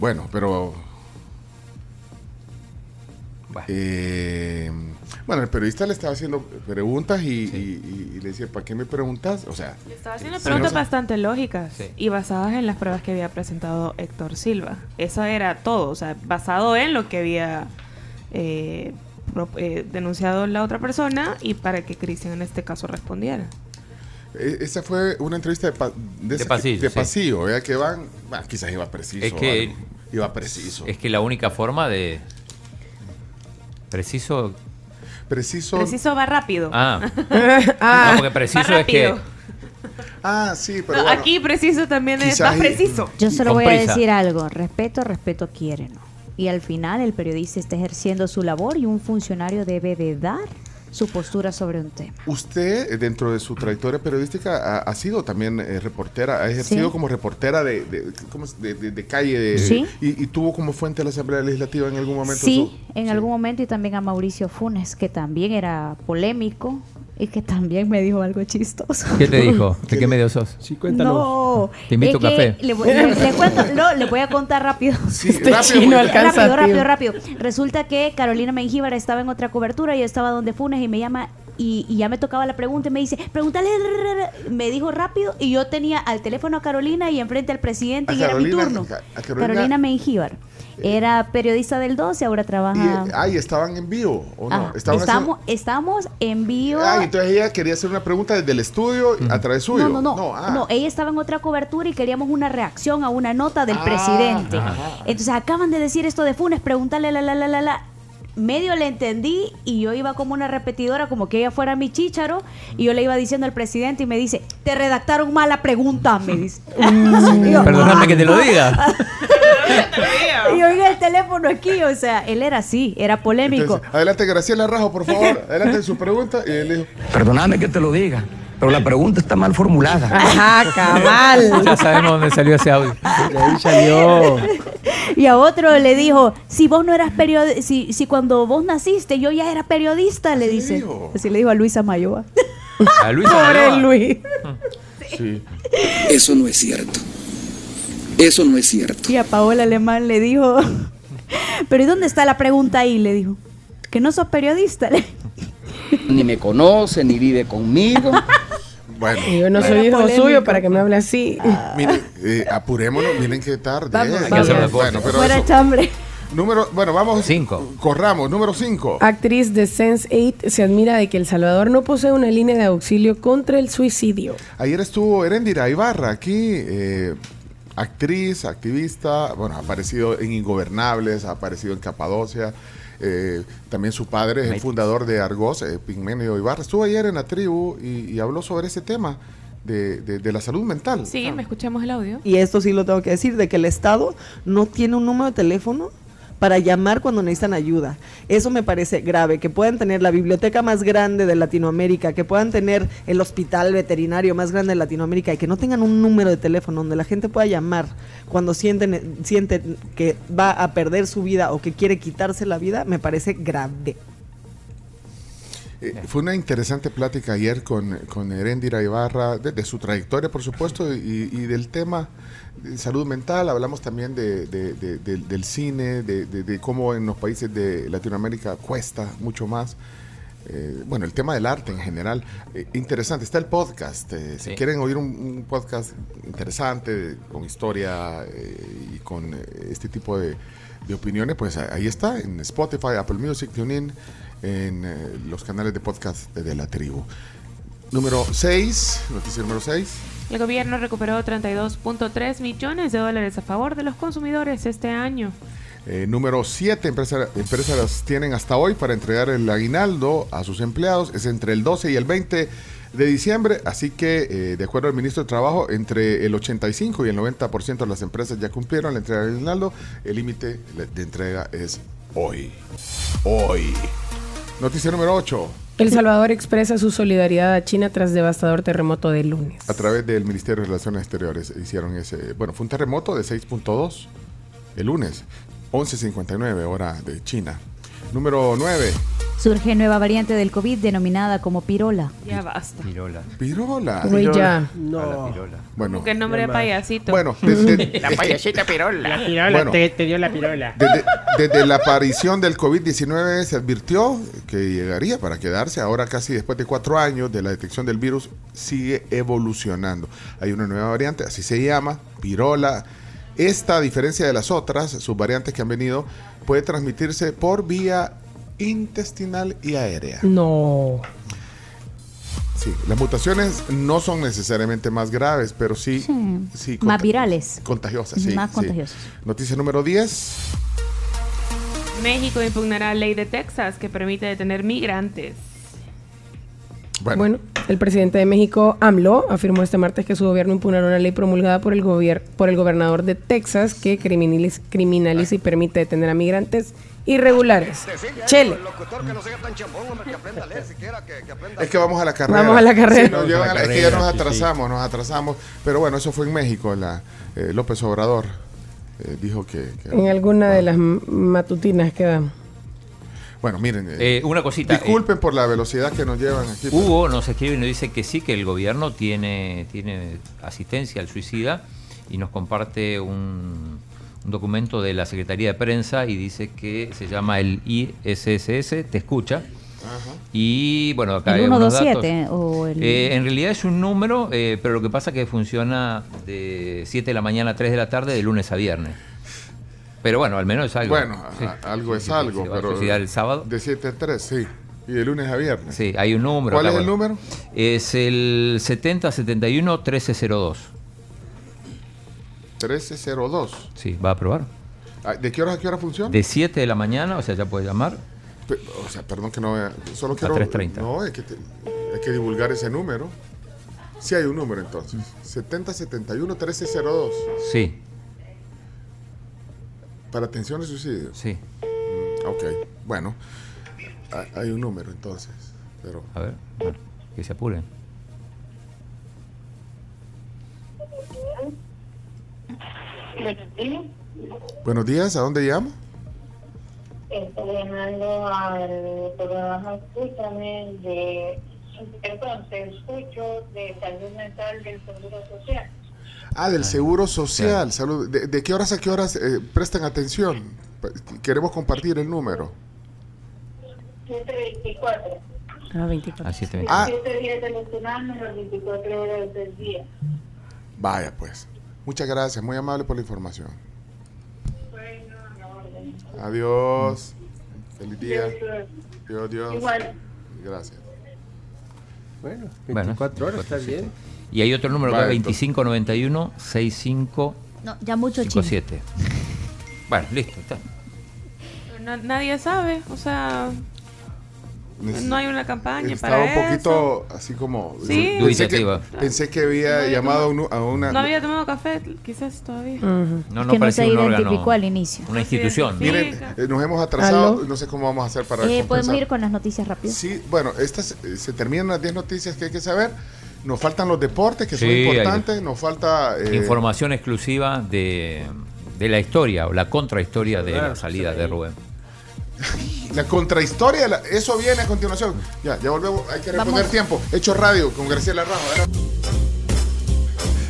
Bueno, pero. Eh, bueno, el periodista le estaba haciendo preguntas y, y- y le decía, ¿para qué me preguntas? O sea, Estaba haciendo preguntas bastante lógicas y basadas en las pruebas que había presentado Héctor Silva. Eso era todo, o sea, basado en lo que había eh, pro- eh, denunciado la otra persona y para que Cristian en este caso respondiera. E- esa fue una entrevista de, pa- de, pasillo, de sí. pasillo, ¿verdad? que van, quizás iba preciso. Es que- algo. iba preciso. Es que la única forma de... Preciso... Preciso. Preciso va rápido. Ah. Ah, no, porque preciso es que... Ah, sí, No, pero bueno. Aquí preciso también es más preciso. Yo solo voy a decir algo. Respeto, respeto quiere, ¿no? Y al final el periodista está ejerciendo su labor y un funcionario debe de dar su postura sobre un tema. Usted, eh, dentro de su trayectoria periodística, ha, ha sido también eh, reportera, ha ejercido Sí. como reportera de, de, ¿cómo es? de, de- calle de, Sí. y, y tuvo como fuente la Asamblea Legislativa en algún momento. Sí, su- en algún momento y también a Mauricio Funes, que también era polémico y que también me dijo algo chistoso. ¿Qué te dijo? ¿De qué medio sos? Sí, No, Te invito a café. Le, voy- le- le cuento, no, le voy a contar rápido. Este chino alcanza, rápido, rápido, rápido. Resulta que Carolina Mengíbar estaba en otra cobertura y yo estaba donde Funes y me llama y, y ya me tocaba la pregunta y me dice, pregúntale, me dijo rápido y yo tenía al teléfono a Carolina y enfrente al presidente A y era mi turno. a- Carolina- Carolina Mengíbar. Era periodista del 12, ahora Y, trabaja... eh, ay, estaban en vivo, ¿o no? Ah, Estaban estamos, estamos en vivo. Ay, entonces ella quería hacer una pregunta desde el estudio a través suyo. No, no, no. ah. No, ella estaba en otra cobertura y queríamos una reacción a una nota del Ah, presidente. ajá. Entonces acaban de decir esto de Funes, preguntarle la la la la la. Medio le entendí y yo iba como una repetidora, como que ella fuera mi chícharo, y yo le iba diciendo al presidente y me dice, te redactaron mal la pregunta, me dice. Yo, Perdóname que te lo diga. y yo en el teléfono aquí, o sea, él era así, era polémico. Entonces, adelante, Graciela Rajo, por favor. Adelante su pregunta. Y él dijo, Perdóname que te lo diga, pero la pregunta está mal formulada. Ajá, cabal. Ya sabemos dónde salió ese audio. De ahí salió. Y a otro le dijo, si vos no eras periodista, si, si cuando vos naciste yo ya era periodista, le dice. Así le dijo a Luisa Mayoa. A Luisa Pobre Mayoa. Luis. sí. Eso no es cierto. Eso no es cierto. Y a Paola Alemán le dijo, pero ¿y dónde está la pregunta ahí? Le dijo, que no sos periodista. Ni me conoce, ni vive conmigo. Bueno. Yo no soy hijo polémico. suyo para que me hable así. Miren, eh, apurémonos, miren qué tarde. Vamos, eh. Las Bueno, pero Fuera eso- chambre. Número, bueno, vamos. Cinco. Corramos, número 5. Actriz de Sense8 se admira de que El Salvador no posee una línea de auxilio contra el suicidio. Ayer estuvo Erendira Ibarra aquí, eh, actriz, activista, bueno, ha aparecido en Ingobernables, ha aparecido en Capadocia. Eh, también su padre es el fundador de Argos, eh, Pigmenio Ibarra. Estuvo ayer en la tribu y, y habló sobre ese tema de, de- de la salud mental. Sí, me escuchamos el audio. Y esto sí lo tengo que decir, de que el Estado no tiene un número de teléfono para llamar cuando necesitan ayuda. Eso me parece grave, que puedan tener la biblioteca más grande de Latinoamérica, que puedan tener el hospital veterinario más grande de Latinoamérica y que no tengan un número de teléfono donde la gente pueda llamar cuando sienten, sienten que va a perder su vida o que quiere quitarse la vida, me parece grave. Eh, fue una interesante plática ayer con, con Erendira Ibarra, de, su trayectoria, por supuesto, y del tema de salud mental. Hablamos también de, de- de- del- cine, de, cómo en los países de Latinoamérica cuesta mucho más. Eh, bueno, el tema del arte en general. Eh, interesante, está el podcast. eh, si quieren oír un, un podcast interesante, con historia y con este tipo de, opiniones, pues ahí está, en Spotify, Apple Music, TuneIn, en los canales de podcast de, de la tribu. Número 6, noticia número 6. El gobierno recuperó 32.3 millones de dólares a favor de los consumidores este año. Eh, número 7, empresas, tienen hasta hoy para entregar el aguinaldo a sus empleados. Es entre el 12 y el 20 de diciembre, así que eh, de acuerdo al ministro de Trabajo, entre el 85 y el 90% de las empresas ya cumplieron la entrega del aguinaldo. El límite de entrega es hoy. Hoy. Noticia número 8. El Salvador expresa su solidaridad a China tras devastador terremoto de lunes. A través del Ministerio de Relaciones Exteriores hicieron ese. Bueno, fue un terremoto de 6.2 el lunes, 11.59 hora de China. Número 9. Surge nueva variante del COVID denominada como pirola. Ya basta. Pirola. Pirola. Güey, ya. No. Bueno, Como que nombre de payasito. bueno desde, La payasita pirola. La pirola, Bueno. te, te dio la pirola. desde- desde la aparición del COVID-19 se advirtió que llegaría para quedarse. Ahora, casi después de cuatro años de la detección del virus, sigue evolucionando. Hay una nueva variante, así se llama, pirola. Esta, a diferencia de las otras, sus variantes que han venido, puede transmitirse por vía intestinal y aérea. No. Sí, las mutaciones no son necesariamente más graves, pero sí, Sí. sí Más virales. contagiosas. Sí, Más sí. contagiosas. Noticia número 10. México impugnará ley de Texas que permite detener migrantes. Bueno. el presidente de México, AMLO, afirmó este martes que su gobierno impugnará una ley promulgada por el, gobier- por el gobernador de Texas que criminaliza, criminaliza y permite detener a migrantes irregulares. Chele. Es que vamos a la carrera. Vamos a la carrera. Sí, nos llevan a la- es que ya nos sí, sí. atrasamos, nos atrasamos. Pero bueno, eso fue en México. La, eh, López Obrador eh, dijo que, que- En alguna de las m- matutinas que dan. Bueno, miren. eh, Eh, una cosita. disculpen por la velocidad que nos llevan aquí. Hugo nos escribe y nos dice que sí, que el gobierno tiene, tiene asistencia al suicida y nos comparte un, un documento de la Secretaría de Prensa y dice que se llama el ISSS, te escucha. Y bueno, acá El hay unos 127 datos. o el... Eh, en realidad es un número, eh, pero lo que pasa es que funciona de 7 de la mañana a 3 de la tarde, de lunes a viernes. Pero bueno, al menos es algo. Bueno, Sí. a- algo es Sí, algo. se va a pero suicidar el sábado. De 7 a 3, sí. Y de lunes a viernes. Sí, hay un número. ¿Cuál acá, es el bueno. número? Es el 7071 1302. 1302. Sí, va a probar. Ah, ¿De qué hora a qué hora funciona? De 7 de la mañana, o sea, ya puede llamar. Pe- O sea, perdón que no vea. Solo A quiero. 3:30. No, hay que, te- hay que divulgar ese número. Sí hay un número entonces. 7071 1302. Sí, Para atención de suicidio. sí. Mm, ok. Bueno. ha- Hay un número entonces. Pero. A ver, bueno, que se apuren. Buenos días, ¿a dónde llama? Estoy llamando al programa Escúchame de, perdón, te escucho de salud mental del Seguro Social. Ah, del Seguro Social. Salud. ¿De, de qué horas a qué horas eh, prestan atención? Queremos compartir el número. 724. Ah, 24. A 7 Ah. 7 días de las 24 horas del día. Vaya, pues. Muchas gracias, muy amable por la información. Adiós. Feliz día. Dios, Dios. Igual. Gracias. Bueno, Bueno, 24 horas, está bien. Y hay otro número que es 2591 6557. No, ya mucho. Bueno, listo, está. No- nadie sabe, o sea, no hay una campaña Estaba para un eso. poquito así como... Sí. Pensé que, pensé que había llamado a, un- a una... No había tomado café, quizás todavía. No, Es no que no se un órgano. identificó al inicio. Una institución. Miren, eh, nos hemos atrasado, ¿Aló? no sé cómo vamos a hacer para Eh. Podemos ir con las noticias rápido. Sí, bueno, estas eh, se terminan las 10 noticias que hay que saber. Nos faltan los deportes, que son Sí, hay- importantes. Nos falta... eh, Información exclusiva de, de la historia o la contrahistoria de la salida sí. de Rubén. La contrahistoria, la- eso viene a continuación. Ya, ya volvemos, hay que reponer Vamos. tiempo. Hecho radio con Graciela Ramos.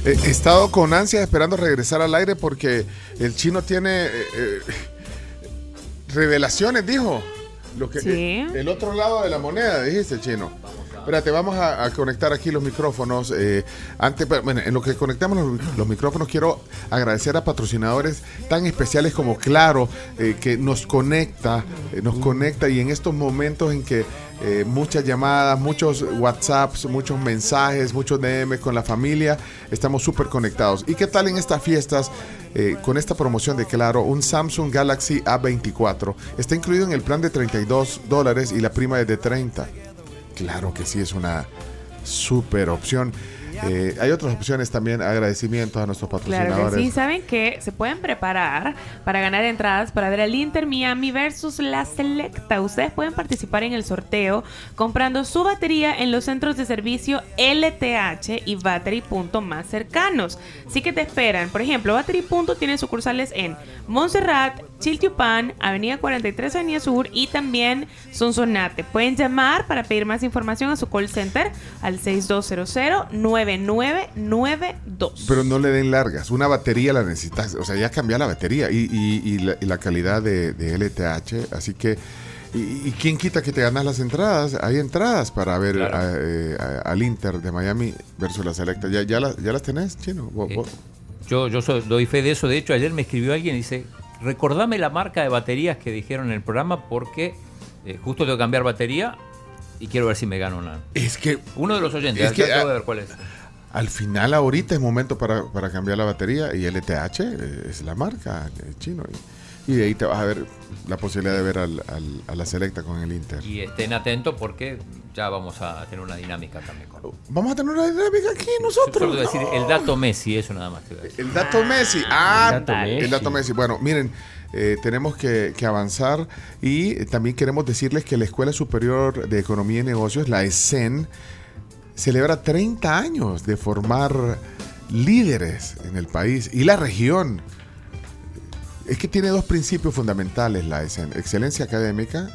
Eh, He estado con ansia esperando regresar al aire porque el chino tiene eh, eh, revelaciones, dijo. Lo que, Sí. eh, el otro lado de la moneda, dijiste, chino. Espérate, vamos a, conectar aquí los micrófonos. eh, antes, bueno, en lo que conectamos los, micrófonos, quiero agradecer a patrocinadores tan especiales como Claro, eh, que nos conecta, eh, nos conecta y en estos momentos en que muchas llamadas, muchos WhatsApps, muchos mensajes, muchos DM con la familia, estamos súper conectados. ¿Y qué tal en estas fiestas? con esta promoción de Claro, un Samsung Galaxy A24 está incluido en el plan de 32 dólares y la prima es de 30. Claro que sí, es una super opción. Eh, hay otras opciones también, agradecimientos a nuestros Claro patrocinadores. que sí, saben que se pueden preparar para ganar entradas para ver al Inter Miami versus la Selecta. Ustedes pueden participar en el sorteo comprando su batería en los centros de servicio LTH y Battery Punto más cercanos. Así que te esperan. Por ejemplo, Battery Punto tiene sucursales en Montserrat, Chiltiupan, Avenida 43 Avenida Sur y también Sonsonate. Pueden llamar para pedir más información a su call center al 6200-9992. Pero no le den largas. Una batería la necesitas. O sea, ya cambia la batería y, y- y la, y la calidad de, de LTH. Así que. Y, y quién quita que te ganas las entradas? Hay entradas para ver a- eh, a- al Inter de Miami versus la Selecta. ¿Ya, ya, las, ya las tenés, Chino? ¿Vos- vos? Yo, yo soy- doy fe de eso. De hecho, ayer me escribió alguien y dice, recordame la marca de baterías que dijeron en el programa porque eh, justo tengo que cambiar batería y quiero ver si me gano una. Es que... Uno de los oyentes, Es que, ya tengo ah, ver cuál es. Al final, ahorita es momento para, para cambiar la batería y LTH eh, es la marca eh, chino. Y, y de ahí te vas a ver la posibilidad de ver al- al- a la Selecta con el Inter. Y estén atentos porque ya vamos a tener una dinámica también. con- Vamos a tener una dinámica aquí nosotros. A decir el dato Messi, eso nada más. te voy a decir. El dato Messi. Ah, el dato el Messi. dato Messi. Bueno, miren, eh, tenemos que, que avanzar y también queremos decirles que la Escuela Superior de Economía y Negocios, la ESEN, celebra 30 años de formar líderes en el país y la región. Es que tiene dos principios fundamentales la ESEN, excelencia académica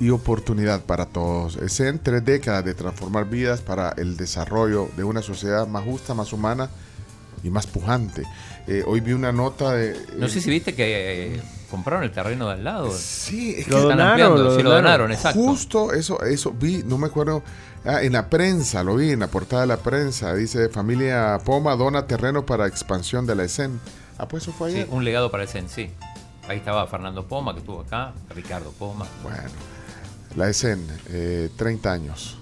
y oportunidad para todos. ESEN, tres décadas de transformar vidas para el desarrollo de una sociedad más justa, más humana y más pujante. Eh, hoy vi una nota de... No sé si viste que eh, compraron el terreno de al lado. Sí, es Lo sí, lo donaron, exacto. Justo eso, eso vi, no me acuerdo, ah, en la prensa, lo vi, en la portada de la prensa, dice familia Poma dona terreno para expansión de la ESEN. Ah, pues eso fue Sí, ayer. un legado para el CEN, sí. Ahí estaba Fernando Poma, que estuvo acá, Ricardo Poma. Bueno, la ESEN, eh, 30 años.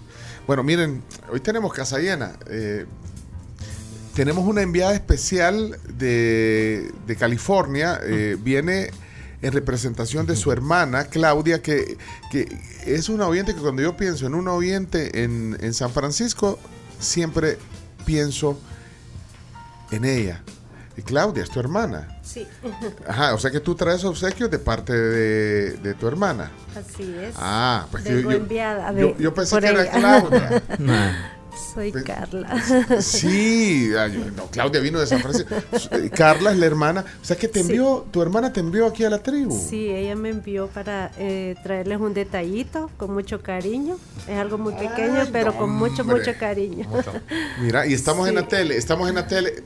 Bueno, miren, hoy tenemos casa llena. eh, tenemos una enviada especial de, de California. eh, viene en representación de su hermana, Claudia, que, que es una oyente que cuando yo pienso en un oyente en, en San Francisco, siempre pienso en ella. Y Claudia es tu hermana. Sí. Ajá, o sea que tú traes obsequios de parte de, de tu hermana. Así es. Ah, pues Vengo yo, yo- enviada yo- de- yo pensé que era. Claudia. Soy Pe- Carla. Sí, ay, no, Claudia vino de San Francisco. Carla es la hermana. O sea que te Sí. envió, tu hermana te envió aquí a la tribu. Sí, ella me envió para eh, traerles un detallito con mucho cariño. Es algo muy pequeño, pero con mucho, hombre. mucho cariño. Mira, y estamos en la tele, estamos en la tele.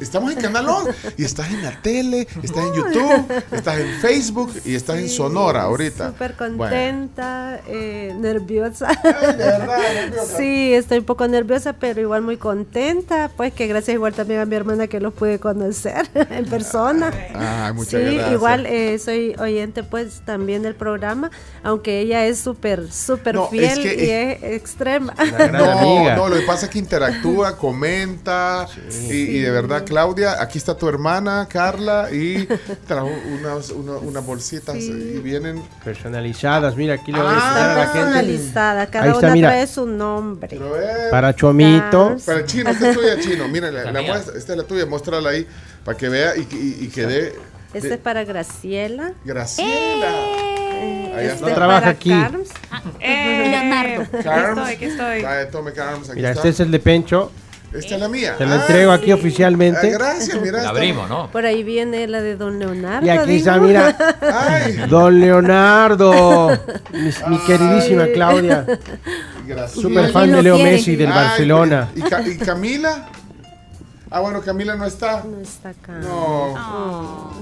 Estamos en Canal 11 y estás en la tele, estás en YouTube, estás en Facebook y estás en Sonora ahorita. Súper Bueno, contenta, eh, nerviosa. verdad, nerviosa. Sí, estoy un poco nerviosa, pero igual muy contenta. Pues que gracias igual también a mi hermana que los pude conocer en persona. Ah, muchas sí, gracias. igual eh, soy oyente pues también del programa, aunque ella es súper, súper No, es fiel que- y es extrema. no, no, lo que pasa es que interactúa, comenta y, y de verdad, Claudia, aquí está tu hermana, Carla, y trajo unas, una- unas bolsitas y vienen Personalizadas, mira, aquí le voy a Ah, a la gente. Personalizada, cada está, una mira. trae su nombre. Para Chomito. Para chino, esta es tuya, chino. Mira, la, la muestra, esta es la tuya, muéstrala ahí para que vea y, y- y que dé. Este de- es para Graciela. Graciela. Ahí Este está. es Trabaja aquí. Carms. Eh, Leonardo. Carms. Aquí estoy, aquí estoy. Trae, tome Carms, aquí Mira, está. este es el de Pencho. Esta es la mía. Te lo Ah, entrego aquí oficialmente. ah, gracias, mira. La abrimos, ¿no? Por ahí viene la de Don Leonardo. Y aquí está, mira. Don Leonardo. Mi, mi queridísima Claudia. Graciela. Super fan de Leo Messi del Ay, Barcelona. ¿Y, Ca- y Camila? Ah, bueno, Camila no está. No está acá. No.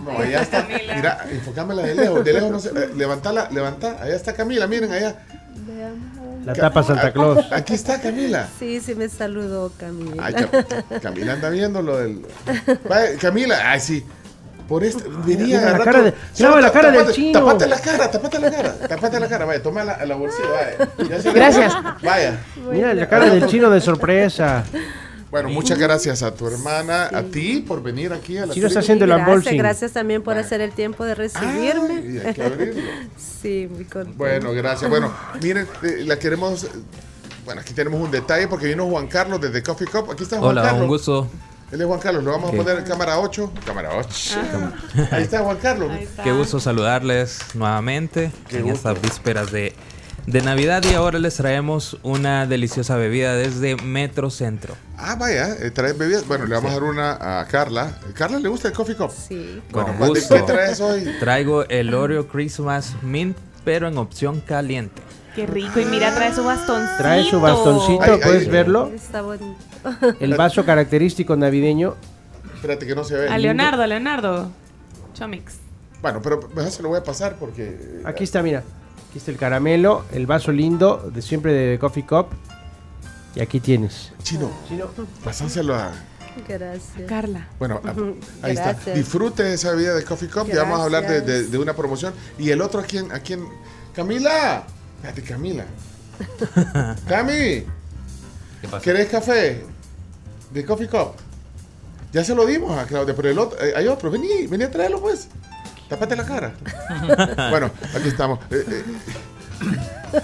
No, allá está. Mira, enfocámela de lejos. De lejos no sé. eh, levantala, levanta. Allá está Camila, miren allá. La tapa Santa Claus. Aquí está Camila. Sí, sí me saludó Camila. Ay, Cam- Camila anda viendo lo del. Camila, ay, sí. Por esto, venía la cara de- Solo la del tapate- chino. Tapate la cara, tapate la cara, tapate la cara. Vaya, toma la, la bolsita, vaya. Gracias. Vaya. Mira la cara del chino de sorpresa. Bueno, muchas gracias a tu hermana, a ti por venir aquí a la Chino está haciendo el gracias, gracias también por hacer el tiempo de recibirme. Ay, hay que abrirlo. sí, muy contenta. Bueno, gracias. Bueno, miren, eh, la queremos Bueno, aquí tenemos un detalle porque vino Juan Carlos desde Coffee Cup. Aquí está Juan Hola, Carlos. un gusto. Él es Juan Carlos, lo vamos a poner en cámara 8. Cámara 8. Ahí está Juan Carlos. Qué gusto saludarles nuevamente Qué en gusto. estas vísperas de, de Navidad y ahora les traemos una deliciosa bebida desde Metro Centro. Ah, vaya, eh, traes bebidas. Bueno, le vamos a dar una a Carla. ¿Carla le gusta el Coffee Cup? Sí. Con Bueno, ¿de gusto. qué traes hoy? Traigo el Oreo Christmas Mint, pero en opción caliente. Qué rico. Y mira, trae su bastoncito. Trae su bastoncito, ay, puedes ay. verlo. Está bonito. El vaso característico navideño. Espérate que no se ve. A Leonardo, a Leonardo. Chomix. Bueno, pero mejor se lo voy a pasar porque. Aquí está, mira. Aquí está el caramelo, el vaso lindo de siempre de Coffee Cup. Y aquí tienes. Chino, Chino. pasánselo a. Gracias. Carla. Bueno, a- Ujú, ahí está. gracias. Disfrute esa bebida de Coffee Cup. Ya vamos a hablar de, de- de una promoción. Y el otro, ¿a quién? ¿A quién? ¡Camila! Espérate, Camila. ¡Cami! ¿Qué pasa? ¿Querés café? De Coffee Cup. Ya se lo dimos a Claudia, pero el otro, eh, hay otro. Vení, vení a traerlo, pues. Tápate la cara. bueno, aquí estamos. Eh, eh,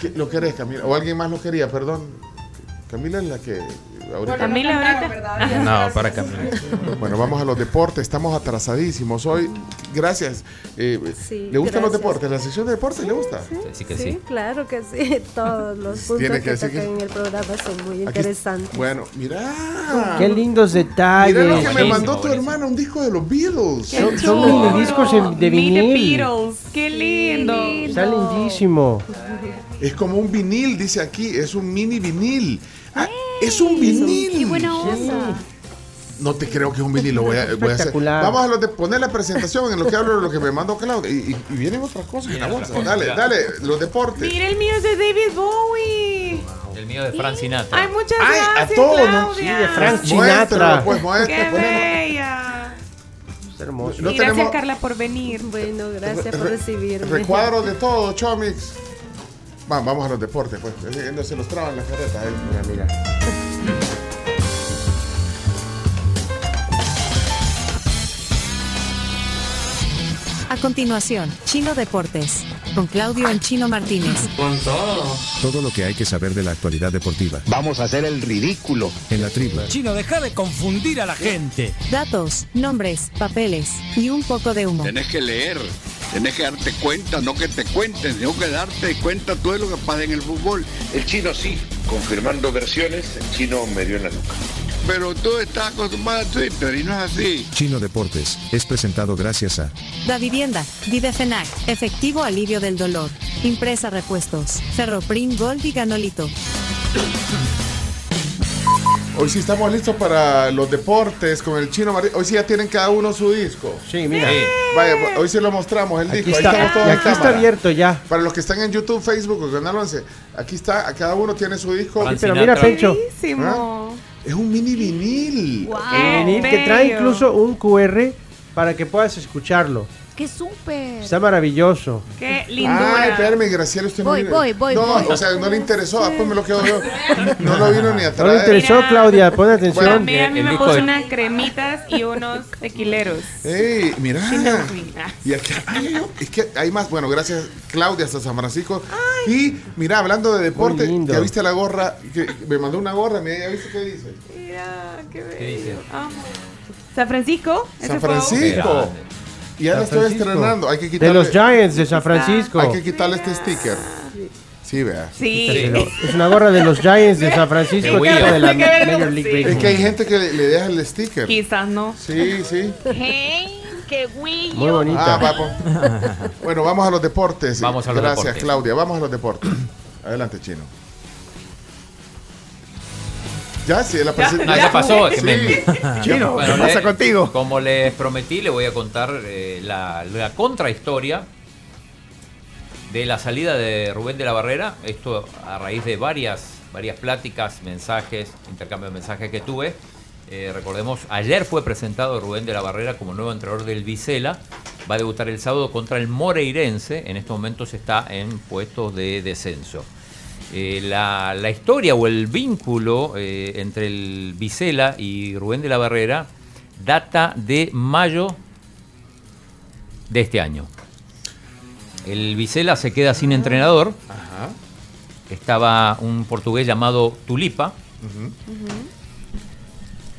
¿qué- ¿Lo querés, Camila? ¿O alguien más lo quería? Perdón. Camila es la que ahorita... Camila ahorita. No, para Camila. Bueno, vamos a los deportes. Estamos atrasadísimos hoy. Gracias. Eh, Sí, ¿Le gustan los deportes? ¿La sección de deportes le gusta? Sí que Sí, sí. claro que sí. Todos los puntos Tiene que, que que- en el programa son muy Aquí- interesantes. Bueno, mira. Qué lindos detalles. Mira lo que me Buenísimo, mandó tu hermana, un disco de los Beatles. Son, son mini discos de Mini vinil. Beatles. Qué lindo. Está lindísimo. Es como un vinil, dice aquí. Es un mini vinil. Ah, es un vinil. Qué buena onda. No te creo que es un vinil, lo voy a, voy a hacer. Espectacular. Vamos a lo de poner la presentación en lo que hablo de lo que me mandó Claudia. Y, y- y vienen otras cosas en la bolsa. Dale, dale, los deportes. Mira, el mío es de David Bowie. El mío de Fran Sinatra. Ay, muchas Ay, gracias, a todos, ¿no? Sí, de Frank Muéstralo, Sinatra. pues, muestra, Qué bella. Hermoso. No y gracias, tenemos- Carla, por venir. Bueno, gracias por Re- recibirme. Recuadros de todo, Chomix. Va, vamos a los deportes, pues. No se los traban las carretas. eh. Mira, mira. A continuación, Chino Deportes, con Claudio El Chino Martínez. Con todo. Todo lo que hay que saber de la actualidad deportiva. Vamos a hacer el ridículo. En la tribu. Chino, deja de confundir a la gente. Datos, nombres, papeles y un poco de humo. Tenés que leer, tenés que darte cuenta, no que te cuenten, sino que darte cuenta todo lo que pasa en el fútbol. El chino sí, confirmando versiones, el chino me dio en la nuca. Pero tú estás acostumbrado a Twitter y no es así. Chino Deportes es presentado gracias a Da Vivienda, Videfenac, Efectivo Alivio del Dolor, Impresa Repuestos, Ferroprim Gold y Ganolito. Hoy sí estamos listos para los deportes con el chino Hoy sí ya tienen cada uno su disco. Sí, mira. Vaya, hoy sí lo mostramos el Aquí disco. está, Ahí estamos todos y en aquí está cámara. abierto ya. Para los que están en YouTube, Facebook o Canal 11, aquí está, cada uno tiene su disco. Fran Pero mira, Pencho, Buenísimo. Es un mini vinil. el vinil que trae incluso un QR para que puedas escucharlo. ¡Qué súper! Está maravilloso. Qué lindura. Ay, espérame, Graciela, usted Voy, no voy, voy, No, voy. o sea, no le interesó, después me lo quedo yo. No lo vino ni a No le interesó, Mira. Claudia, pon atención. A mí me puso unas cremitas y unos tequileros. Ey, mira. Ah. Y aquí, ay, ay, ay, es que hay más. Bueno, gracias Claudia hasta San Francisco. Y mira, hablando de deporte, ya viste la gorra, que me mandó una gorra, mira, ya viste qué dice. Mira, qué bello. ¿Qué dice? Amo. San Francisco. ¿Ese San fue? Francisco. Ya la San estoy Francisco. estrenando. Hay que De quitarle, los Giants de San Francisco. hay que quitarle este sticker. Sí, vea. Sí. Es una gorra de los Giants de San Francisco, De de la Major League sí. Es Baseball. que hay gente que le, le deja el sticker. Quizás no. Sí, sí. ¡Hey! ¡Qué güey! Muy bonita. Ah, papo. Bueno, vamos a los deportes. Vamos a los Gracias, deportes. Claudia. Vamos a los deportes. Adelante, Chino. Ya, sí, la. No, ya pasó. que Sí. me- Chino, Bueno, ¿qué pasa le- contigo? Como les prometí, le voy a contar eh, la, la contrahistoria de la salida de Rubén de la Barrera. Esto a raíz de varias, varias pláticas, mensajes, intercambio de mensajes que tuve. Eh, recordemos, ayer fue presentado Rubén de la Barrera como nuevo entrenador del Vicela. Va a debutar el sábado contra el Moreirense. En estos momentos está en puestos de descenso. Eh, la, la historia o el vínculo eh, entre el Vicela y Rubén de la Barrera data de mayo de este año. El Vicela se queda sin entrenador. estaba un portugués llamado Tulipa.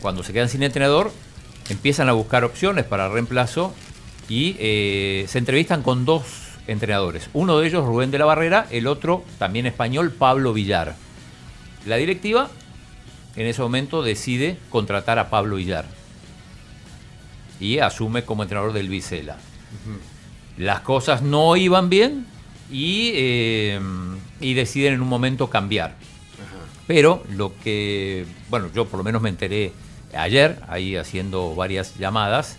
Cuando se quedan sin entrenador, empiezan a buscar opciones para reemplazo y eh, se entrevistan con dos entrenadores. Uno de ellos, Rubén de la Barrera, el otro, también español, Pablo Villar. La directiva en ese momento decide contratar a Pablo Villar y asume como entrenador del Vicela. Las cosas no iban bien y, eh, y deciden en un momento cambiar. Pero lo que, bueno, yo por lo menos me enteré ayer, ahí haciendo varias llamadas,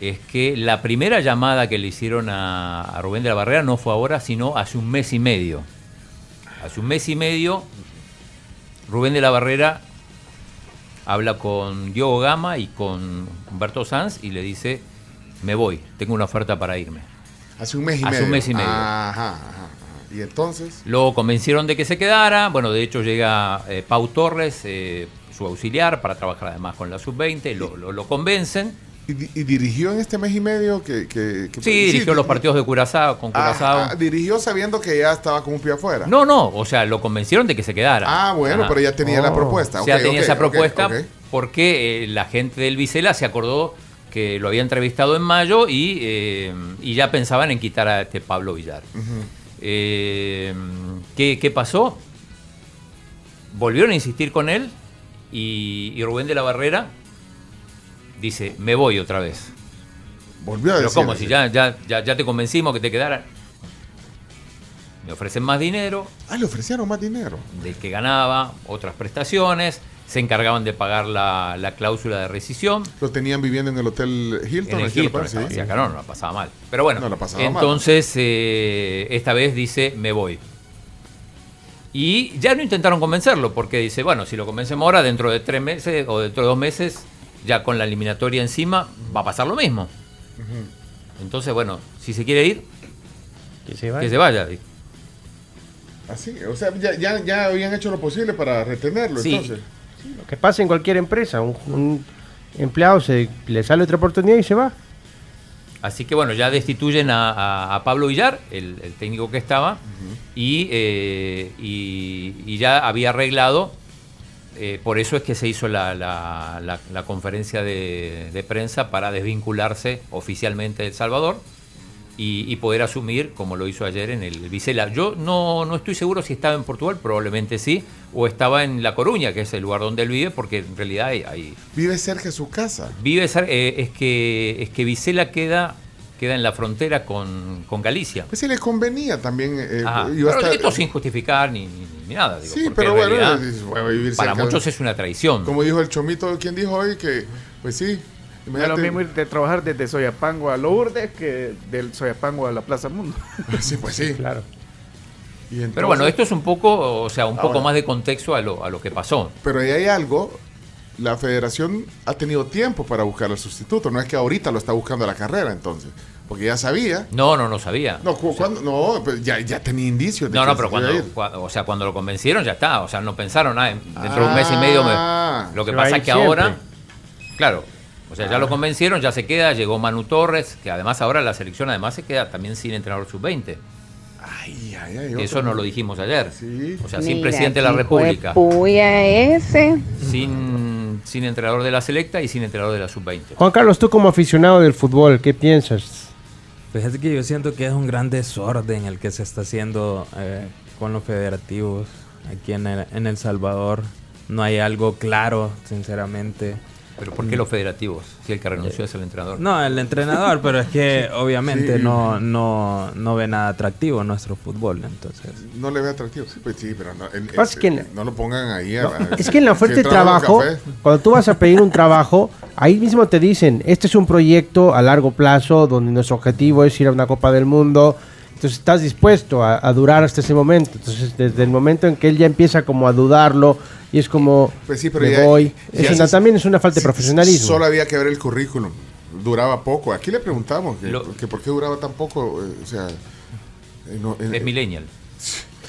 es que la primera llamada que le hicieron a, a Rubén de la Barrera no fue ahora, sino hace un mes y medio. Hace un mes y medio, Rubén de la Barrera habla con Diogo Gama y con Humberto Sanz y le dice, me voy, tengo una oferta para irme. Hace un mes y Hace medio. un mes y medio. Ajá, ajá. Y entonces. Lo convencieron de que se quedara. Bueno, de hecho llega eh, Pau Torres, eh, su auxiliar, para trabajar además con la sub-20. Lo, lo- lo convencen. ¿Y, di- y dirigió en este mes y medio que. que- que- Sí, dirigió los partidos de Curazao, con Curazao. Ah, ah, dirigió sabiendo que ya estaba con un pie afuera. No, no, o sea, lo convencieron de que se quedara. Ah, bueno, pero ya tenía la propuesta. O sea, tenía esa propuesta porque eh, la gente del Vicela se acordó que lo había entrevistado en mayo y, eh, y ya pensaban en quitar a este Pablo Villar. Eh, ¿qué, qué pasó? Volvieron a insistir con él y, y Rubén de la Barrera dice, me voy otra vez. Volvió a Pero decir así. si ya, ya, ya, ya te convencimos que te quedara. Me ofrecen más dinero. Ah, le ofrecieron más dinero. Del que ganaba, otras prestaciones. Se encargaban de pagar la, la cláusula de rescisión. Lo tenían viviendo en el Hotel Hilton. En el Hilton, sí. estaba acá, no, no la pasaba mal. Pero bueno, No la pasaba mal. entonces eh, esta vez dice, me voy. Y ya no intentaron convencerlo, porque dice, bueno, si lo convencemos ahora, dentro de tres meses o dentro de dos meses, ya con la eliminatoria encima, va a pasar lo mismo. Entonces, bueno, si se quiere ir, que se Que se vaya. Así, o sea, ya, ya, ya habían hecho lo posible para retenerlo, Sí. entonces. Lo que pasa en cualquier empresa, un, un empleado se le sale otra oportunidad y se va. Así que bueno, ya destituyen a, a- a Pablo Villar, el, el técnico que estaba, y, eh, y- y ya había arreglado, eh, por eso es que se hizo la, la- la- la conferencia de, de prensa para desvincularse oficialmente de El Salvador y, y poder asumir, como lo hizo ayer en el Vicela. Yo no, no estoy seguro si estaba en Portugal, probablemente sí, o estaba en La Coruña, que es el lugar donde él vive, porque en realidad hay- hay, Vive cerca de su casa. Vive cer- eh, es que es que Vicela queda queda en la frontera con, con Galicia. Pues sí le convenía también. eh, Ajá. iba a Pero estar- esto sin justificar ni, ni- ni nada. Digo, Sí, pero en bueno, realidad, dices, bueno, vivir para de- muchos es una traición. Como dijo el chomito, ¿quién dijo hoy? Que, pues sí. No es lo mismo ir de trabajar desde Soyapango a Lourdes que del Soyapango a la Plaza Mundo. Sí, pues sí. Claro. Pero bueno, esto es un poco, o sea, un poco más de contexto a lo, a lo que pasó. Pero ahí hay algo. La federación ha tenido tiempo para buscar al sustituto. No es que ahorita lo está buscando la carrera, entonces. Porque ya sabía. No, no, no sabía. No, cu- cuando- no pues ya, ya tenía indicios. de No, que no, se pero iba a cuando, o sea, cuando lo convencieron ya está. O sea, no pensaron, ah, en- dentro de un mes y medio. me- Ah, lo que pasa es que ahora, claro, o sea, ya Ah. lo convencieron, ya se queda, llegó Manu Torres, que además ahora la selección además se queda también sin entrenador sub-20. Ay, ay, ay, Eso no lo dijimos ayer. O sea, sin Mira, presidente de la República, Puya ese. sin, sin entrenador de la selecta y sin entrenador de la sub-20. Juan Carlos, tú como aficionado del fútbol, ¿qué piensas? Fíjate que yo siento que es un gran desorden el que se está haciendo eh, con los federativos aquí en el, en El Salvador. No hay algo claro, sinceramente. ¿Pero por qué los federativos? Si el que renunció es el entrenador. No, el entrenador, pero es que obviamente Sí. no, no, no ve nada atractivo nuestro fútbol, entonces. No le ve atractivo. Sí, pues sí, pero no, en- Pasa eh, que eh, no lo pongan ahí. a- No, a- es que en la oferta si de trabajo, cuando tú vas a pedir un trabajo, ahí mismo te dicen, este es un proyecto a largo plazo donde nuestro objetivo es ir a una Copa del Mundo. Entonces estás dispuesto a, a durar hasta ese momento. Entonces desde el momento en que él ya empieza como a dudarlo y es como, Pues sí, pero me ya- voy. ya Eso se- na- también es una falta de profesionalismo. Solo había que ver el currículum. Duraba poco. Aquí le preguntamos que, que por qué duraba tan poco. eh, o sea, eh, no, eh, Es millennial.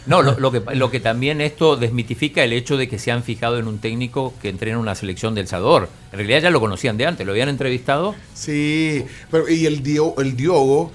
No, lo, lo que, lo que también esto desmitifica el hecho de que se han fijado en un técnico que entrena una selección del Salvador. En realidad ya lo conocían de antes, lo habían entrevistado. Sí, pero y el, Dio, el Diogo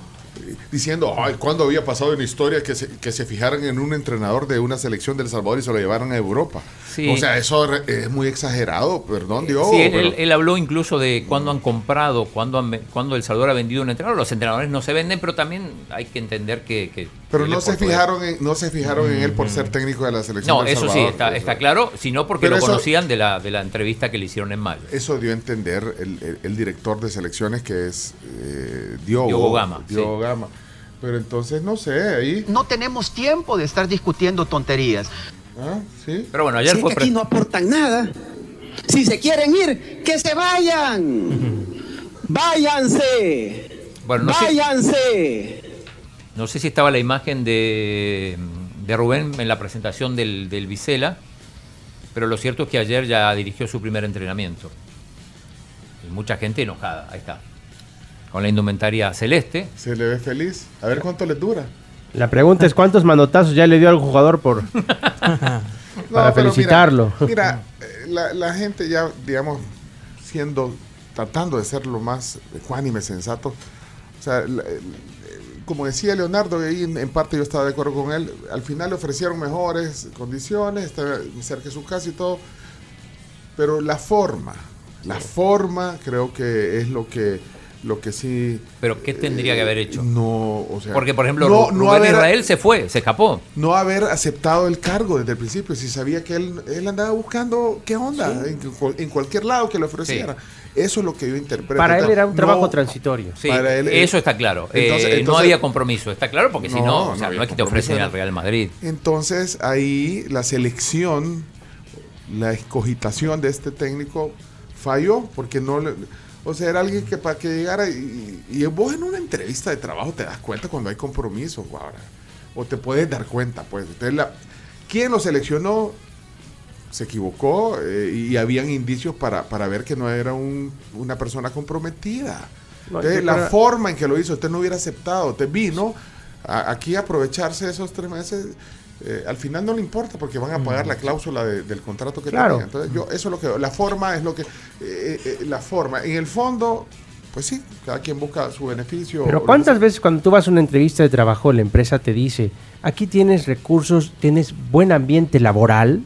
diciendo, ay, ¿cuándo había pasado en la historia que se, que se fijaran en un entrenador de una selección del Salvador y se lo llevaron a Europa? Sí. O sea, eso es muy exagerado, perdón, Dios. Sí, él, pero- él- él habló incluso de cuándo han comprado, cuándo, han, cuándo El Salvador ha vendido un entrenador. Los entrenadores no se venden, pero también hay que entender que... que pero no es se fijaron en, no se fijaron en él por ser técnico de la selección No, eso sí, está, está claro, sino porque Pero lo eso- conocían de la, de la entrevista que le hicieron en mayo. Eso dio a entender el, el- el director de selecciones que es eh, Diogo, Diogo Gama, Diogo Gama. Pero entonces, no sé, ahí... No tenemos tiempo de estar discutiendo tonterías. Ah, sí. Pero bueno, ayer Si es fue... que pre- aquí no aportan nada. Si se quieren ir, que se vayan. Váyanse. Bueno, no sé, Váyanse. No sé si estaba la imagen de, de Rubén en la presentación del, del Vicela, pero lo cierto es que ayer ya dirigió su primer entrenamiento. Y mucha gente enojada, ahí está. Con la indumentaria celeste. Se le ve feliz. A ver cuánto les dura. La pregunta es cuántos manotazos ya le dio al jugador por para felicitarlo. Mira, mira, eh, la, la gente ya, digamos, siendo, tratando de ser lo más ecuánime, sensato. O sea, la- como decía Leonardo, y ahí en, en parte yo estaba de acuerdo con él, al final le ofrecieron mejores condiciones, está cerca de su casa y todo, pero la forma, la forma creo que es lo que, lo que sí... Pero ¿qué tendría que haber hecho? No, o sea... Porque, por ejemplo, no- Ru- no Rubén haber- Israel se fue, se escapó. No haber aceptado el cargo desde el principio, si sabía que él, él andaba buscando qué onda en, cual- en cualquier lado que le ofreciera. Eso es lo que yo interpreto. Para él era un No- trabajo transitorio. Sí, Para él- eso está claro. Eh, Entonces- no entonces- había compromiso, está claro, porque si No, no, no o sea, no es que te ofrecen al Real Madrid. Entonces ahí la selección, la escogitación de este técnico falló porque no le... O sea, era alguien que para que llegara y, y vos en una entrevista de trabajo te das cuenta cuando hay compromiso, ahora. O te puedes dar cuenta, pues. Entonces, la, ¿quién lo seleccionó? Se equivocó eh, y habían indicios para, para ver que no era un- una persona comprometida. No, Entonces, yo la forma en que lo hizo, usted no hubiera aceptado. Usted vino a- aquí a aprovecharse esos tres meses. eh, al final no le importa porque van a pagar la cláusula de- del contrato que Claro. tenía. Entonces, yo, eso es lo que. La forma es lo que. eh, eh, la forma. En el fondo, pues sí, cada quien busca su beneficio. Pero ¿cuántas veces cuando tú vas a una entrevista de trabajo, la empresa te dice, aquí tienes recursos, tienes buen ambiente laboral?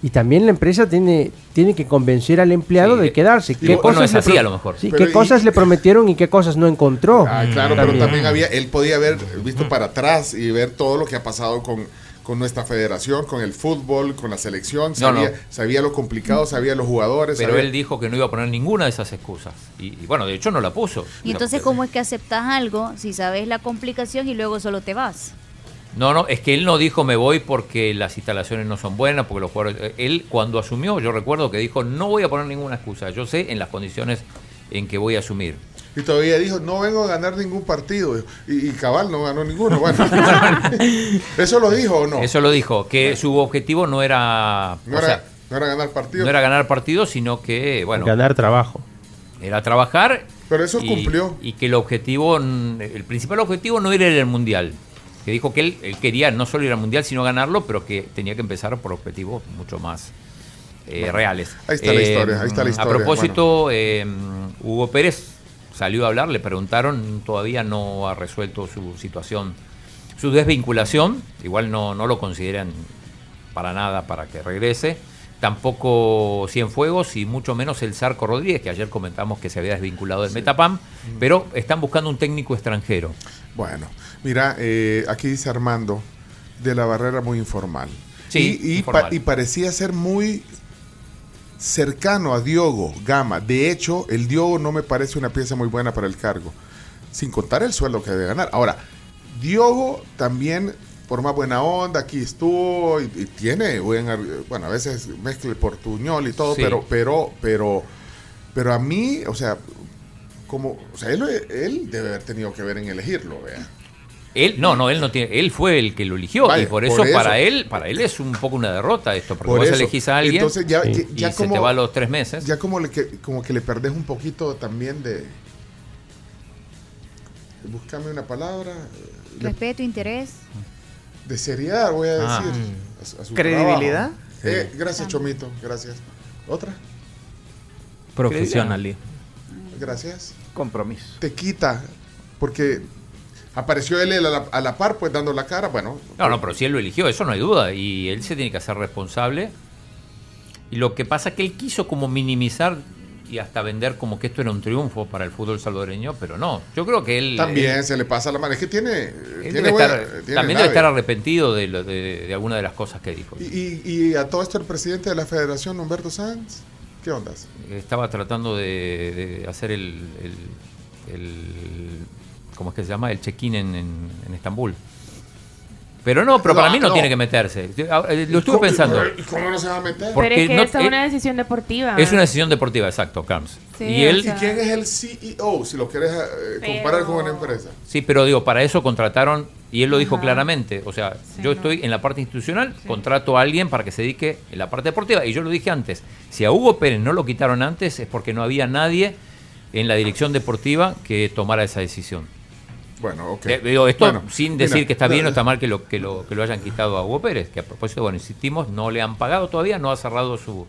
Y también la empresa tiene, tiene que convencer al empleado de quedarse. Y bueno, es le así a lo mejor. Sí, ¿Qué y- cosas le prometieron y qué cosas no encontró? Ah, claro, pero también había, él podía haber visto para atrás y ver todo lo que ha pasado con, con nuestra federación, con el fútbol, con la selección, sabía, no. sabía lo complicado, sabía los jugadores. Pero sabía- él dijo que no iba a poner ninguna de esas excusas. Y, y bueno, de hecho no la puso. Y entonces, ¿cómo es que aceptas algo si sabes la complicación y luego solo te vas? No, no, es que él no dijo me voy porque las instalaciones no son buenas, porque los jugadores... eh, Él cuando asumió, yo recuerdo que dijo no voy a poner ninguna excusa, yo sé en las condiciones en que voy a asumir. Y todavía dijo, no vengo a ganar ningún partido. Y, y Cabal no ganó ninguno. Bueno, ¿eso lo dijo o no? Eso lo dijo, que su objetivo no era... No o era, sea, no era ganar partidos. no era ganar partidos, sino que, bueno... Ganar trabajo. Era trabajar. Pero eso y- cumplió. Y que el objetivo, el principal objetivo no era ir al mundial. Que dijo que él, él quería no solo ir al mundial, sino ganarlo, pero que tenía que empezar por objetivos mucho más eh, Bueno, reales. ahí está la Eh, historia, ahí está la historia, A propósito, eh, Hugo Pérez salió a hablar, le preguntaron, todavía no ha resuelto su situación, su desvinculación. Igual no, no lo consideran para nada para que regrese. Tampoco Cienfuegos y mucho menos el Zarco Rodríguez, que ayer comentamos que se había desvinculado del Metapam, pero están buscando un técnico extranjero. Bueno, mira, eh, aquí dice Armando, de la barrera muy informal. Sí, y, y, informal. pa- y parecía ser muy cercano a Diogo Gama. De hecho, el Diogo no me parece una pieza muy buena para el cargo, sin contar el sueldo que debe ganar. Ahora, Diogo también, por más buena onda, aquí estuvo y, y tiene bueno, a veces mezcla el portuñol y todo, Sí. pero, pero, pero, pero a mí, o sea, como, o sea, él, él debe haber tenido que ver en elegirlo, vea. Él, no, no, él no tiene, él fue el que lo eligió Vale, y por por eso, para él, para él es un poco una derrota esto, porque Por vos eso. elegís a alguien Entonces ya, y, ya- ya y como, se te va a los tres meses. Ya como, le, que, como que le perdés un poquito también de... Búscame una palabra. le- Respeto, interés. de seriedad, voy a Ah. decir. a- a su ¿Credibilidad? Eh, gracias, Chomito. Gracias. ¿Otra? Profesionalismo. Gracias. Compromiso. Te quita, porque Apareció él a la, a la par, pues dando la cara. Bueno, No, no, pero si él lo eligió, eso no hay duda. Y él se tiene que hacer responsable. Y lo que pasa es que él quiso como minimizar y hasta vender como que esto era un triunfo para el fútbol salvadoreño, pero no. Yo creo que él... también él- se le pasa la mano. Es que tiene. tiene debe buena- estar- tiene también debe estar arrepentido de, lo- de, de alguna de las cosas que dijo. Y, y- y a todo esto, el presidente de la federación, Humberto Sanz, ¿qué ondas? Estaba tratando de, de hacer el, el, el- ¿Cómo es que se llama? El check-in en, en- en Estambul. Pero no, pero No, para mí no, no. tiene que meterse. Ah, eh, Lo estuve ¿Cómo- pensando. ¿Y cómo no se va a meter? Porque Pero es que no- es eh, una decisión deportiva. Es una decisión deportiva, exacto, Carms. Sí, y él, o sea- ¿Y quién es el CEO, si lo quieres eh, comparar con una empresa? Sí, pero digo, para eso contrataron, y él lo dijo Ajá. claramente, o sea, yo estoy en la parte institucional, contrato a alguien para que se dedique en la parte deportiva, y yo lo dije antes, si a Hugo Pérez no lo quitaron antes es porque no había nadie en la dirección deportiva que tomara esa decisión. Bueno, ok. Eh, digo, esto Bueno, sin mira, decir que está bien o está mal que lo, que, lo, que lo hayan quitado a Hugo Pérez, que a propósito, bueno, insistimos, no le han pagado todavía, no ha cerrado su,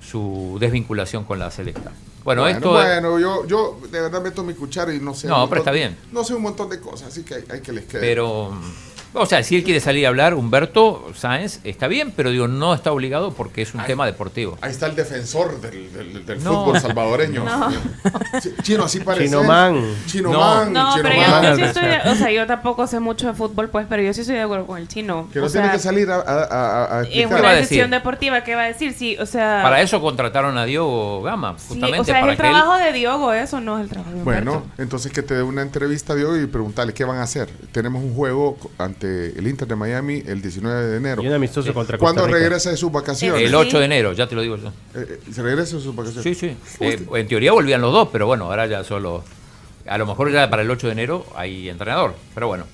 su desvinculación con la selecta. Bueno, esto... bueno, yo, yo de verdad meto mi cuchara y no sé. No, pero está bien. No sé un montón de cosas, así que hay, hay que les quede. Pero, o sea, si él quiere salir a hablar, Humberto Sáenz, está bien, pero digo, no está obligado porque es un tema deportivo. Ahí está el defensor del, del- del No. fútbol salvadoreño. No. Chino, así parece. Chinomán. Chinomán. No, pero Chinomán. yo, yo sí estoy de- o sea, yo tampoco sé mucho de fútbol, pues, pero yo sí estoy de acuerdo con el chino. Que no o tiene sea, que salir a, a, a- a Es explicar. una a decisión deportiva, ¿qué va a decir? Sí, o sea... Para eso contrataron a Diogo Gama, sí, justamente o sea, es para el que él- trabajo de Diogo, eso no es el trabajo de Bueno, Humberto. entonces que te dé una entrevista de hoy y preguntarle qué van a hacer. Tenemos un juego co- ante el Inter de Miami el 19 de enero. Y un amistoso contra Costa ¿Cuándo Rica. regresa de sus vacaciones? el 8 de enero, ya te lo digo yo. Eh, eh, ¿Se regresa de sus vacaciones? Sí, sí. Eh, en teoría volvían los dos, pero bueno, ahora ya solo. A lo mejor ya para el 8 de enero hay entrenador, pero bueno.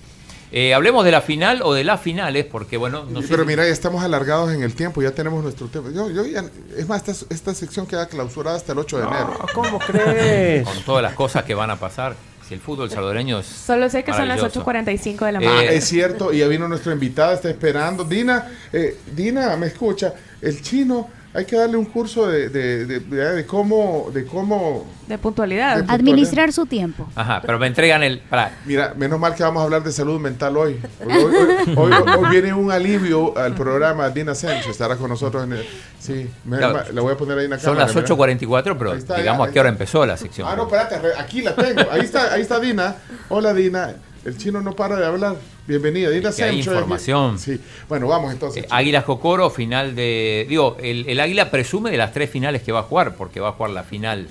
Eh, hablemos de la final o de las finales, porque bueno, no sé Pero si- mira, ya estamos alargados en el tiempo, ya tenemos nuestro tiempo. Yo, yo ya- es más, esta, esta sección queda clausurada hasta el 8 de enero. ¿Cómo crees? con todas las cosas que van a pasar, si el fútbol salvadoreño es. Solo sé que son las maravilloso. 8.45 de la Eh, Ah, mañana. es cierto, y ya vino nuestra invitada, está esperando. Dina, eh, Dina, me escucha, el chino, hay que darle un curso de, de, de- de- de cómo, de cómo... De puntualidad. De- Administrar su tiempo. Ajá, pero me entregan el. Para, Mira, menos mal que vamos a hablar de salud mental hoy. Hoy, hoy- hoy- hoy- hoy viene un alivio al programa. Dina Sánchez estará con nosotros. En el, sí, me- Claro. la voy a poner ahí en la son cámara. las mira. 8.44, pero está, digamos ahí a qué hora empezó la sección. Ah, no, espérate, aquí la tengo. Ahí está, ahí está Dina. Hola, Dina. El chino no para de hablar. Bienvenida, Dina que hay información. Sí. Bueno, vamos entonces. Eh, Águilas Cocoro, final de. Digo, el, el Águila presume de las tres finales que va a jugar, porque va a jugar la final.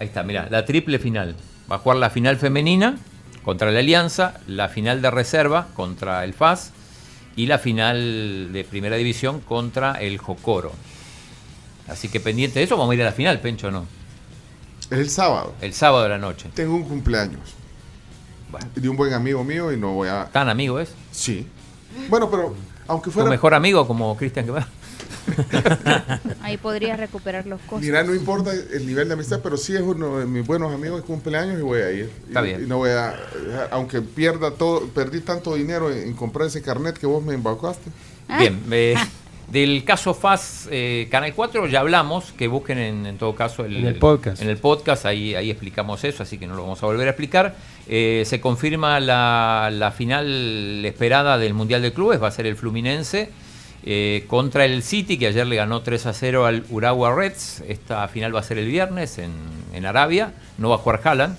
Ahí está, mira, la triple final. Va a jugar la final femenina contra la Alianza, la final de reserva contra el FAS y la final de primera división contra el Jocoro. Así que pendiente de eso, vamos a ir a la final, Pencho, ¿no? Es el sábado. El sábado de la noche. Tengo un cumpleaños. De un buen amigo mío y no voy a. ¿Tan amigo es? Sí. Bueno, pero aunque ¿Tu fuera. mejor amigo como Cristian Guevara? Ahí podrías recuperar los costos. Mira, no importa el nivel de amistad, pero sí es uno de mis buenos amigos de cumpleaños y voy a ir. Está Y- bien. Y no voy a, aunque pierda todo, perdí tanto dinero en, en comprar ese carnet que vos me embaucaste. Bien, eh, del caso FAS eh, Canal 4 ya hablamos, que busquen en, en todo caso el, En el podcast. En el podcast, ahí, ahí explicamos eso, así que no lo vamos a volver a explicar. Eh, se confirma la, la final esperada del Mundial de Clubes, va a ser el Fluminense eh, contra el City, que ayer le ganó 3 a 0 al Urawa Reds. Esta final va a ser el viernes en, en Arabia, no va a jugar Haaland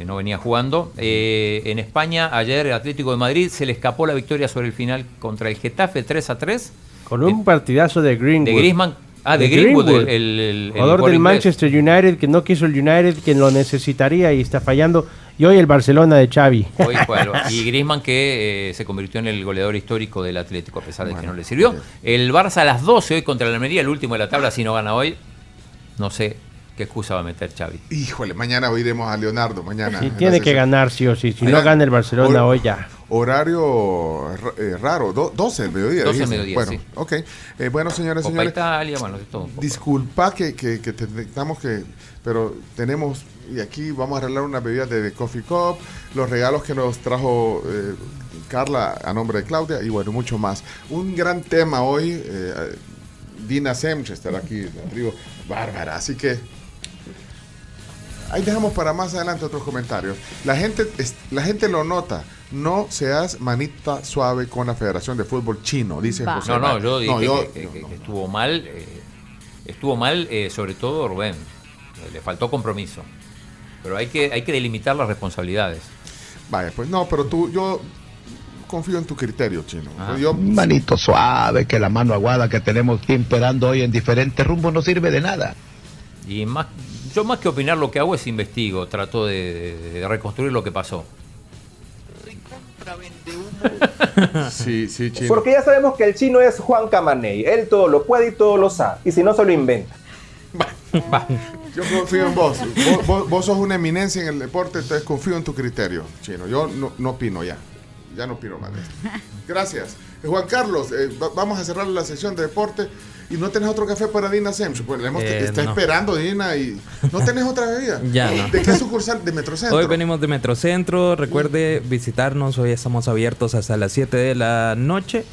que no venía jugando. Eh, en España, ayer el Atlético de Madrid se le escapó la victoria sobre el final contra el Getafe 3 a 3. Con un partidazo de Greenwood. De Griezmann. Ah, de, Greenwood, el, el- el- el jugador del inglés. Manchester United que no quiso el United, que lo necesitaría y está fallando. Y hoy el Barcelona de Xavi. Hoy algo. Y Griezmann que eh, se convirtió en el goleador histórico del Atlético, a pesar de que no le sirvió. El Barça a las 12 hoy contra la Almería, el último de la tabla, si no gana hoy. No sé qué excusa va a meter Xavi. Híjole, mañana oiremos a Leonardo. Mañana. En la tiene que ganar sí o sí. Si no gana el Barcelona hor- hoy ya. Horario ra- eh, raro, do- 12 del mediodía. 12 del mediodía, Bueno, sí. ok. Eh, bueno, señores, Copa señores. Italia, bueno, de todo. Disculpa que, que, que tengamos que, pero tenemos, y aquí vamos a arreglar una bebida de, The Coffee Cup, los regalos que nos trajo eh, Carla a nombre de Claudia, y bueno, mucho más. Un gran tema hoy, eh, Dina Semch estará aquí, la tribu bárbara, así que ahí dejamos para más adelante otros comentarios. La gente, la gente lo nota. No seas manita suave con la Federación de Fútbol Chino, dice. José. No, no, yo dije No, yo- que, que- que estuvo mal. eh, estuvo mal, eh, sobre todo Rubén. Le faltó compromiso. Pero hay que, hay que delimitar las responsabilidades. Vaya, pues no, pero tú, yo confío en tu criterio, Chino. Ah. Yo, Manito suave, que la mano aguada que tenemos imperando hoy en diferentes rumbos no sirve de nada. Y más, yo más que opinar lo que hago es investigo, trato de, de- reconstruir lo que pasó. sí, sí, Chino. Porque ya sabemos que el chino es Juan Camaney. Él todo lo puede y todo lo sabe. Y si no, se lo inventa. Yo confío en vos. Vos, vos- vos sos una eminencia en el deporte, entonces confío en tu criterio, Chino. Yo no, no opino ya. Ya no opino más de esto. Gracias. Eh, Juan Carlos, eh, va- vamos a cerrar la sección de deporte. ¿Y no tenés otro café para Dina Semch? Pues le hemos- Eh, está no. esperando Dina y... ¿No tenés otra bebida? Ya no. ¿De qué sucursal? De Metrocentro. Hoy venimos de Metrocentro. Recuerde visitarnos. Hoy estamos abiertos hasta las 7 de la noche.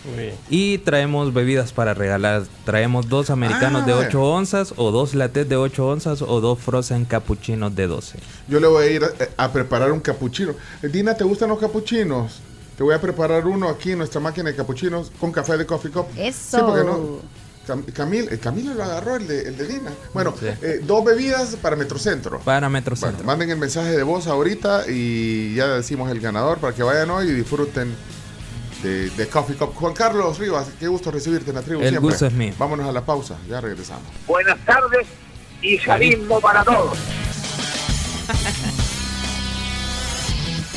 Y traemos bebidas para regalar. Traemos dos americanos Ah, de vaya. 8 onzas, o dos lattes de 8 onzas, o dos frozen capuchinos de 12. Yo le voy a ir a, a preparar un capuchino. Eh, Dina, ¿te gustan los capuchinos? Te voy a preparar uno aquí en nuestra máquina de capuchinos con café de Coffee Cup. Eso. Sí, porque no. Cam- Camil, eh, Camilo lo agarró, el de, el de Dina. Bueno, eh, dos bebidas para Metrocentro. Para Metrocentro. Bueno, manden el mensaje de voz ahorita y ya decimos el ganador para que vayan hoy y disfruten de, de Coffee Cup. Juan Carlos Rivas, qué gusto recibirte en la tribu. El siempre. gusto es mío. Vámonos a la pausa, ya regresamos. Buenas tardes y sadismo para todos.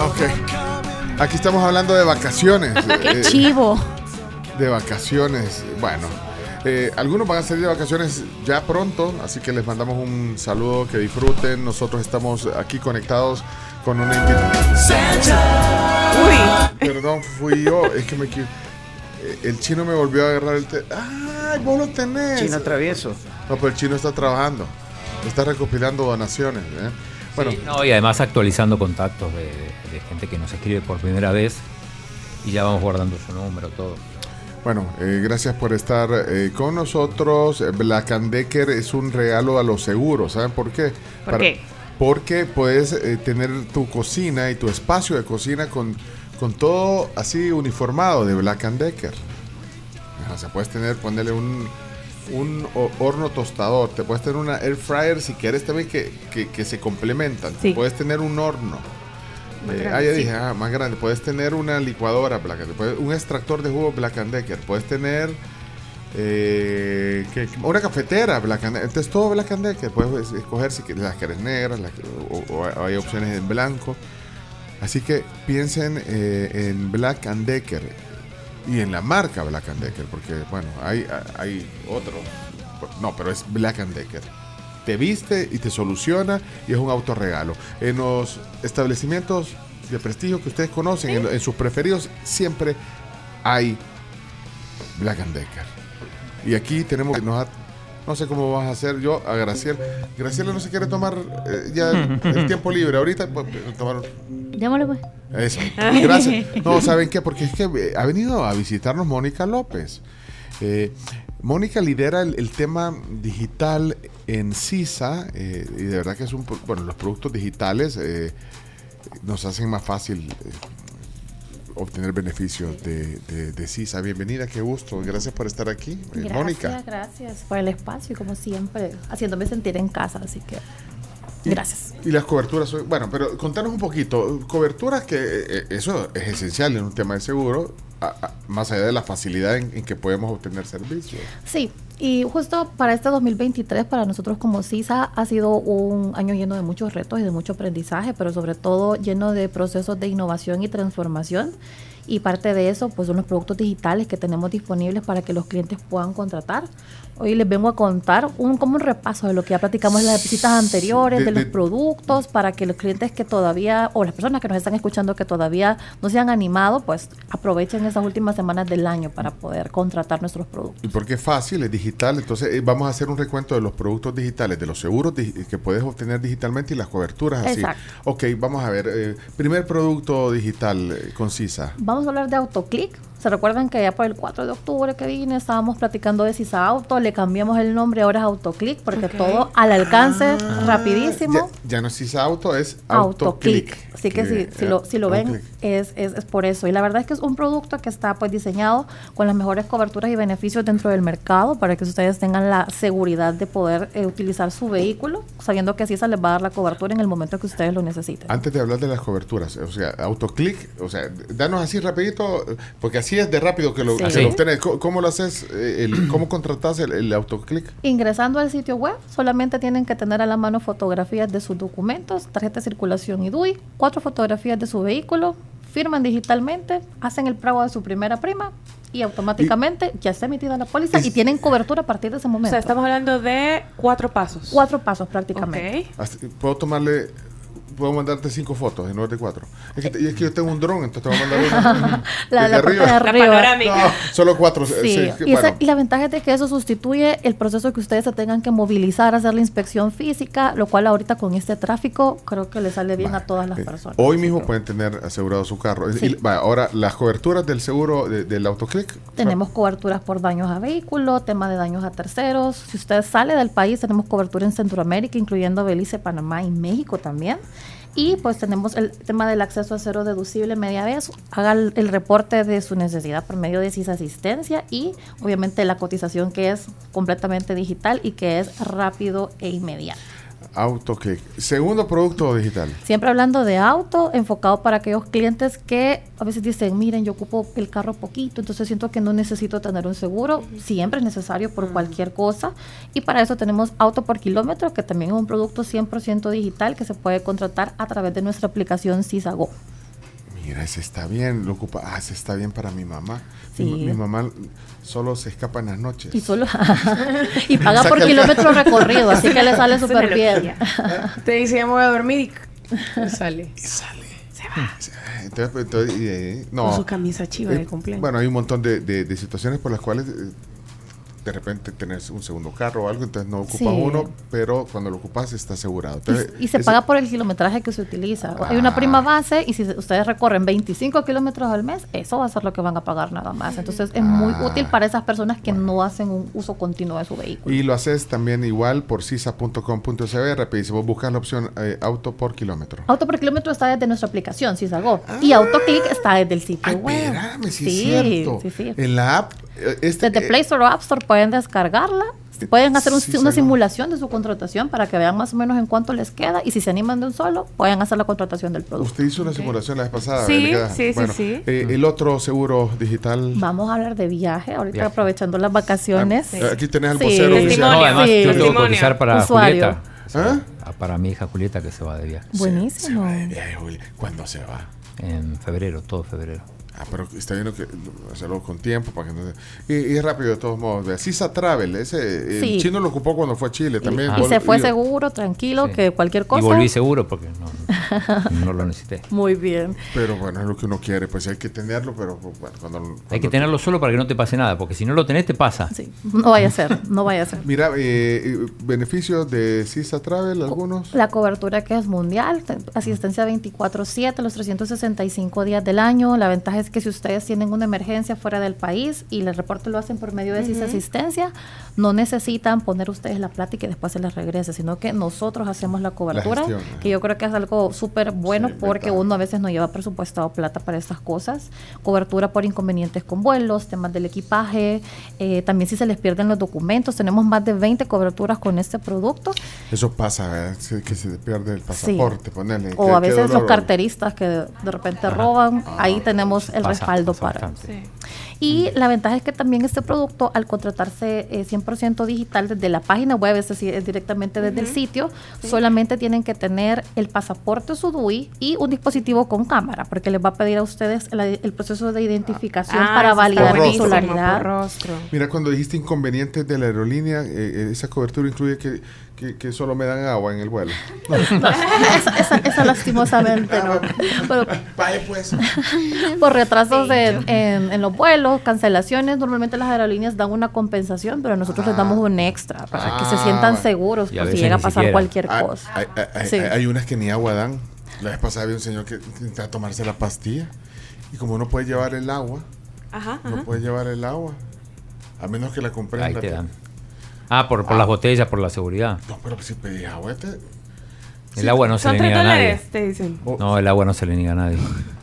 Ok. Aquí estamos hablando de vacaciones. Qué Eh, chivo. De vacaciones. Bueno, eh, algunos van a salir de vacaciones ya pronto, así que les mandamos un saludo, que disfruten. Nosotros estamos aquí conectados con una invitación. Perdón, fui yo. Es que me eh, El chino me volvió a agarrar el te ¡Ay, vos lo tenés! Chino travieso. No, pero el chino está trabajando. Está recopilando donaciones. ¿eh? Bueno, Sí, no, y además actualizando contactos de, de gente que nos escribe por primera vez y ya vamos guardando su número, todo. Bueno, eh, gracias por estar eh, con nosotros. Eh, Black and Decker es un regalo a los seguros. ¿Saben por qué? ¿Por qué? Porque puedes eh, tener tu cocina y tu espacio de cocina con, con todo así uniformado de Black and Decker. O sea, puedes tener, ponerle un, un ho- horno tostador. Te puedes tener una air fryer si quieres también que, que- que se complementan. Sí. Puedes tener un horno. Más Eh, grande, ah, ya sí. dije, ah, más grande. Puedes tener una licuadora Black Decker, un extractor de jugo Black and Decker. Puedes tener eh, que- una cafetera Black and Decker. Entonces todo Black and Decker. Puedes escoger si las quieres negras las o hay opciones en blanco. Así que piensen eh, en Black and Decker y en la marca Black and Decker, porque bueno, hay, hay otro. No, pero es Black and Decker. Te viste y te soluciona y es un autorregalo. En los establecimientos de prestigio que ustedes conocen, en, en sus preferidos, siempre hay Black and Decker. Y aquí tenemos que nos ha- no sé cómo vas a hacer yo a Graciela. Graciela no se quiere tomar eh, ya el tiempo libre. Ahorita pues, tomar Démosle pues. Eso. Gracias. No, ¿saben qué? Porque es que eh, ha venido a visitarnos Mónica López. Eh, Mónica lidera el, el tema digital en CISA eh, y de verdad que es un... Bueno, los productos digitales eh, nos hacen más fácil obtener beneficios de, de, de CISA. Bienvenida, qué gusto. Gracias por estar aquí, Gracias, Mónica. gracias por el espacio y como siempre, haciéndome sentir en casa, así que gracias. Y las coberturas, bueno, pero contanos un poquito, coberturas que eh, eso es esencial en un tema de seguro, a- a- más allá de la facilidad en, en que podemos obtener servicios. Sí, y justo para este 2023, para nosotros como CISA, ha sido un año lleno de muchos retos y de mucho aprendizaje, pero sobre todo lleno de procesos de innovación y transformación. y parte de eso pues son los productos digitales que tenemos disponibles para que los clientes puedan contratar. Hoy les vengo a contar un como un repaso de lo que ya platicamos en las visitas anteriores, de- de, los de- productos, para que los clientes que todavía, o las personas que nos están escuchando que todavía no se han animado, pues aprovechen esas últimas semanas del año para poder contratar nuestros productos. Y porque es fácil, es digital. Entonces, eh, vamos a hacer un recuento de los productos digitales, de los seguros que puedes obtener digitalmente y las coberturas así. Exacto. Ok, vamos a ver. eh, primer producto digital eh, con CISA. Vamos a hablar de AutoClick. ¿Se recuerdan que ya por el 4 de octubre que vine estábamos platicando de Sisa Auto? Le cambiamos el nombre, ahora es AutoClick, porque todo al alcance, Ah, rapidísimo. Ya, ya no es CISA Auto, es AutoClick. AutoClick. Así que si, si lo, si lo ven, es, es, es por eso. Y la verdad es que es un producto que está pues diseñado con las mejores coberturas y beneficios dentro del mercado para que ustedes tengan la seguridad de poder eh, utilizar su vehículo, sabiendo que se les va a dar la cobertura en el momento que ustedes lo necesiten. Antes de hablar de las coberturas, o sea, AutoClick, o sea, danos así rapidito, eh, porque así es de rápido que lo, Sí. que lo obtenés. ¿Cómo, cómo lo haces? eh, el- ¿Cómo contratás el, el AutoClick? Ingresando al sitio web, solamente tienen que tener a la mano fotografías de sus documentos, tarjeta de circulación y DUI, cuatro fotografías de su vehículo, firman digitalmente, hacen el pago de su primera prima y automáticamente ya está emitida la póliza y tienen cobertura a partir de ese O momento. sea, estamos hablando de cuatro pasos. Cuatro pasos prácticamente. Hasta- Puedo tomarle, puedo mandarte cinco fotos en lugar de cuatro. Es que, te- y es que yo tengo un dron, entonces te voy a mandar una. La- desde la de arriba. La panorámica. No, solo cuatro. Sí, sí, y, esa- bueno. y la ventaja es de que eso sustituye el proceso que ustedes se tengan que movilizar, hacer la inspección física, lo cual ahorita con este tráfico creo que le sale bien a todas las personas. Hoy mismo pueden tener asegurado su carro. Sí. Y, va, ahora, las coberturas del seguro de- del AutoClick. Tenemos coberturas por daños a vehículo, tema de daños a terceros. Si usted sale del país, tenemos cobertura en Centroamérica, incluyendo Belice, Panamá y México también. Y pues tenemos el tema del acceso a cero deducible media vez. Haga el, reporte de su necesidad por medio de CIS Asistencia y obviamente la cotización que es completamente digital y que es rápido e inmediato. AutoClick. Segundo producto digital. Siempre hablando de auto, enfocado para aquellos clientes que a veces dicen, miren, yo ocupo el carro poquito, entonces siento que no necesito tener un seguro. Siempre es necesario por cualquier cosa. Y para eso tenemos auto por kilómetro, que también es un producto 100% digital que se puede contratar a través de nuestra aplicación CISAGO. Mira, ese está bien. Lo ocupa. Ah, ese está bien para mi mamá. Sí. Mi, mi mamá solo se escapa en las noches. Y solo y paga por kilómetro recorrido, así que le sale súper bien. Te dice, ya me voy a dormir y sale. Y sale. Entonces, pues, entonces, y, eh, no. Con su camisa chiva de cumpleaños. Bueno, hay un montón de, de- de situaciones por las cuales eh, de repente tenés un segundo carro o algo, entonces no ocupas Sí. uno, pero cuando lo ocupas está asegurado. Entonces, Y se ese- paga por el kilometraje que se utiliza. Hay una Ah. prima base y si ustedes recorren 25 kilómetros al mes, eso va a ser lo que van a pagar nada más. Entonces es muy Ah. útil para esas personas que no hacen un uso continuo de su vehículo. Y lo haces también igual por cisa.com.cb, rapidísimo, buscas la opción eh, auto por kilómetro. Auto por kilómetro está desde nuestra aplicación, Cisago. Y AutoClick está desde el sitio web. Espérame, sí, Sí, es cierto. sí. En la app, este, Desde eh, Play Store o App Store pueden descargarla. Pueden hacer un- sí, una simulación de su contratación para que vean más o menos en cuánto les queda. Y si se animan de un solo, pueden hacer la contratación del producto. Usted hizo una simulación la vez pasada. Sí, sí, sí, Bueno, sí. eh, el otro seguro digital. Vamos a hablar de viaje, ahorita Viaje. aprovechando las vacaciones. Ah, aquí tenés al Sí. vocero oficial. No, además Sí. yo tengo que cotizar para Usuario. Julieta. ¿Ah? Ah, Para mi hija Julieta que se va de viaje. Buenísimo. ¿Cuándo se va? En febrero, todo febrero. Ah, pero está bien que hacerlo con tiempo para que no se- y, y es rápido de todos modos. Sisa Travel, ese el Sí. chino lo ocupó cuando fue a Chile también. Y Vol- se fue y- seguro, tranquilo, que cualquier cosa. Y volví seguro porque no, no lo necesité. Muy bien. Pero bueno, es lo que uno quiere, pues hay que tenerlo, pero bueno, cuando, Hay que cuando- tenerlo solo para que no te pase nada, porque si no lo tenés te pasa. No vaya a ser, no vaya a ser. Mira, eh, beneficios de Sisa Travel, algunos. La cobertura que es mundial, te- asistencia 24/7, los 365 días del año. La ventaja es que si ustedes tienen una emergencia fuera del país y el reporte lo hacen por medio de Ujú. Asistencia, no necesitan poner ustedes la plata y que después se les regrese, sino que nosotros hacemos la cobertura, gestión, que yo creo que es algo súper bueno porque uno a veces no lleva presupuestado plata para estas cosas. Cobertura por inconvenientes con vuelos, temas del equipaje, eh, también si se les pierden los documentos. Tenemos más de 20 coberturas con este producto. Eso pasa. Sí, que se pierde el pasaporte, ponerle. O a veces los carteristas que de, de repente roban, ahí tenemos el Pasa, respaldo pasa para. Y la ventaja es que también este producto, al contratarse eh, 100% digital desde la página web, es decir, es directamente desde el sitio, Sí. solamente tienen que tener el pasaporte su DUI y un dispositivo con cámara, porque les va a pedir a ustedes la- el proceso de identificación Ah, para validar por titularidad. Mira, cuando dijiste inconvenientes de la aerolínea, eh, eh, esa cobertura incluye que, que, que solo me dan agua en el vuelo. esa, esa- esa lastimosamente no. Pero Vaya pues. por retrasos en, en- en los vuelos, cancelaciones, normalmente las aerolíneas dan una compensación, pero nosotros les damos un extra para que se Ah, sientan bueno. seguros por si llega a pasar siquiera. cualquier Hay, cosa. hay- hay- Sí. hay unas que ni agua dan. La vez pasada había un señor que intentaba tomarse la pastilla. Y como no puede llevar el agua, Ajá, no ajá. puede llevar el agua. A menos que la compre en Ahí la- te dan. Ah, por, por las botellas, por la seguridad. No, pero si pedís agua, te... El agua no se le niega a nadie. dólares, te dicen. No, el agua no se le niega a nadie.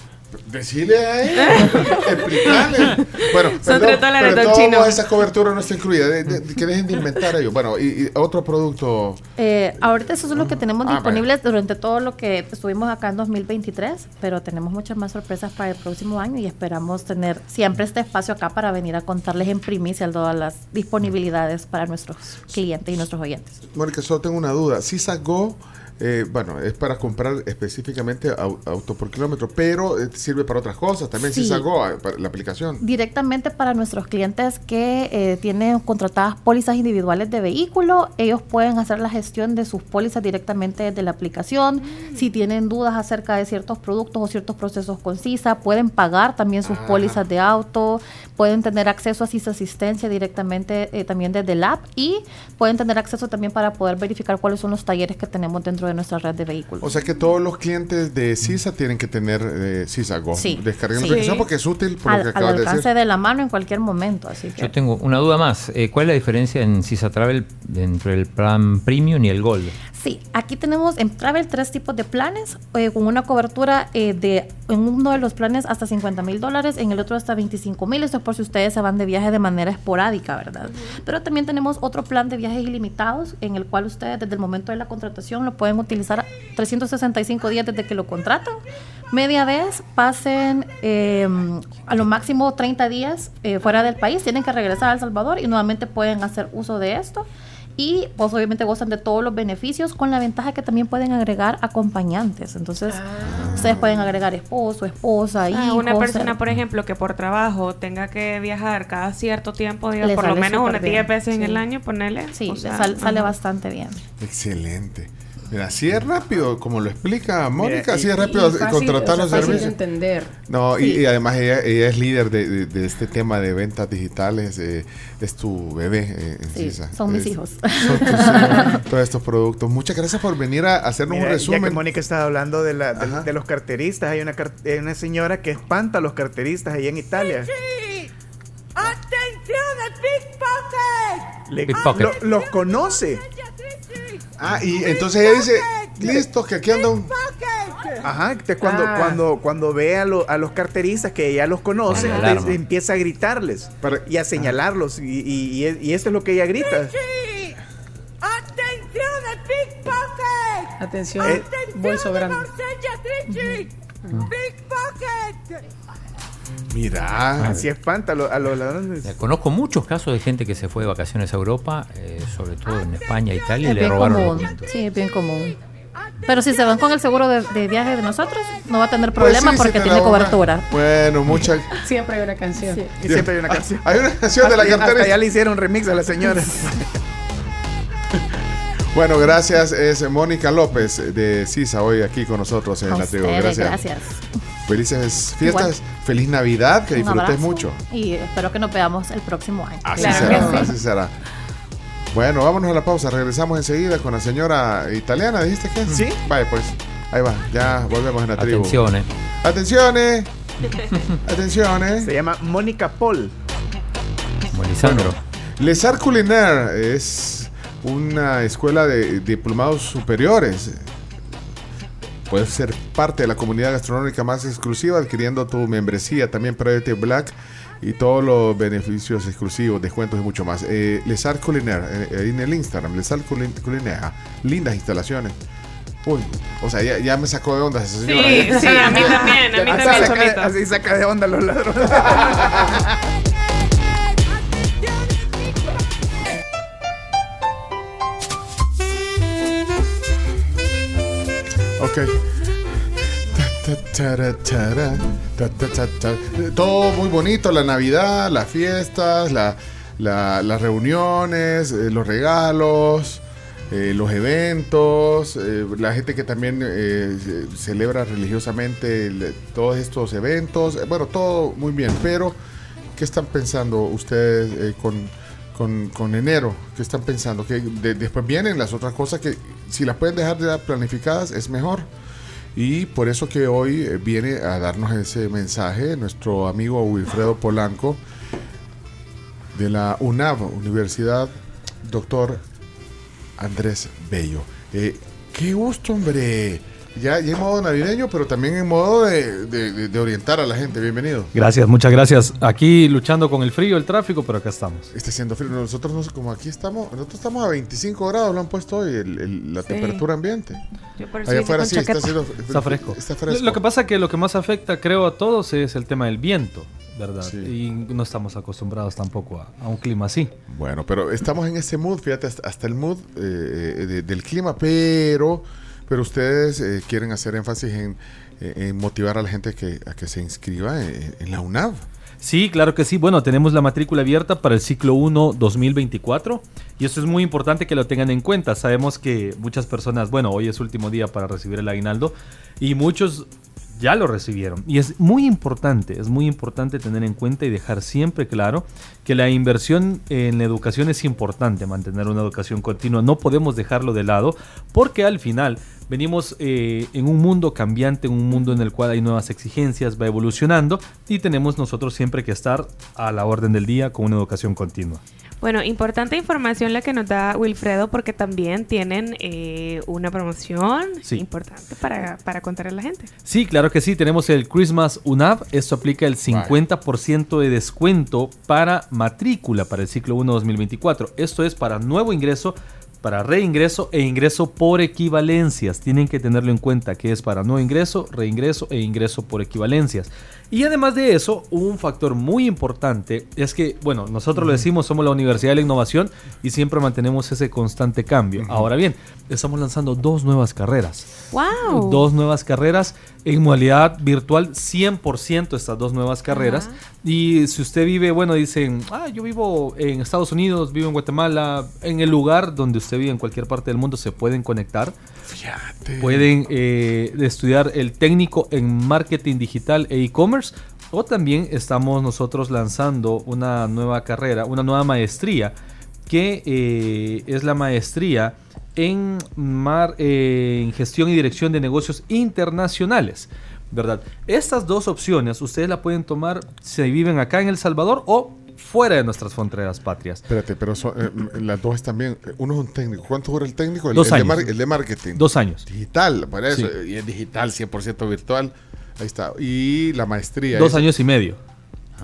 Decirle a él, explicarle. Bueno, Son tres dólares, pero todo Chino. esa cobertura no está incluida. De- de- que dejen de inventar ellos. Bueno, y, y otro producto. Eh, ahorita esos son los que tenemos Ah, disponibles durante todo lo que estuvimos acá en 2023, pero tenemos muchas más sorpresas para el próximo año y esperamos tener siempre este espacio acá para venir a contarles en primicia todas las disponibilidades para nuestros clientes y nuestros oyentes. Mónica, solo tengo una duda. CISA Go, eh, bueno, es para comprar específicamente au- auto por kilómetro, pero eh, sirve para otras cosas. También Sí. CISA Go, eh, para la aplicación. Directamente para nuestros clientes que eh, tienen contratadas pólizas individuales de vehículo, ellos pueden hacer la gestión de sus pólizas directamente desde la aplicación. Si tienen dudas acerca de ciertos productos o ciertos procesos con CISA, pueden pagar también sus pólizas de auto, pueden tener acceso a CISA Asistencia directamente eh, también desde el app y pueden tener acceso también para poder verificar cuáles son los talleres que tenemos dentro de nuestra red de vehículos. O sea que todos los clientes de CISA tienen que tener eh, CISA Go. Sí. Descarguen la Sí. aplicación porque es útil por lo al, que al acabas de alcance decir. de la mano en cualquier momento, así que Yo tengo una duda más. Eh, ¿Cuál es la diferencia en Sisa Travel entre el plan Premium y el Gold? Sí, aquí tenemos en Travel tres tipos de planes, eh, con una cobertura eh, de, en uno de los planes hasta 50 mil dólares, en el otro hasta 25 mil, esto es por si ustedes se van de viaje de manera esporádica, ¿verdad? Pero también tenemos otro plan de viajes ilimitados, en el cual ustedes desde el momento de la contratación lo pueden utilizar 365 días desde que lo contratan. Media vez pasen eh, a lo máximo 30 días eh, fuera del país, tienen que regresar a El Salvador y nuevamente pueden hacer uso de esto y pues obviamente gozan de todos los beneficios con la ventaja que también pueden agregar acompañantes. Entonces, ustedes pueden agregar esposo, esposa, Ah, hijos. una persona, por ejemplo, que por trabajo tenga que viajar cada cierto tiempo, digamos, por lo menos unas bien, 10 veces en el año, ponerle. Sí, o le sea, sal- sale bastante bien. Excelente. Mira, así es rápido, como lo explica Mónica, así y- es rápido Y fácil, contratar o sea, los fácil de servicios. entender. No, y- Sí. y, además ella, ella es líder de, de- de este tema de ventas digitales, eh, es tu bebé eh, Sí, CISA. son mis Es- hijos. son tus hijos, todos estos productos. Muchas gracias por venir a hacernos Mira, un Ya que resumen. Mónica estaba hablando de, la- de, de los carteristas, hay una, car- hay una señora que espanta a los carteristas allá en Italia. ¡Atención pickpocket! Le- Pickpocket. lo- los conoce. Ah, y entonces ella dice, listo, que aquí anda un... Ajá, cuando, Ah. cuando, cuando ve a, lo- a los carteristas que ella los conoce, les- empieza a gritarles y a señalarlos. Y, y, y, y esto es lo que ella grita. ¡Atención! Atención, Eh, bolso grande. ¡Pickpocket! Mira, Así espanta a, lo- a los ladrones. Eh, Conozco muchos casos de gente que se fue de vacaciones a Europa, eh, sobre todo en España, Italia, y le robaron los común. documentos. Sí, es bien común. Pero si se van con el seguro de, de viaje de nosotros, no va a tener Pues problema sí porque tiene cobertura. Bueno, muchas... Siempre hay una canción. Y siempre hay una canción. Hay una canción de la cartera. hasta ya le hicieron remix a la señora. Bueno, gracias. Es Mónica López de CISA hoy aquí con nosotros en A la tribu. Gracias. gracias. Felices fiestas, Igual. feliz Navidad, que Un disfrutes abrazo mucho. Y espero que nos veamos el próximo año. Así Claro será, sí. así será. Bueno, vámonos a la pausa. Regresamos enseguida con la señora italiana, ¿dijiste que? Sí. Vale, pues. Ahí va, ya volvemos en la tribu. Atención, eh. Atenciones. Atenciones. Se llama Mónica Paul. Como Lisandro. Les Arts Culinaire es una escuela de diplomados superiores. Puedes ser parte de la comunidad gastronómica más exclusiva adquiriendo tu membresía, también Private Black y todos los beneficios exclusivos, descuentos y mucho más. Eh, Les Culinaire, eh, en el Instagram, Les Culin- Culinaire, lindas instalaciones. Uy, o sea, ya, ya me sacó de onda esa señora. Sí, sí, a mí también, a mí Así también, saca, Chomito. así saca de onda los ladrones. Todo muy bonito, la Navidad, las fiestas, la- la- las reuniones, eh, los regalos, eh, los eventos, eh, la gente que también ce- celebra religiosamente el- todos estos eventos. Bueno, todo muy bien, pero ¿qué están pensando ustedes con, con- con enero? ¿Qué están pensando? Que de- después vienen las otras cosas que si las pueden dejar ya planificadas es mejor. Y por eso que hoy eh, viene a darnos ese mensaje nuestro amigo Wilfredo Polanco de la UNAV, Universidad Doctor Andrés Bello. Eh, qué gusto, hombre. Ya, ya en modo navideño, pero también en modo de, de- de- de orientar a la gente. Bienvenido. Gracias, muchas gracias. Aquí luchando con el frío, el tráfico, pero acá estamos. Está haciendo frío. Nosotros, no como aquí estamos, nosotros estamos a 25 grados, lo han puesto hoy, el- el- la Sí. temperatura ambiente. Yo por eso Allá afuera sí, está, Está fresco. Está fresco. Lo que pasa es que lo que más afecta, creo, a todos es el tema del viento, ¿verdad? Y no estamos acostumbrados tampoco a, a un clima así. Bueno, pero estamos en ese mood, fíjate, hasta, hasta el mood eh, de- del clima, pero, pero ustedes eh, quieren hacer énfasis en, eh, en motivar a la gente que, a que se inscriba en, en la UNAV. Sí, claro que sí. Bueno, tenemos la matrícula abierta para el ciclo 1 2024 y eso es muy importante que lo tengan en cuenta. Sabemos que muchas personas, bueno, hoy es último día para recibir el aguinaldo y muchos ya lo recibieron. Y es muy importante, es muy importante tener en cuenta y dejar siempre claro que la inversión en la educación es importante, mantener una educación continua. No podemos dejarlo de lado porque al final venimos eh, en un mundo cambiante, en un mundo en el cual hay nuevas exigencias, va evolucionando y tenemos nosotros siempre que estar a la orden del día con una educación continua. Bueno, importante información la que nos da Wilfredo porque también tienen eh, una promoción Sí. importante para, para contarle a la gente. Sí, claro que sí, tenemos el Christmas UNAV, esto aplica el 50% de descuento para matrícula para el ciclo 1 2024. Esto es para nuevo ingreso, para reingreso e ingreso por equivalencias. Tienen que tenerlo en cuenta que es para nuevo ingreso, reingreso e ingreso por equivalencias. Y además de eso, un factor muy importante es que, bueno, nosotros lo decimos, somos la Universidad de la Innovación y siempre mantenemos ese constante cambio. Ahora bien, estamos lanzando dos nuevas carreras. ¡Wow! Dos nuevas carreras en modalidad virtual, 100% estas dos nuevas carreras. Y si usted vive, bueno, dicen, ah, yo vivo en Estados Unidos, vivo en Guatemala, en el lugar donde usted vive en cualquier parte del mundo, se pueden conectar. Pueden eh, estudiar el técnico en marketing digital e e-commerce. O también estamos nosotros lanzando una nueva carrera, una nueva maestría, que eh, es la maestría en, mar- eh, en gestión y dirección de negocios internacionales. ¿Verdad? Estas dos opciones ustedes la pueden tomar si viven acá en El Salvador o fuera de nuestras fronteras patrias. Espérate, pero son, eh, las dos también. eh, Uno es un técnico. ¿Cuánto dura el técnico? El, Dos el de años. mar- el de marketing. Dos años. Digital, para eso. Sí. Y es digital, 100% virtual. Ahí está. Y la maestría. Dos es- años y medio.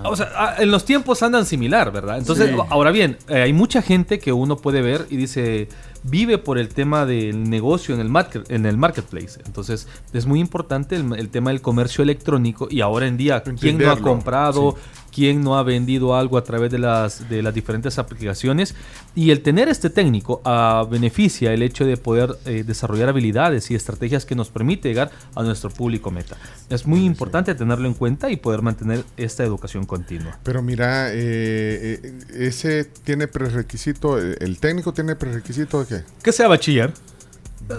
O sea, ah, en los tiempos andan similar, ¿verdad? Entonces, Sí. ahora bien, eh, hay mucha gente que uno puede ver y dice, vive por el tema del negocio en el, market, en el marketplace. Entonces, es muy importante el, el tema del comercio electrónico y ahora en día, ¿quién no ha comprado? sí. Quién no ha vendido algo a través de las, de las diferentes aplicaciones. Y el tener este técnico ah, beneficia el hecho de poder eh, desarrollar habilidades y estrategias que nos permite llegar a nuestro público meta. Es muy importante tenerlo en cuenta y poder mantener esta educación continua. Pero mira, eh, eh, ese tiene prerequisito, eh, el técnico tiene prerequisito de qué? Que sea bachiller.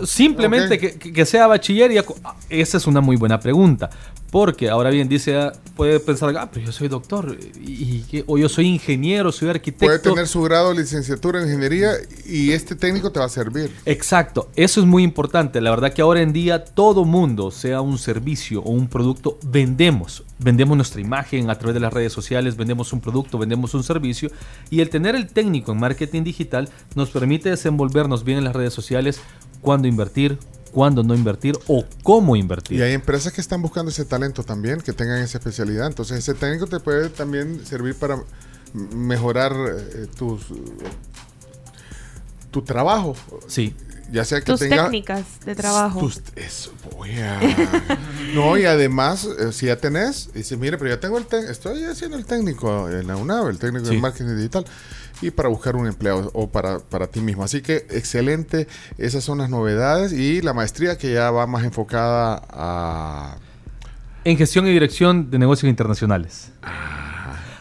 Simplemente Ok. que, que- sea bachiller y ah, esa es una muy buena pregunta. Porque ahora bien, dice, ah, puede pensar, ah, pero yo soy doctor, y, o yo soy ingeniero, soy arquitecto. Puede tener su grado de licenciatura en ingeniería y este técnico te va a servir. Exacto, eso es muy importante. La verdad que ahora en día todo mundo, sea un servicio o un producto, vendemos. Vendemos nuestra imagen a través de las redes sociales, vendemos un producto, vendemos un servicio. Y el tener el técnico en marketing digital nos permite desenvolvernos bien en las redes sociales, cuándo invertir, cuándo no invertir o cómo invertir. Y hay empresas que están buscando ese talento también, que tengan esa especialidad. Entonces ese técnico te puede también servir para mejorar eh, tus, tu trabajo. Sí. Ya sea que Tus tenga técnicas de trabajo. tus- eso, voy a- no, y además, eh, si ya tenés, dices, mire, pero ya tengo el técnico, estoy haciendo el técnico en la UNAV, el técnico Sí. en marketing digital. Y para buscar un empleo o para, para ti mismo. Así que excelente, esas son las novedades y la maestría que ya va más enfocada a... En gestión y dirección de negocios internacionales.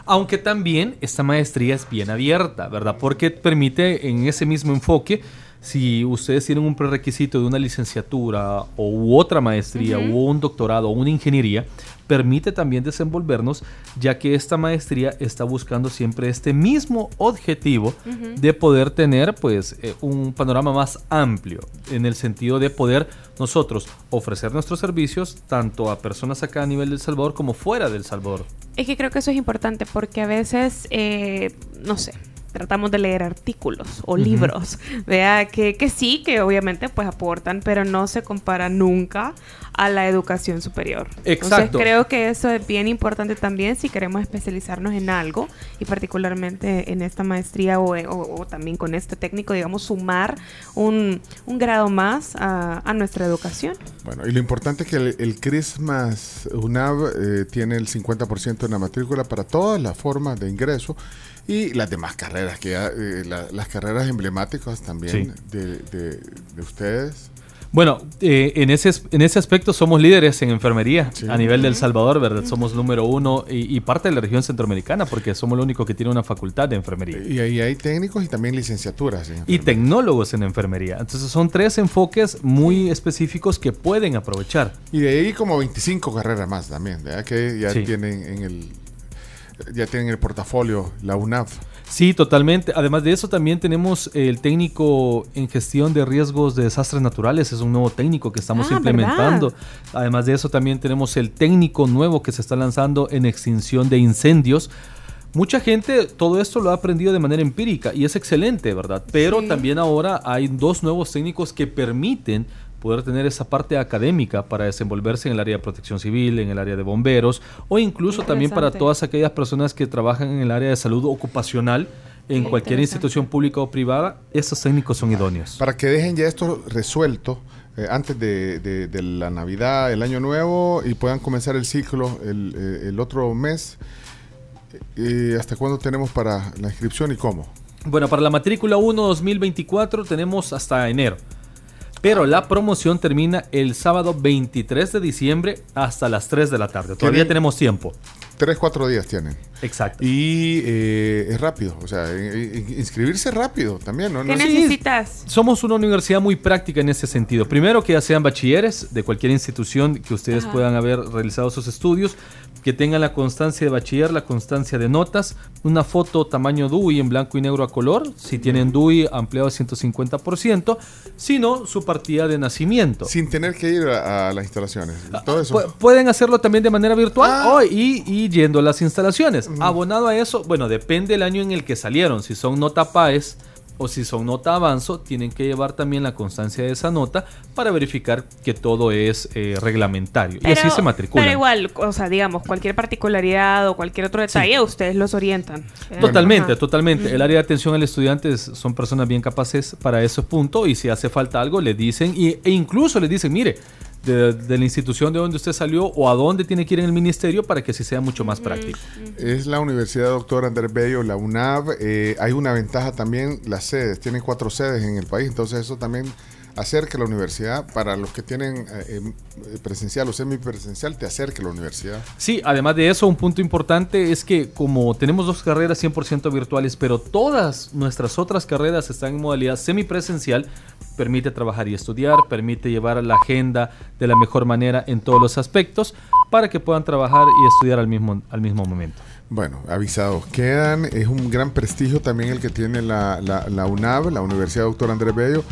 Aunque también esta maestría es bien abierta, ¿verdad? Porque permite en ese mismo enfoque, si ustedes tienen un prerequisito de una licenciatura o u otra maestría o un doctorado o una ingeniería, permite también desenvolvernos, ya que esta maestría está buscando siempre este mismo objetivo de poder tener pues eh, un panorama más amplio en el sentido de poder nosotros ofrecer nuestros servicios tanto a personas acá a nivel del Salvador como fuera del Salvador. Es que creo que eso es importante porque a veces, eh, no sé, tratamos de leer artículos o Ujú. libros, vea que, que sí, que obviamente pues aportan, pero no se compara nunca a la educación superior. Exacto. Entonces creo que eso es bien importante también si queremos especializarnos en algo y particularmente en esta maestría o, o- o también con este técnico, digamos, sumar un, un grado más a, a nuestra educación. Bueno, y lo importante es que el, el Christmas UNAV eh, tiene el 50% en la matrícula para todas las formas de ingreso y las demás carreras, que ya, eh, la- las carreras emblemáticas también de, de- de ustedes. Bueno, eh, en, ese, en ese aspecto somos líderes en enfermería a nivel del Salvador, ¿verdad? Somos número uno y, y parte de la región centroamericana porque somos lo único que tiene una facultad de enfermería. Y ahí hay técnicos y también licenciaturas. en Y tecnólogos en enfermería. Entonces son tres enfoques muy específicos que pueden aprovechar. Y de ahí como 25 carreras más también, ¿verdad? Que ya Sí. tienen en el ya tienen el portafolio la UNAV. Sí, totalmente. Además de eso, también tenemos el técnico en gestión de riesgos de desastres naturales. Es un nuevo técnico que estamos Ah, implementando. ¿verdad? Además de eso, también tenemos el técnico nuevo que se está lanzando en extinción de incendios. Mucha gente todo esto lo ha aprendido de manera empírica y es excelente, ¿verdad? Pero Sí. también ahora hay dos nuevos técnicos que permiten poder tener esa parte académica para desenvolverse en el área de protección civil, en el área de bomberos o incluso también para todas aquellas personas que trabajan en el área de salud ocupacional en Qué cualquier institución pública o privada, estos técnicos son idóneos. Para que dejen ya esto resuelto eh, antes de, de- de la Navidad, el Año Nuevo y puedan comenzar el ciclo el, eh, el otro mes. Eh, ¿Hasta cuándo tenemos para la inscripción y cómo? Bueno, para la matrícula 1 2024 tenemos hasta enero. Pero la promoción termina el sábado 23 de diciembre hasta las 3 de la tarde. Todavía tenemos tiempo. Tres, cuatro días tienen. Exacto. Y eh, es rápido, o sea, eh, eh, inscribirse rápido también, ¿no? ¿Qué necesitas? Somos una universidad muy práctica en ese sentido. Primero, que ya sean bachilleres de cualquier institución que ustedes Ajá. puedan haber realizado sus estudios, que tengan la constancia de bachiller, la constancia de notas, una foto tamaño DUI en blanco y negro a color, si tienen DUI ampliado al 150%, sino su partida de nacimiento. Sin tener que ir a, a las instalaciones. Todo eso. Pu- Pueden hacerlo también de manera virtual o- y, y yendo a las instalaciones. Abonado a eso, bueno, depende del año en el que salieron. Si son nota PAES o si son nota avanzo, tienen que llevar también la constancia de esa nota para verificar que todo es eh, reglamentario. y así se matriculan. Pero igual, o sea, digamos, cualquier particularidad o cualquier otro detalle, ustedes los orientan. ¿eh? Totalmente, totalmente. El área de atención al estudiante es- son personas bien capaces para ese punto y si hace falta algo le dicen y, e incluso les dicen, mire, de, de la institución de donde usted salió o a dónde tiene que ir en el ministerio para que así sea mucho más práctico. Es la Universidad Doctor Andrés Bello, la UNAV. eh, hay una ventaja también, las sedes. Tienen cuatro sedes en el país, entonces eso también acerca la universidad. Para los que tienen eh, eh, presencial o semipresencial, te acerca la universidad. Sí, además de eso, un punto importante es que como tenemos dos carreras 100% virtuales, pero todas nuestras otras carreras están en modalidad semipresencial, permite trabajar y estudiar, permite llevar la agenda de la mejor manera en todos los aspectos para que puedan trabajar y estudiar al mismo, al mismo momento. Bueno, avisados quedan. Es un gran prestigio también el que tiene la, la, la UNAV, la Universidad Doctor Andrés Bello.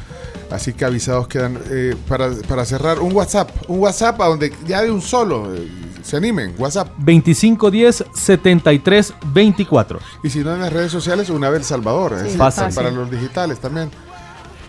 Así que avisados quedan. Eh, para, para cerrar, un WhatsApp. Un WhatsApp a donde ya de un solo eh, se animen. WhatsApp. 2510 73 24. Y si no en las redes sociales, UNAV El Salvador. Es decir, Fácil. Para los digitales también.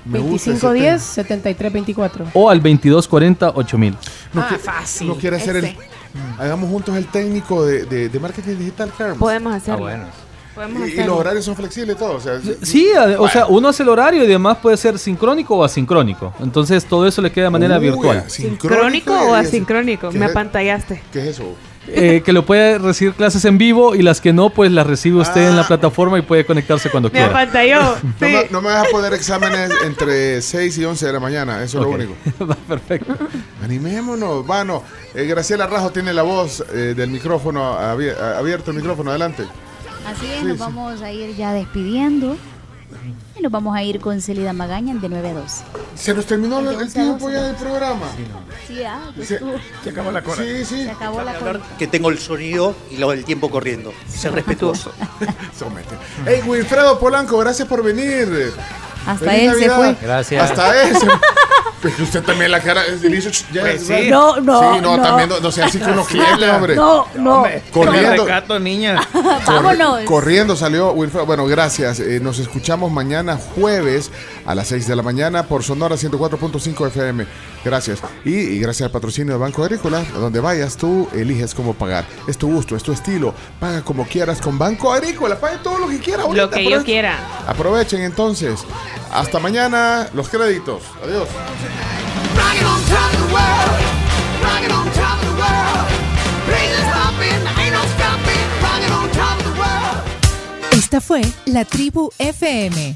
Me gusta ese 2510 7324. O al 2240 8000. No ah, fácil. No quiere hacer el. Ese. Hagamos juntos el técnico de, de, de marketing digital, Carmen. Podemos hacerlo. Ah, bueno. Podemos Y, los horarios son flexibles y todo. O sea, Sí, o sea, uno hace el horario y demás puede ser sincrónico o asincrónico. Entonces todo eso le queda de manera Uy, virtual. ¿Sincrónico o asincrónico? ¿Qué Me es- apantallaste. ¿Qué es eso? Eh, que lo puede recibir clases en vivo y las que no, pues las recibe usted en la plataforma y puede conectarse cuando Me quiera. apantalló. No, Sí. me, no me vas a poder exámenes entre 6 y 11 de la mañana, eso es lo único. Va, Perfecto. Animémonos, bueno. eh, Graciela Rajo tiene la voz eh, del micrófono abi- abierto, el micrófono, adelante. Así es, Sí, nos sí. vamos a ir ya despidiendo. Y nos vamos a ir con Celida Magaña de 9 a 12. Se nos terminó el, el tiempo ya del programa. Sí, ah, pues Se-. Se acabó la cosa. Sí, sí. Se acabó la cosa. Que tengo el sonido y lo del tiempo corriendo. Ser respetuoso. Somete. Hey, Wilfredo Polanco, gracias por venir. Hasta Feliz él se Navidad. fue. Gracias. Hasta él. se- Pues que usted también la cara ch- ya, Pues sí. No, no, Sí, no, no. también no, no sea así que uno cliente, hombre. No, no. Corriendo. recato, niña. Vámonos. Corriendo salió Wilfredo. Bueno, gracias. Eh, nos escuchamos mañana jueves a las 6 de la mañana por Sonora 104.5 FM. Gracias. Y, y gracias al patrocinio de Banco Agrícola. A donde vayas, tú eliges cómo pagar. Es tu gusto, es tu estilo. Paga como quieras con Banco Agrícola. Pague todo lo que quiera. ahorita. Lo que yo quiera. Aprovechen entonces. Hasta mañana. Los créditos. Adiós. Esta fue La Tribu FM.